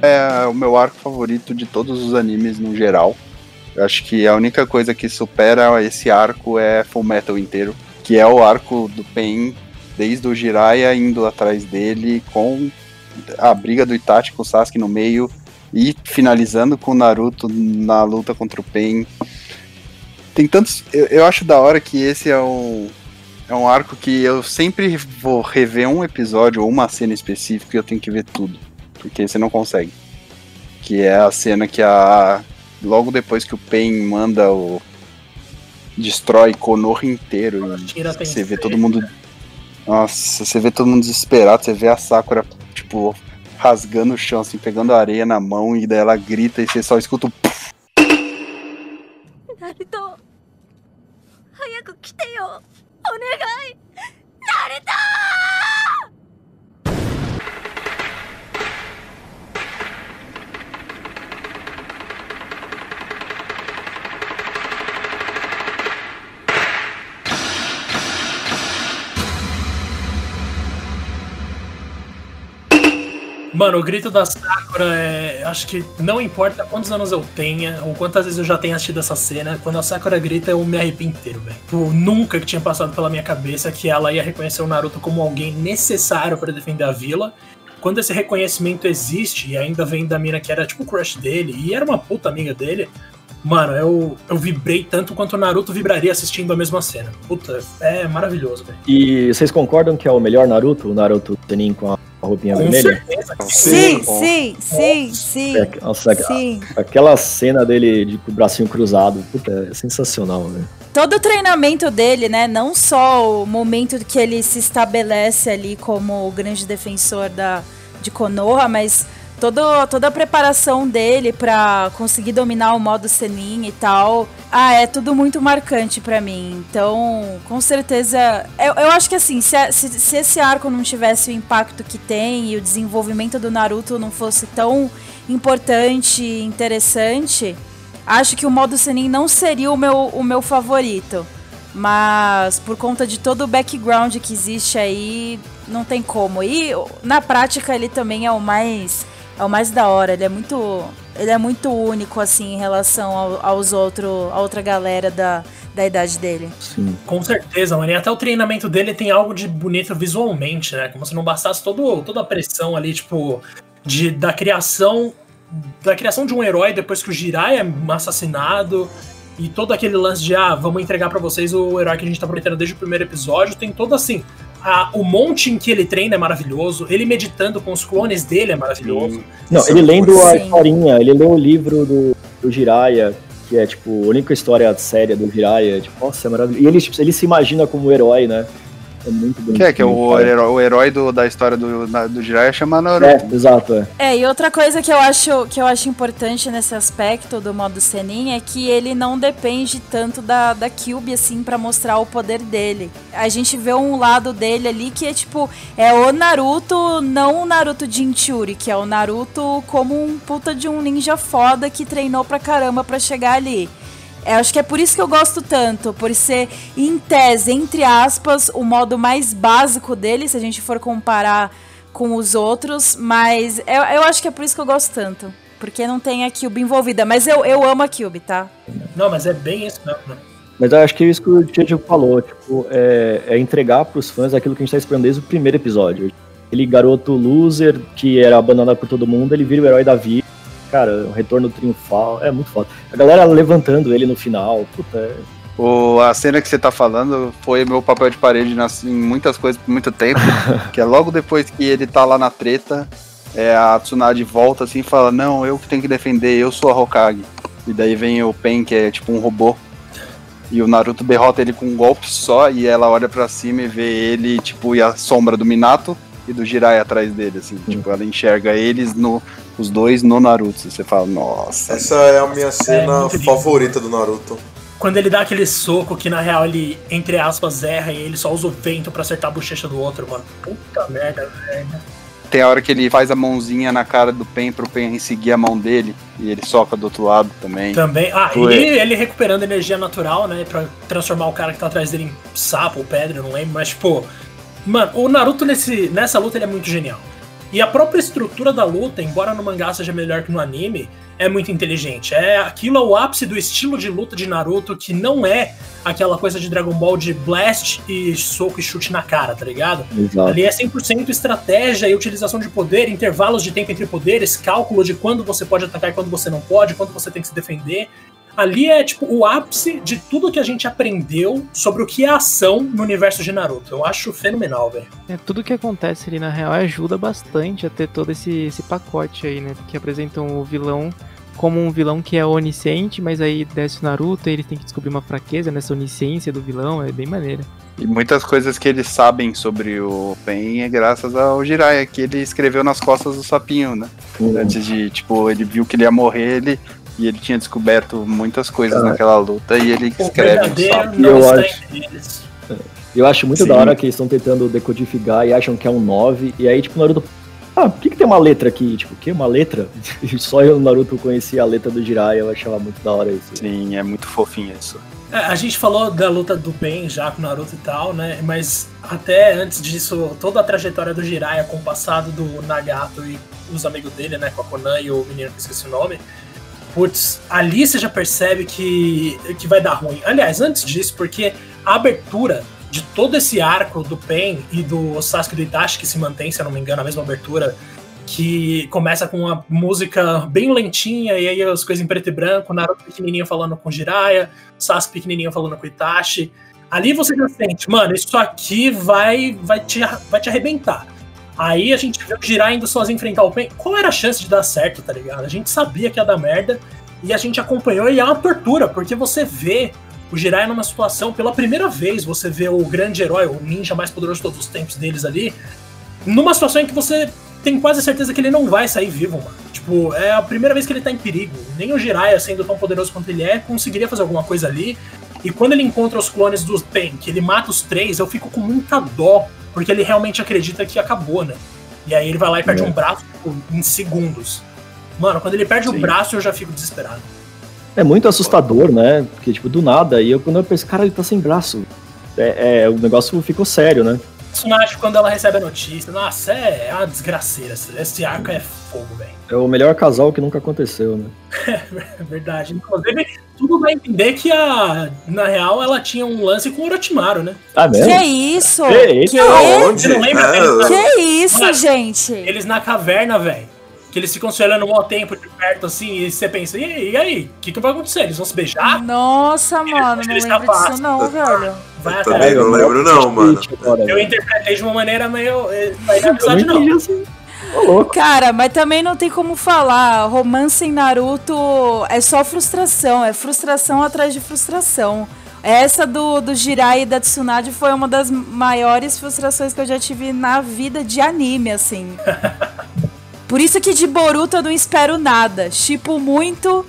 É o meu arco favorito de todos os animes no geral. Eu acho que a única coisa que supera esse arco é Full Metal inteiro, que é o arco do Pain, desde o Jiraiya indo atrás dele, com a briga do Itachi com o Sasuke no meio, e finalizando com o Naruto na luta contra o Pain. Tem tantos. Eu, eu acho da hora que esse é um, é um arco que eu sempre vou rever um episódio ou uma cena específica e eu tenho que ver tudo porque você não consegue. Que é a cena que a. Logo depois que o Pain manda o. Destrói Konoha inteiro. E Tira você vê Tensei. todo mundo. Nossa, você vê todo mundo desesperado, você vê a Sakura, tipo, rasgando o chão, assim, pegando areia na mão, e daí ela grita e você só escuta o. ナルト早く来てよお願いナルト Mano, o grito da Sakura é. Acho que não importa quantos anos eu tenha, ou quantas vezes eu já tenha assistido essa cena, quando a Sakura grita eu me arrepio inteiro, velho. Tipo, nunca que tinha passado pela minha cabeça que ela ia reconhecer o Naruto como alguém necessário pra defender a vila. Quando esse reconhecimento existe e ainda vem da mina que era tipo o crush dele e era uma puta amiga dele, mano, eu, eu vibrei tanto quanto o Naruto vibraria assistindo a mesma cena. Puta, é maravilhoso, velho. E vocês concordam que é o melhor Naruto? O Naruto Tenin com a roupinha Com vermelha? certeza. Sim, sim, sim, sim. É, nossa, Sim. aquela cena dele de, com o bracinho cruzado, puta, é sensacional, né? Todo o treinamento dele, né? Não só o momento que ele se estabelece ali como o grande defensor da, de Konoha, mas todo, toda a preparação dele pra conseguir dominar o modo Senin e tal. Ah, é tudo muito marcante pra mim. Então, com certeza. Eu, eu acho que assim, se, se, se esse arco não tivesse o impacto que tem e o desenvolvimento do Naruto não fosse tão importante e interessante, acho que o modo Senin não seria o meu, o meu favorito. Mas por conta de todo o background que existe aí, não tem como. E na prática ele também é o mais é o mais da hora, ele é muito ele é muito único assim em relação ao- aos outros, a outra galera da, da idade dele. Sim. Com certeza, mano. E até o treinamento dele tem algo de bonito visualmente, né? Como se não bastasse todo, toda a pressão ali, tipo, de, da criação. Da criação de um herói depois que o Jirai é assassinado. E todo aquele lance de, ah, vamos entregar pra vocês o herói que a gente tá prometendo desde o primeiro episódio. Tem todo assim. A, o monte em que ele treina é maravilhoso. Ele meditando com os clones dele é maravilhoso. Não, Isso ele é lendo a historinha, ele leu o livro do, do Jiraiya, que é, tipo, a única história séria do Jiraiya. Tipo, nossa, é maravilhoso. E ele, tipo, ele se imagina como herói, né? É muito bonito. Que é, que é o herói, o herói do, da história do, na- do Jiraiya chama É, Naruto. exato, é. É, e outra coisa que eu acho que eu acho importante nesse aspecto do modo Senin é que ele não depende tanto da, da Kyuubi, assim, pra mostrar o poder dele. A gente vê um lado dele ali que é tipo, é o Naruto, não o Naruto Jinchuri, que é o Naruto como um puta de um ninja foda que treinou pra caramba pra chegar ali. É, acho que é por isso que eu gosto tanto, por ser, em tese, entre aspas, o modo mais básico dele, se a gente for comparar com os outros, mas eu, eu acho que é por isso que eu gosto tanto. Porque não tem a Cube envolvida. Mas eu, eu amo a Cube, tá? Não, mas é bem isso mesmo, né? Mas eu acho que é isso que o Diego falou, tipo, é, é entregar pros fãs aquilo que a gente tá esperando desde o primeiro episódio. Aquele garoto loser que era abandonado por todo mundo, ele vira o herói da vida. Cara, o retorno triunfal, é muito foda. A galera levantando ele no final, puta, é... O, a cena que você tá falando foi meu papel de parede nas, em muitas coisas por muito tempo. *laughs* que é logo depois que ele tá lá na treta, é, a Tsunade volta assim e fala: Não, eu que tenho que defender, eu sou a Hokage. E daí vem o Pen, que é tipo um robô. E o Naruto derrota ele com um golpe só, e ela olha pra cima e vê ele, tipo, e a sombra do Minato e do Jiraiya atrás dele, assim. Tipo, ela enxerga eles, no, os dois no Naruto. Você fala, nossa. Essa é a minha cena muito lindo. favorita do Naruto. Quando ele dá aquele soco que na real ele, entre aspas, erra e ele só usa o vento pra acertar a bochecha do outro, mano. Puta merda, velho. Tem a hora que ele faz a mãozinha na cara do Pen pro Pen seguir a mão dele, e ele soca do outro lado também. Também. Ah, Foi. ele, ele recuperando energia natural, né? Pra transformar o cara que tá atrás dele em sapo ou pedra, eu não lembro, mas, tipo. Mano, o Naruto nesse, nessa luta ele é muito genial. E a própria estrutura da luta, embora no mangá seja melhor que no anime, é muito inteligente. É aquilo é o ápice do estilo de luta de Naruto, que não é aquela coisa de Dragon Ball de blast e soco e chute na cara, tá ligado? Exato. Ali é 100% estratégia e utilização de poder, intervalos de tempo entre poderes, cálculo de quando você pode atacar e quando você não pode, quando você tem que se defender. Ali é tipo o ápice de tudo que a gente aprendeu sobre o que é ação no universo de Naruto. Eu acho fenomenal, velho. É, tudo que acontece ali na real ajuda bastante a ter todo esse, esse pacote aí, né? Que apresentam o vilão como um vilão que é onisciente, mas aí desce o Naruto e ele tem que descobrir uma fraqueza nessa onisciência do vilão, é bem maneiro. E muitas coisas que eles sabem sobre o Pen é graças ao Jiraiya, que ele escreveu nas costas do sapinho, né? Uhum. Antes de, tipo, ele viu que ele ia morrer, ele. E ele tinha descoberto muitas coisas Cara. naquela luta e ele escreve sapo. não Eu acho. eles. Eu acho muito Sim. da hora que eles estão tentando decodificar e acham que é um 9, e aí, tipo, o Naruto. Ah, por que, que tem uma letra aqui? Tipo, o que? Uma letra? E *laughs* só eu, Naruto, conhecia a letra do Jiraiya, eu achava muito da hora isso. Sim, é muito fofinho isso. É, a gente falou da luta do Ben já com o Naruto e tal, né? Mas até antes disso, toda a trajetória do Jiraiya com o passado do Nagato e os amigos dele, né? Com a Konan e o menino que eu esqueci o nome. Putz, ali você já percebe que, que vai dar ruim. Aliás, antes disso, porque a abertura de todo esse arco do Pen e do Sasuke do Itachi, que se mantém, se eu não me engano, a mesma abertura, que começa com uma música bem lentinha, e aí as coisas em preto e branco, Naruto pequenininho falando com Jiraiya, Sasuke pequenininho falando com Itachi. Ali você já sente, mano, isso aqui vai, vai, te, vai te arrebentar. Aí a gente vê o Jiraiya indo sozinho enfrentar o Pen. Qual era a chance de dar certo, tá ligado? A gente sabia que ia dar merda e a gente acompanhou e é uma tortura, porque você vê o Jiraiya numa situação, pela primeira vez, você vê o grande herói, o ninja mais poderoso de todos os tempos deles ali, numa situação em que você tem quase certeza que ele não vai sair vivo, mano. Tipo, é a primeira vez que ele tá em perigo. Nem o Jiraiya, sendo tão poderoso quanto ele é, conseguiria fazer alguma coisa ali. E quando ele encontra os clones do Pen, que ele mata os três, eu fico com muita dó, porque ele realmente acredita que acabou, né? E aí ele vai lá e perde É. um braço tipo, em segundos. Mano, quando ele perde o braço, eu já fico desesperado. É muito assustador, né? Porque, tipo, do nada, e eu quando eu penso, cara, ele tá sem braço. É, é, o negócio ficou sério, né? Tsunade, quando ela recebe a notícia, nossa, é, é uma desgraceira. Esse- arco é fogo, velho. É o melhor casal que nunca aconteceu, né? *laughs* É verdade. Inclusive, tudo vai entender que a. Na real, ela tinha um lance com o Orochimaru, né? Ah, Que mesmo? isso? Que Que, isso? Você não lembra É, deles, que isso, Mano, gente? Eles na caverna, velho. Que eles ficam se olhando um maior tempo de perto, assim, e você pensa, e aí, e aí? O que, que vai acontecer? Eles vão se beijar? Nossa, mano, não eles lembro disso não, velho. Vai Também não lembro não, mano. Agora, Eu interpretei de uma maneira meio. Não Eu não amizade, não. Cara, mas também não tem como falar. Romance em Naruto é só frustração. É frustração atrás de frustração. Essa do, do Jirai e da Tsunade foi uma das maiores frustrações que eu já tive na vida de anime, assim. *laughs* Por isso que de Boruto eu não espero nada. Tipo muito.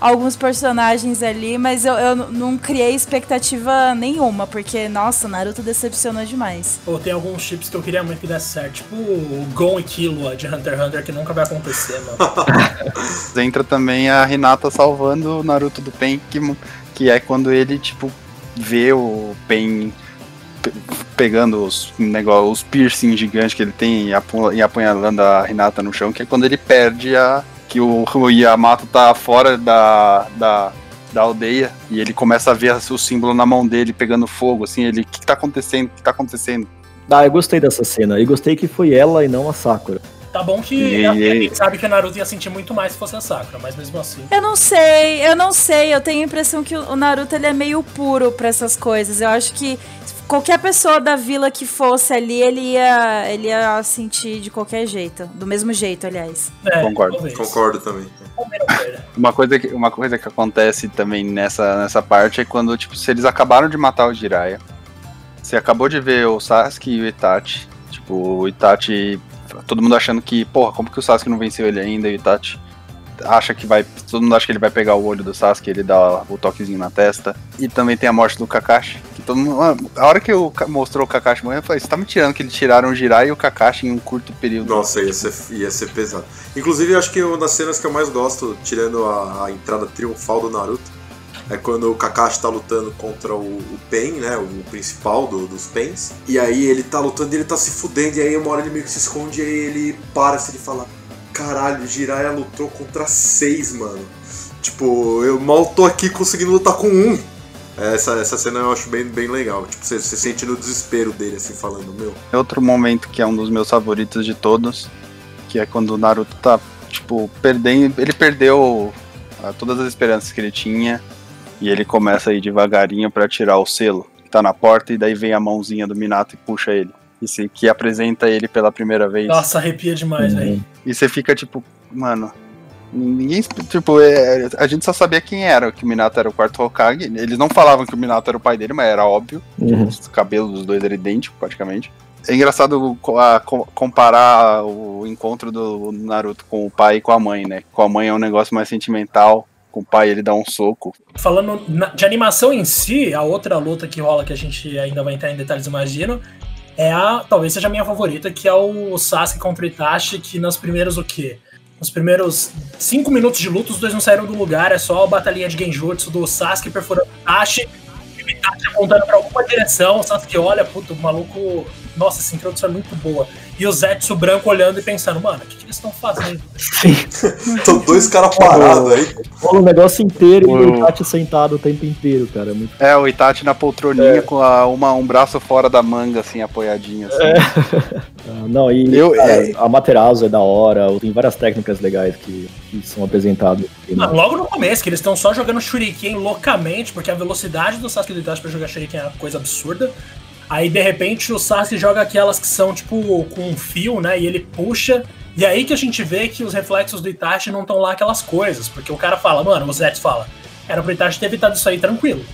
alguns personagens ali, mas eu, eu não criei expectativa nenhuma, porque, nossa, Naruto decepcionou demais. Pô, tem alguns chips que eu queria muito que desse certo, tipo o Gon e Killua de Hunter x Hunter, que nunca vai acontecer, mano. Entra também a Hinata salvando o Naruto do Pen, que, que é quando ele, tipo, vê o Pen pe- pegando os negócios, os piercing gigantes que ele tem e apu- e apunhalando a Hinata no chão, que é quando ele perde a. que o, o Yamato tá fora da, da, da aldeia e ele começa a ver o símbolo na mão dele pegando fogo, assim, ele. O que, que tá acontecendo? O que tá acontecendo? Ah, eu gostei dessa cena. E gostei que foi ela e não a Sakura. Tá bom que E- a gente sabe que o Naruto ia sentir muito mais se fosse a Sakura, mas mesmo assim. Eu não sei, eu não sei. Eu tenho a impressão que o Naruto ele é meio puro pra essas coisas. Eu acho que qualquer pessoa da vila que fosse ali, ele ia, ele ia sentir de qualquer jeito. Do mesmo jeito, aliás. É, Concordo. talvez. Concordo também. Uma coisa, que, uma coisa que acontece também nessa, nessa parte é quando, tipo, se eles acabaram de matar o Jiraiya, você acabou de ver o Sasuke e o Itachi, tipo, o Itachi, todo mundo achando que, porra, como que o Sasuke não venceu ele ainda, e o Itachi acha que vai, todo mundo acha que ele vai pegar o olho do Sasuke, ele dá o toquezinho na testa, e também tem a morte do Kakashi, que todo mundo, a hora que eu mostrou o Kakashi morrendo, eu falei, você tá me tirando que eles tiraram o Jiraiya e o Kakashi em um curto período. Nossa, ia ser, ia ser pesado. Inclusive, eu acho que uma das cenas que eu mais gosto, tirando a, a entrada triunfal do Naruto, é quando o Kakashi tá lutando contra o, o Pen, né? O principal do- dos Pens. E aí ele tá lutando e ele tá se fudendo. E aí uma hora ele meio que se esconde e aí ele para assim, ele Caralho, Jiraiya lutou contra seis, mano. Tipo, eu mal tô aqui conseguindo lutar com um. Essa, essa cena eu acho bem, bem legal. Tipo, você, você sente no desespero dele, assim, falando, meu. Outro momento que é um dos meus favoritos de todos, que é quando o Naruto tá, tipo, perdendo. Ele perdeu ah, todas as esperanças que ele tinha. E ele começa a ir devagarinho pra tirar o selo que tá na porta, e daí vem a mãozinha do Minato e puxa ele. E se, que apresenta ele pela primeira vez. Nossa, arrepia demais, velho. E você fica tipo, mano. Ninguém. Tipo, é, a gente só sabia quem era, que o Minato era o quarto Hokage. Eles não falavam que o Minato era o pai dele, mas era óbvio. Uhum. Os cabelos dos dois eram idênticos, praticamente. É engraçado a- co- comparar o encontro do Naruto com o pai e com a mãe, né? Com a mãe é um negócio mais sentimental. Com o pai ele dá um soco. Falando na- de animação em si, a outra luta que rola, que a gente ainda vai entrar em detalhes, imagino, é a, talvez seja a minha favorita, que é o Sasuke contra o Itachi, que nos primeiros o quê? Nos primeiros cinco minutos de luta, os dois não saíram do lugar, é só a batalhinha de Genjutsu do Sasuke perfurando o Itachi, o Itachi apontando pra alguma direção, o Sasuke olha, puta, o maluco... Nossa, essa introdução é muito boa. E o Zetsu branco olhando e pensando, mano, o que, que eles estão fazendo? Tô dois caras parados aí. Rola o negócio inteiro e O- Itachi sentado o tempo inteiro, cara. É muito É, o Itachi na poltroninha com a- uma, um braço fora da manga, assim, apoiadinho. Assim. *laughs* Ah, Não, e Eu- cara, é- a Materazo é da hora, tem várias técnicas legais que, que são apresentadas. aqui, né? Não, logo no começo, que eles estão só jogando Shuriken loucamente, porque a velocidade do Sasuke e do Itachi pra jogar Shuriken é uma coisa absurda. Aí, de repente, o Sasuke joga aquelas que são, tipo, com um fio, né? E ele puxa. E aí que a gente vê que os reflexos do Itachi não estão lá aquelas coisas. Porque o cara fala, mano, o Zetsu fala, era pro Itachi ter evitado isso aí tranquilo.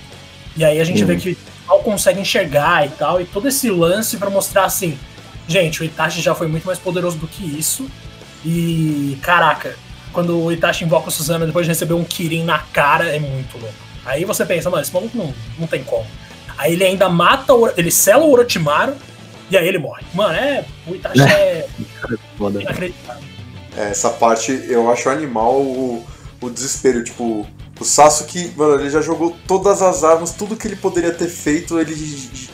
E aí a gente Uhum. vê que o mal consegue enxergar e tal. E todo esse lance pra mostrar assim, gente, o Itachi já foi muito mais poderoso do que isso. E, caraca, quando o Itachi invoca o Suzano depois de receber um Kirin na cara, é muito louco. Aí você pensa, mano, esse maluco não, não tem como. Aí ele ainda mata, o, ele sela o Orochimaru e aí ele morre. Mano, é. O Itachi é inacreditável. É, Essa parte eu acho animal o, o desespero. Tipo, o Sasuke, mano, ele já jogou todas as armas, tudo que ele poderia ter feito, ele,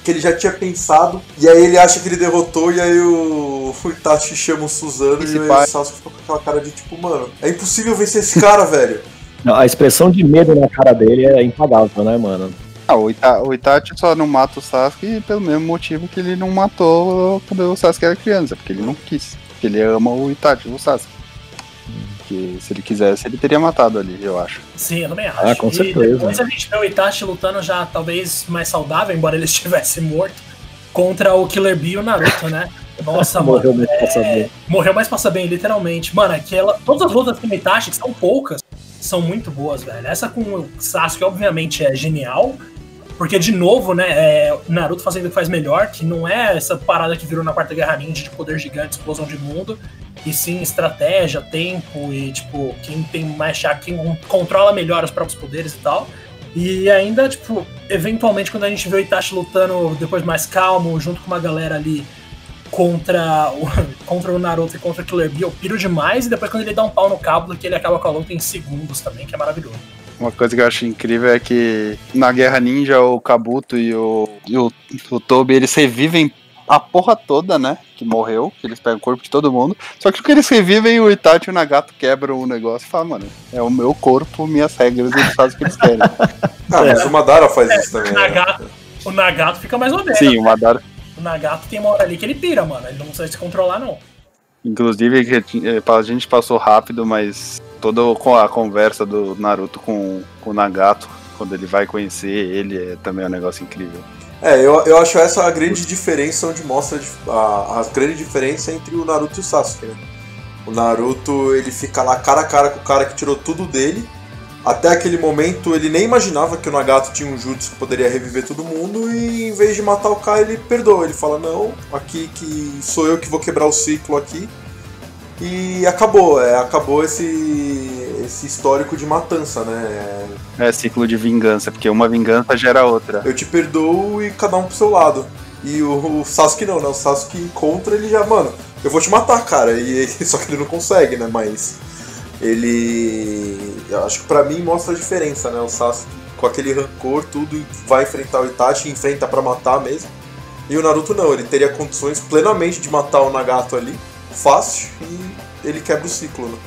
que ele já tinha pensado. E aí ele acha que ele derrotou, e aí o, o Itachi chama o Suzano Esse e pai- o Sasuke fica com aquela cara de tipo, mano, é impossível vencer esse cara, *laughs* velho. Não, A expressão de medo na cara dele é impagável, né, mano? Ah, o, Ita- o Itachi só não mata o Sasuke pelo mesmo motivo que ele não matou quando o Sasuke era criança, porque ele não quis. Porque ele ama o Itachi, o Sasuke. Que se ele quisesse, ele teria matado ali, eu acho. Sim, eu também acho. Ah, com e certeza. depois a gente vê o Itachi lutando já talvez mais saudável, embora ele *laughs* estivesse morto, contra o Killer Bee e o Naruto, né? Nossa, *laughs* Morreu mano. muito pra saber. Morreu mais pra saber, literalmente. Mano, aquela. Todas as lutas com o Itachi, que são poucas, são muito boas, velho. Essa com o Sasuke, obviamente, é genial. Porque, de novo, né, é, Naruto fazendo o que faz melhor, que não é essa parada que virou na Quarta Guerra Ninja de poder gigante, explosão de mundo, e sim estratégia, tempo e, tipo, quem tem mais chá, quem controla melhor os próprios poderes e tal. E ainda, tipo, eventualmente, quando a gente vê o Itachi lutando depois mais calmo, junto com uma galera ali contra o, *laughs* contra o Naruto e contra o Killer Bee, eu piro demais, e depois quando ele dá um pau no cabo, que ele acaba com a luta em segundos também, que é maravilhoso. Uma coisa que eu acho incrível é que na Guerra Ninja o Kabuto e o, e o, o Tobi eles revivem a porra toda, né? Que morreu, que eles pegam o corpo de todo mundo. Só que o que eles revivem, o Itachi e o Nagato quebram o negócio e falam, mano, é o meu corpo, minhas regras, eles fazem o que eles querem. *laughs* Ah, mas o Madara faz isso também. O né? Nagato, o Nagato fica mais ou menos. Sim, o Madara. O Nagato tem uma hora ali que ele pira, mano. Ele não consegue se controlar, não. Inclusive, que, eh, a gente passou rápido, mas toda a conversa do Naruto com, com o Nagato, quando ele vai conhecer ele, é também um negócio incrível. É, eu, eu acho essa a grande diferença onde mostra a, a grande diferença entre o Naruto e o Sasuke, né? O Naruto, ele fica lá cara a cara com o cara que tirou tudo dele. Até aquele momento ele nem imaginava que o Nagato tinha um jutsu que poderia reviver todo mundo e em vez de matar o cara ele perdoa. Ele fala, não, aqui que sou eu que vou quebrar o ciclo aqui. E acabou, é, acabou esse, esse histórico de matança, né? É ciclo de vingança, porque uma vingança gera outra. Eu te perdoo e cada um pro seu lado. E o, o Sasuke não, né? O Sasuke encontra ele já, mano, eu vou te matar, cara. E ele, *laughs* só que ele não consegue, né? Mas ele. Eu acho que pra mim mostra a diferença, né? O Sasuke com aquele rancor, tudo, vai enfrentar o Itachi, enfrenta para matar mesmo. E o Naruto não, ele teria condições plenamente de matar o Nagato ali, fácil, e ele quebra o ciclo, né?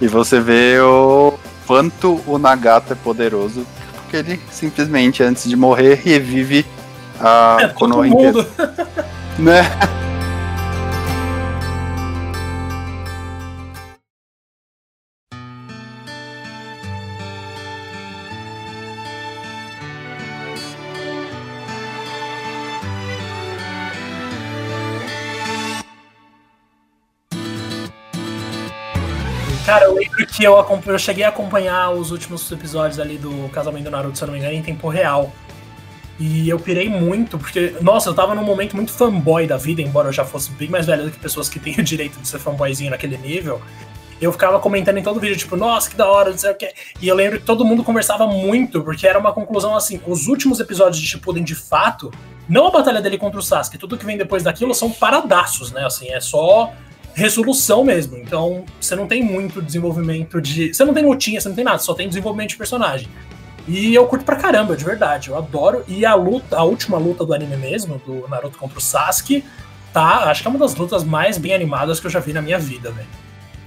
E você vê o quanto o Nagato é poderoso, porque ele simplesmente, antes de morrer, revive a É, todo Konoha inteira. Né? *laughs* que eu, eu cheguei a acompanhar os últimos episódios ali do Casamento do Naruto, se eu não me engano, em tempo real. E eu pirei muito, porque, nossa, eu tava num momento muito fanboy da vida, embora eu já fosse bem mais velho do que pessoas que têm o direito de ser fanboyzinho naquele nível. Eu ficava comentando em todo vídeo, tipo, nossa, que da hora, não sei o quê. E eu lembro que todo mundo conversava muito, porque era uma conclusão assim: os últimos episódios de Shippuden, de fato, não a batalha dele contra o Sasuke, tudo que vem depois daquilo são paradaços, né? Assim, é só resolução mesmo. Então, você não tem muito desenvolvimento de. Você não tem lutinha, você não tem nada, só tem desenvolvimento de personagem. E eu curto pra caramba, de verdade. Eu adoro. E a luta, a última luta do anime mesmo, do Naruto contra o Sasuke, tá. Acho que é uma das lutas mais bem animadas que eu já vi na minha vida, velho.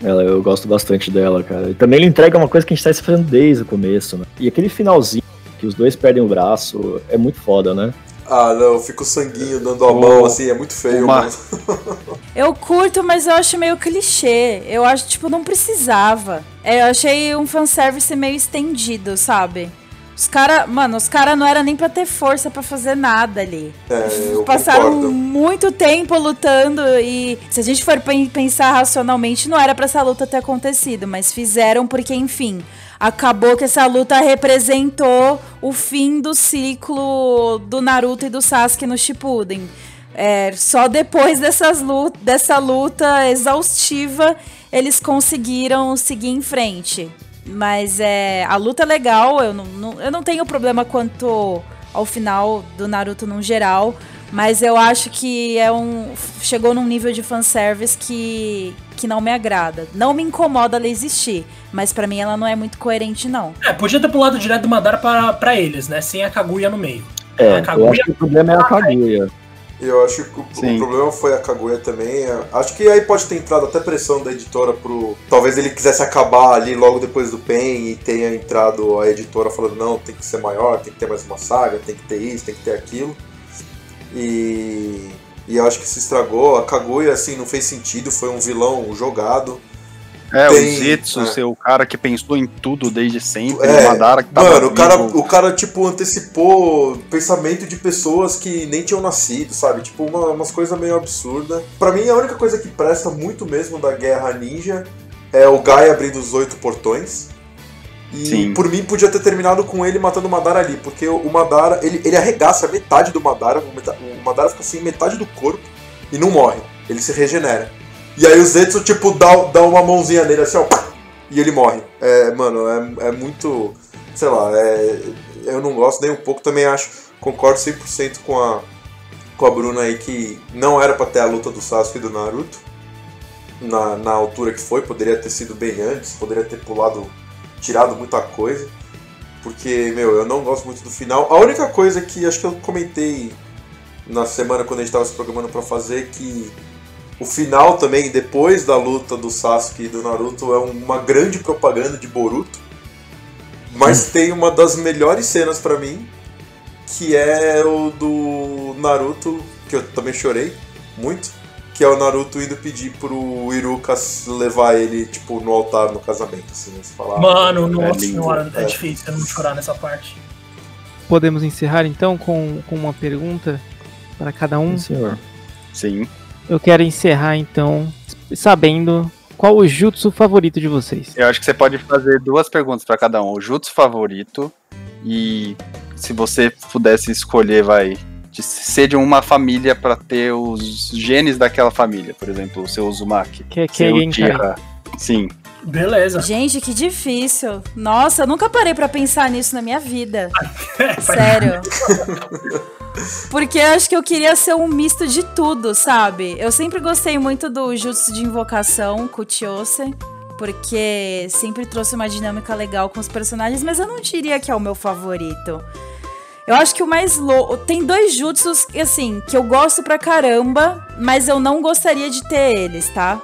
Ela, eu gosto bastante dela, cara. E também ele entrega uma coisa que a gente tá fazendo desde o começo, né? E aquele finalzinho, que os dois perdem o braço, é muito foda, né? Ah, não, fica o sanguinho dando a mão, assim, é muito feio, Uma- mano. *laughs* Eu curto, mas eu acho meio clichê. Eu acho, tipo, não precisava. É, eu achei um fanservice meio estendido, sabe? Os caras, mano, os caras não era nem pra ter força pra fazer nada ali. É, eu Passaram concordo. muito tempo lutando e se a gente for pen- pensar racionalmente, não era pra essa luta ter acontecido, mas fizeram porque, enfim, acabou que essa luta representou o fim do ciclo do Naruto e do Sasuke no Shippuden. É, só depois dessas lut dessa luta exaustiva eles conseguiram seguir em frente. Mas é, a luta é legal, eu não, não- eu não tenho problema quanto ao final do Naruto no geral, mas eu acho que é um chegou num nível de fanservice que, que não me agrada. Não me incomoda ela existir, mas pra mim ela não é muito coerente não. É, podia ter pulado direto do Madara pra, pra eles, né? Sem a Kaguya no meio. É, A eu Kaguya- acho que o problema é a Kaguya. Eu acho que o, o problema foi a Kaguya também. Acho que aí pode ter entrado até pressão da editora pro. Talvez ele quisesse acabar ali logo depois do PEN e tenha entrado a editora falando: não, tem que ser maior, tem que ter mais uma saga, tem que ter isso, tem que ter aquilo. E. E acho que se estragou. A Kaguya, assim, não fez sentido, foi um vilão jogado. É, Tem- o Zetsu é. ser o cara que pensou em tudo desde sempre, É, o Madara que tava Mano, o cara, o cara, tipo, antecipou pensamento de pessoas que nem tinham nascido, sabe? Tipo, uma- umas coisas meio absurdas. Pra mim, a única coisa que presta muito mesmo da Guerra Ninja é o Gai abrindo os oito portões. E Sim. por mim podia ter terminado com ele matando o Madara ali, porque o Madara, ele, ele arregaça metade do Madara, o Madara fica sem metade do corpo e não morre, ele se regenera. E aí o Zetsu, tipo, dá, dá uma mãozinha nele assim, ó, e ele morre. É, mano, é, é muito, sei lá, é, eu não gosto nem um pouco, também acho, concordo 100% com a, com a Bruna aí que não era pra ter a luta do Sasuke e do Naruto na, na altura que foi, poderia ter sido bem antes, poderia ter pulado, tirado muita coisa, porque, meu, eu não gosto muito do final. A única coisa que acho que eu comentei na semana quando a gente tava se programando pra fazer que o final também, depois da luta do Sasuke e do Naruto, é uma grande propaganda de Boruto, mas tem uma das melhores cenas pra mim, que é o do Naruto, que eu também chorei muito, que é o Naruto indo pedir pro Iruka levar ele, tipo, no altar no casamento, assim, né? Você fala, Mano, é nossa lindo, senhora, é é. difícil eu não chorar nessa parte. Podemos encerrar então com, com uma pergunta para cada um. Sim, senhor. Sim. Eu quero encerrar então sabendo qual o jutsu favorito de vocês. Eu acho que você pode fazer duas perguntas pra cada um. O jutsu favorito e se você pudesse escolher, vai, de ser de uma família pra ter os genes daquela família, por exemplo, o seu Uzumaki. Que, que seu alguém cai. Uchiha. Sim. Beleza. Gente, que difícil. Nossa, eu nunca parei pra pensar nisso na minha vida. *laughs* Sério. Porque eu acho que eu queria ser um misto de tudo, sabe? Eu sempre gostei muito do jutsu de invocação, Kuchiyose, porque sempre trouxe uma dinâmica legal com os personagens, mas eu não diria que é o meu favorito. Eu acho que o mais louco. Tem dois jutsus, assim, que eu gosto pra caramba, mas eu não gostaria de ter eles, tá?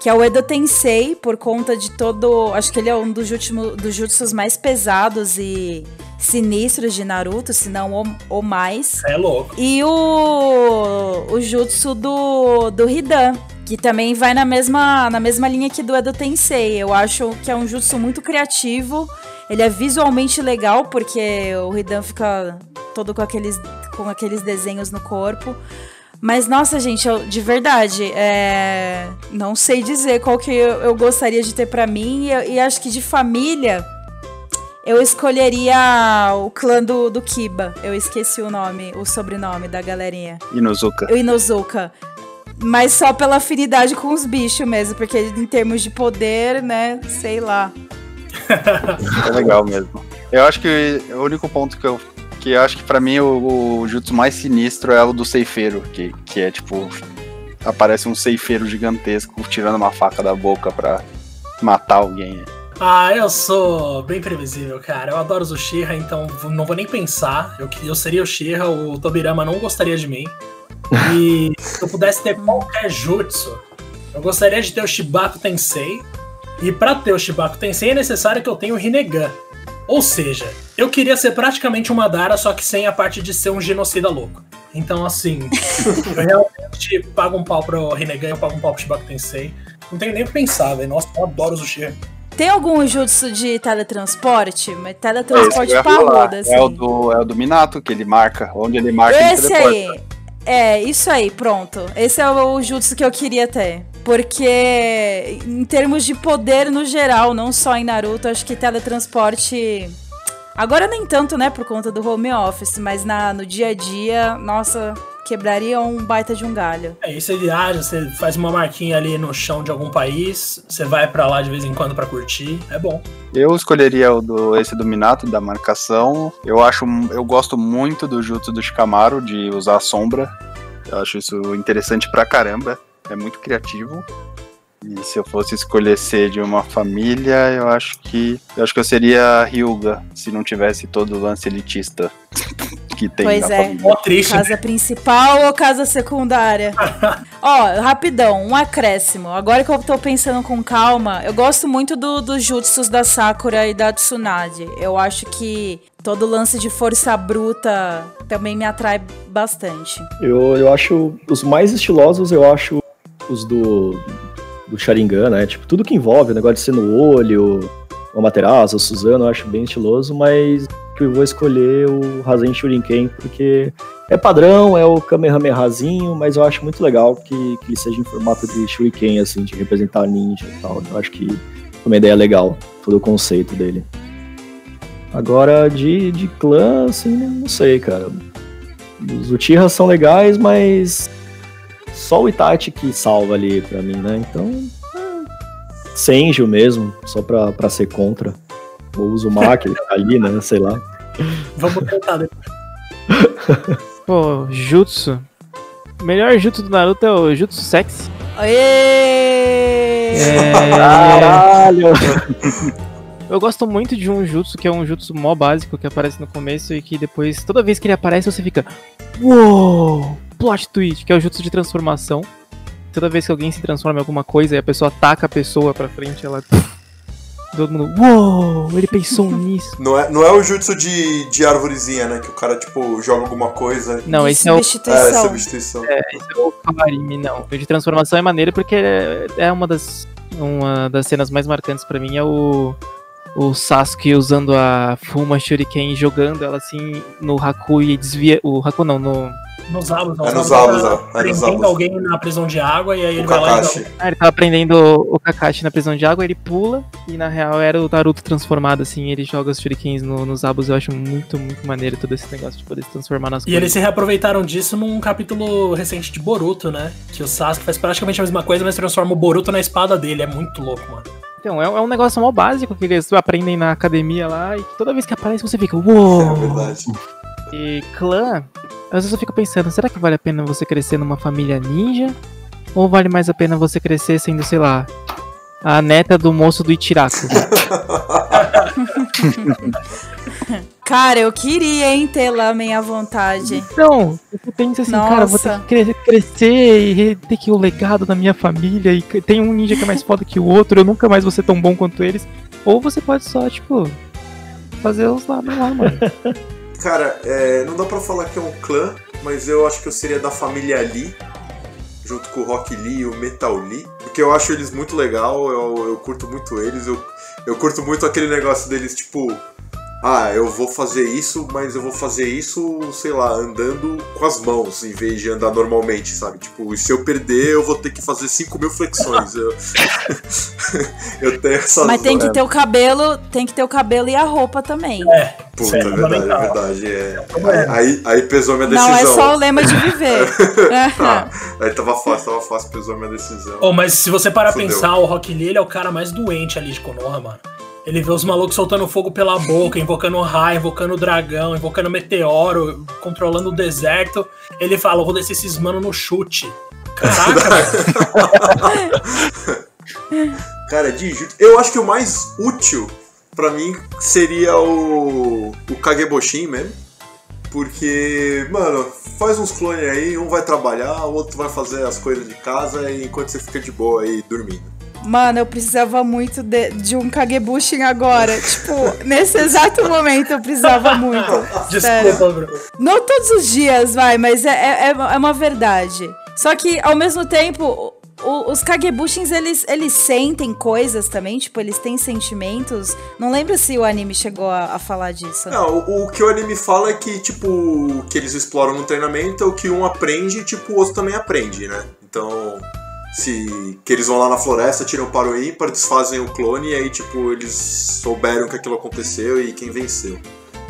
Que é o Edo Tensei, por conta de todo. Acho que ele é um dos, últimos, dos jutsus mais pesados e sinistros de Naruto, se não o, o mais. É louco. E o, o jutsu do, do Hidan, que também vai na mesma, na mesma linha que do Edo Tensei. Eu acho que é um jutsu muito criativo. Ele é visualmente legal, porque o Hidan fica todo com aqueles, com aqueles desenhos no corpo. Mas, nossa, gente, eu, de verdade, é, não sei dizer qual que eu, eu gostaria de ter pra mim. E, e acho que de família, eu escolheria o clã do, do Kiba. Eu esqueci o nome, o sobrenome da galerinha. Inuzuka. O Inozuka. Mas só pela afinidade com os bichos mesmo, porque em termos de poder, né, sei lá. É legal mesmo. Eu acho que o único ponto que eu. Que eu acho que pra mim o, o jutsu mais sinistro é o do ceifeiro, que, que é tipo. Aparece um ceifeiro gigantesco tirando uma faca da boca pra matar alguém. Ah, eu sou bem previsível, cara. Eu adoro os Uchiha, então não vou nem pensar. Eu, eu seria o Uchiha, o Tobirama não gostaria de mim. E *laughs* se eu pudesse ter qualquer jutsu, eu gostaria de ter o Shibaku Tensei. E pra ter o Shibaku Tensei é necessário que eu tenha o Rinnegan. Ou seja, eu queria ser praticamente um Madara, só que sem a parte de ser um genocida louco. Então, assim, *laughs* eu realmente pago um pau pro Rinnegan, eu pago um pau pro Shibaku Tensei. Não tenho nem o que pensar, velho. Nossa, eu adoro os Uchiha. Tem algum jutsu de teletransporte? Mas É teletransporte falar. parrudo, assim. É o, do, é o do Minato, que ele marca. Onde ele marca, Esse ele teleporta. aí. É, isso aí, pronto. Esse é o jutsu que eu queria ter. Porque, em termos de poder no geral, não só em Naruto, acho que teletransporte. Agora nem tanto, né, por conta do home office, mas na, no dia a dia, nossa, quebraria um baita de um galho. É, isso você viaja, você faz uma marquinha ali no chão de algum país, você vai pra lá de vez em quando pra curtir, é bom. Eu escolheria o do, esse do Minato, da marcação. Eu acho, eu gosto muito do jutsu do Shikamaru, de usar a sombra. Eu acho isso interessante pra caramba. É muito criativo. E se eu fosse escolher ser de uma família, eu acho que. Eu acho que eu seria Ryuga, se não tivesse todo o lance elitista *laughs* que tem Pois na é. família. Triste, né? Casa principal ou casa secundária? *laughs* Ó, rapidão, um acréscimo. Agora que eu tô pensando com calma, eu gosto muito do- dos jutsus da Sakura e da Tsunade. Eu acho que todo lance de força bruta também me atrai bastante. Eu, eu acho os mais estilosos, eu acho os do, do Sharingan, né? Tipo, tudo que envolve o negócio de ser no olho, o Amaterasu, o Suzano, eu acho bem estiloso, mas que eu vou escolher o Rasen Shuriken, porque é padrão, é o Kamehamehazinho, mas eu acho muito legal que, que ele seja em formato de Shuriken, assim, de representar ninja e tal. Eu acho que foi uma ideia legal, todo o conceito dele. Agora, de, de clã, assim, não sei, cara. Os Uchiha são legais, mas só o Itachi que salva ali pra mim, né? Então, é, Senju mesmo, só pra, pra ser contra. Ou uso tá *laughs* ali, né? Sei lá. Vamos tentar depois. *laughs* Pô, Jutsu. O melhor Jutsu do Naruto é o Jutsu Sexy. Aê! É, Caralho! *laughs* eu gosto muito de um Jutsu que é um Jutsu mó básico que aparece no começo e que depois, toda vez que ele aparece, você fica. Uou! Plot twist, que é o Jutsu de transformação. Toda vez que alguém se transforma em alguma coisa e a pessoa ataca a pessoa pra frente, ela. Todo mundo. Uou! Ele pensou *laughs* nisso. Não é, não é o jutsu de, de árvorezinha, né? Que o cara, tipo, joga alguma coisa. Não, esse é o. É, substituição. substituição. Esse é o Kawarimi, não. O de transformação é maneiro porque é, é uma das uma das cenas mais marcantes pra mim é o o Sasuke usando a Fuma Shuriken e jogando ela assim no Haku e desvia o Haku não, no Nos Zabos, É nos Zabos, ó. É nos Prendendo Zabos. alguém na prisão de água e aí ele O vai lá e Kakashi. ah, ele tava prendendo o Kakashi na prisão de água, ele pula e na real era o Naruto transformado assim, ele joga os Shurikens no, nos Abus, eu acho muito, muito maneiro todo esse negócio de poder se transformar nas E coisas. eles se reaproveitaram disso num capítulo recente de Boruto, né? Que o Sasuke faz praticamente a mesma coisa, mas transforma o Boruto na espada dele. É muito louco, mano. Então, é, é um negócio mó básico que eles aprendem na academia lá e toda vez que aparece você fica, É uou! verdade. E clã, às vezes eu fico pensando, será que vale a pena você crescer numa família ninja? Ou vale mais a pena você crescer sendo, sei lá, a neta do moço do Itiraku? *laughs* Cara, eu queria, hein, ter lá minha vontade. Então, eu penso assim, cara, eu vou ter Nossa. que cre- crescer e ter que ir o legado da minha família e que tem um ninja que é mais foda que o outro, eu nunca mais vou ser tão bom quanto eles. Ou você pode só, tipo, fazer os lá, lá, mano. *laughs* Cara, é, não dá pra falar que é um clã, mas eu acho que eu seria da família Lee, junto com o Rock Lee e o Metal Lee, porque eu acho eles muito legal, eu, eu curto muito eles, eu, eu curto muito aquele negócio deles, tipo, ah, eu vou fazer isso, mas eu vou fazer isso, sei lá, andando com as mãos, em vez de andar normalmente, sabe? Tipo, e se eu perder, eu vou ter que fazer 5 mil flexões. Eu, *laughs* eu tenho essas... Mas tem que ter o cabelo, tem que ter o cabelo e a roupa também. Puta, Sim, é verdade, é verdade. É. Aí, aí pesou minha decisão. Não é só o lema de viver. Tá. *laughs* Aí tava fácil, tava fácil, pesou minha decisão. Oh, mas se você parar pra Fudeu. pensar, o Rock Lee ele é o cara mais doente ali de Konoha, mano. Ele vê os malucos soltando fogo pela boca, invocando raio, invocando o dragão, invocando meteoro, controlando o deserto. Ele fala, eu vou descer esses mano no chute. Caraca. *laughs* Cara, de jutsu. Eu acho que o mais útil pra mim seria o. o Kageboshin mesmo. Porque, mano, faz uns clones aí, um vai trabalhar, o outro vai fazer as coisas de casa, e enquanto você fica de boa aí dormindo. Mano, eu precisava muito de, de um Kagebushin agora. *laughs* tipo, nesse exato momento eu precisava muito. *laughs* Sério. Desculpa, bro. Não todos os dias, vai, mas é, é, é uma verdade. Só que, ao mesmo tempo, o- os Kagebushins, eles, eles sentem coisas também, tipo, eles têm sentimentos. Não lembro se o anime chegou a, a falar disso. Não, o, o que o anime fala é que, tipo, o que eles exploram no treinamento é o que um aprende, tipo, o outro também aprende, né? Então, se que eles vão lá na floresta, tiram para o ímpar, desfazem o clone, e aí, tipo, eles souberam que aquilo aconteceu e quem venceu.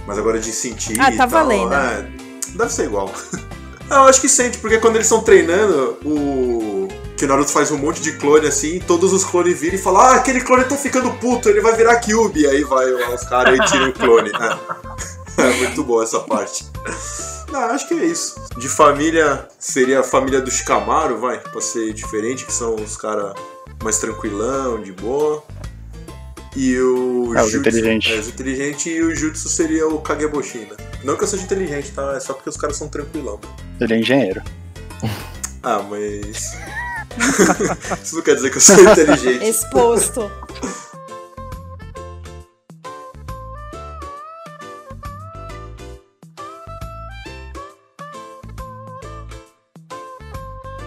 Mas agora de sentir Ah, e tá tal, valendo. é, deve ser igual. Não, *laughs* eu acho que sente, porque quando eles estão treinando, o. Que o Naruto faz um monte de clone assim, todos os clones viram e falam: Ah, aquele clone tá ficando puto, ele vai virar Kyubi. Aí vai lá os caras e tiram o clone. É. *laughs* É muito boa essa parte. Não, acho que é isso. De família, seria a família do Shikamaru, vai, pra ser diferente, que são os caras mais tranquilão, de boa. E o É, os Jutsu- inteligentes. É, os inteligentes e o Jutsu seria o Kageboshin, né? Não que eu seja inteligente, tá? É só porque os caras são tranquilão. Ele é engenheiro. Ah, mas. *laughs* Isso não quer dizer que eu sou inteligente. Exposto.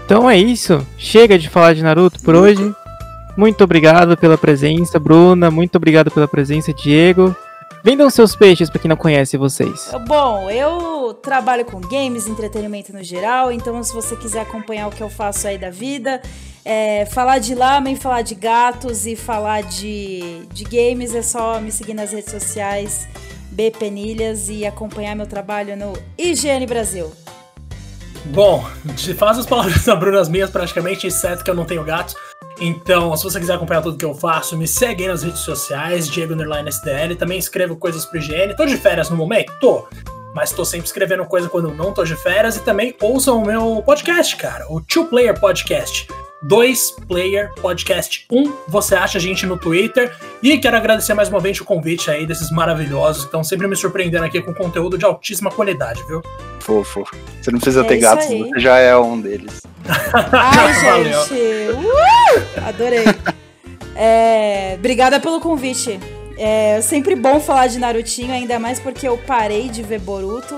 Então é isso. Chega de falar de Naruto por hoje. Muito obrigado pela presença, Bruna. Muito obrigado pela presença, Diego. Vendam seus peixes pra quem não conhece vocês. Bom, eu trabalho com games, entretenimento no geral, então se você quiser acompanhar o que eu faço aí da vida, é, falar de lamen, falar de gatos e falar de, de games, é só me seguir nas redes sociais. B Penilhas e acompanhar meu trabalho no IGN Brasil. Bom, de as palavras da Bruna as minhas praticamente, exceto que eu não tenho gatos. Então, se você quiser acompanhar tudo que eu faço, me segue aí nas redes sociais, Diego Underline SDL. Também escrevo coisas pro IGN. Tô de férias no momento? Tô. Mas tô sempre escrevendo coisa quando não tô de férias. E também ouçam o meu podcast, cara, o Two Player Podcast. 2 Player Podcast 1. Você acha a gente no Twitter. E quero agradecer mais uma vez o convite aí desses maravilhosos que estão sempre me surpreendendo aqui com conteúdo de altíssima qualidade, viu? Fofo. Você não precisa É ter gatos, aí. você já é um deles. Ai, *laughs* gente! Uh! Adorei. É, obrigada pelo convite. É sempre bom falar de Narutinho, ainda mais porque eu parei de ver Boruto.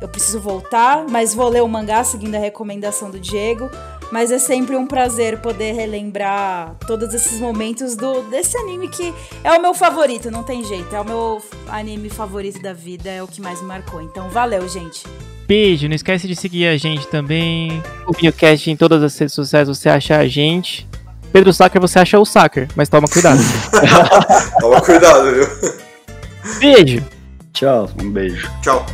Eu preciso voltar, mas vou ler o mangá seguindo a recomendação do Diego. Mas é sempre um prazer poder relembrar todos esses momentos do desse anime que é o meu favorito, não tem jeito. É o meu anime favorito da vida, é o que mais me marcou. Então, valeu, gente. Beijo, não esquece de seguir a gente também. O Biocast em todas as redes sociais você acha a gente. Pedro Sacker, você acha o Sacker, mas toma cuidado. *laughs* Toma cuidado, viu? Beijo! Tchau. Um beijo. Tchau.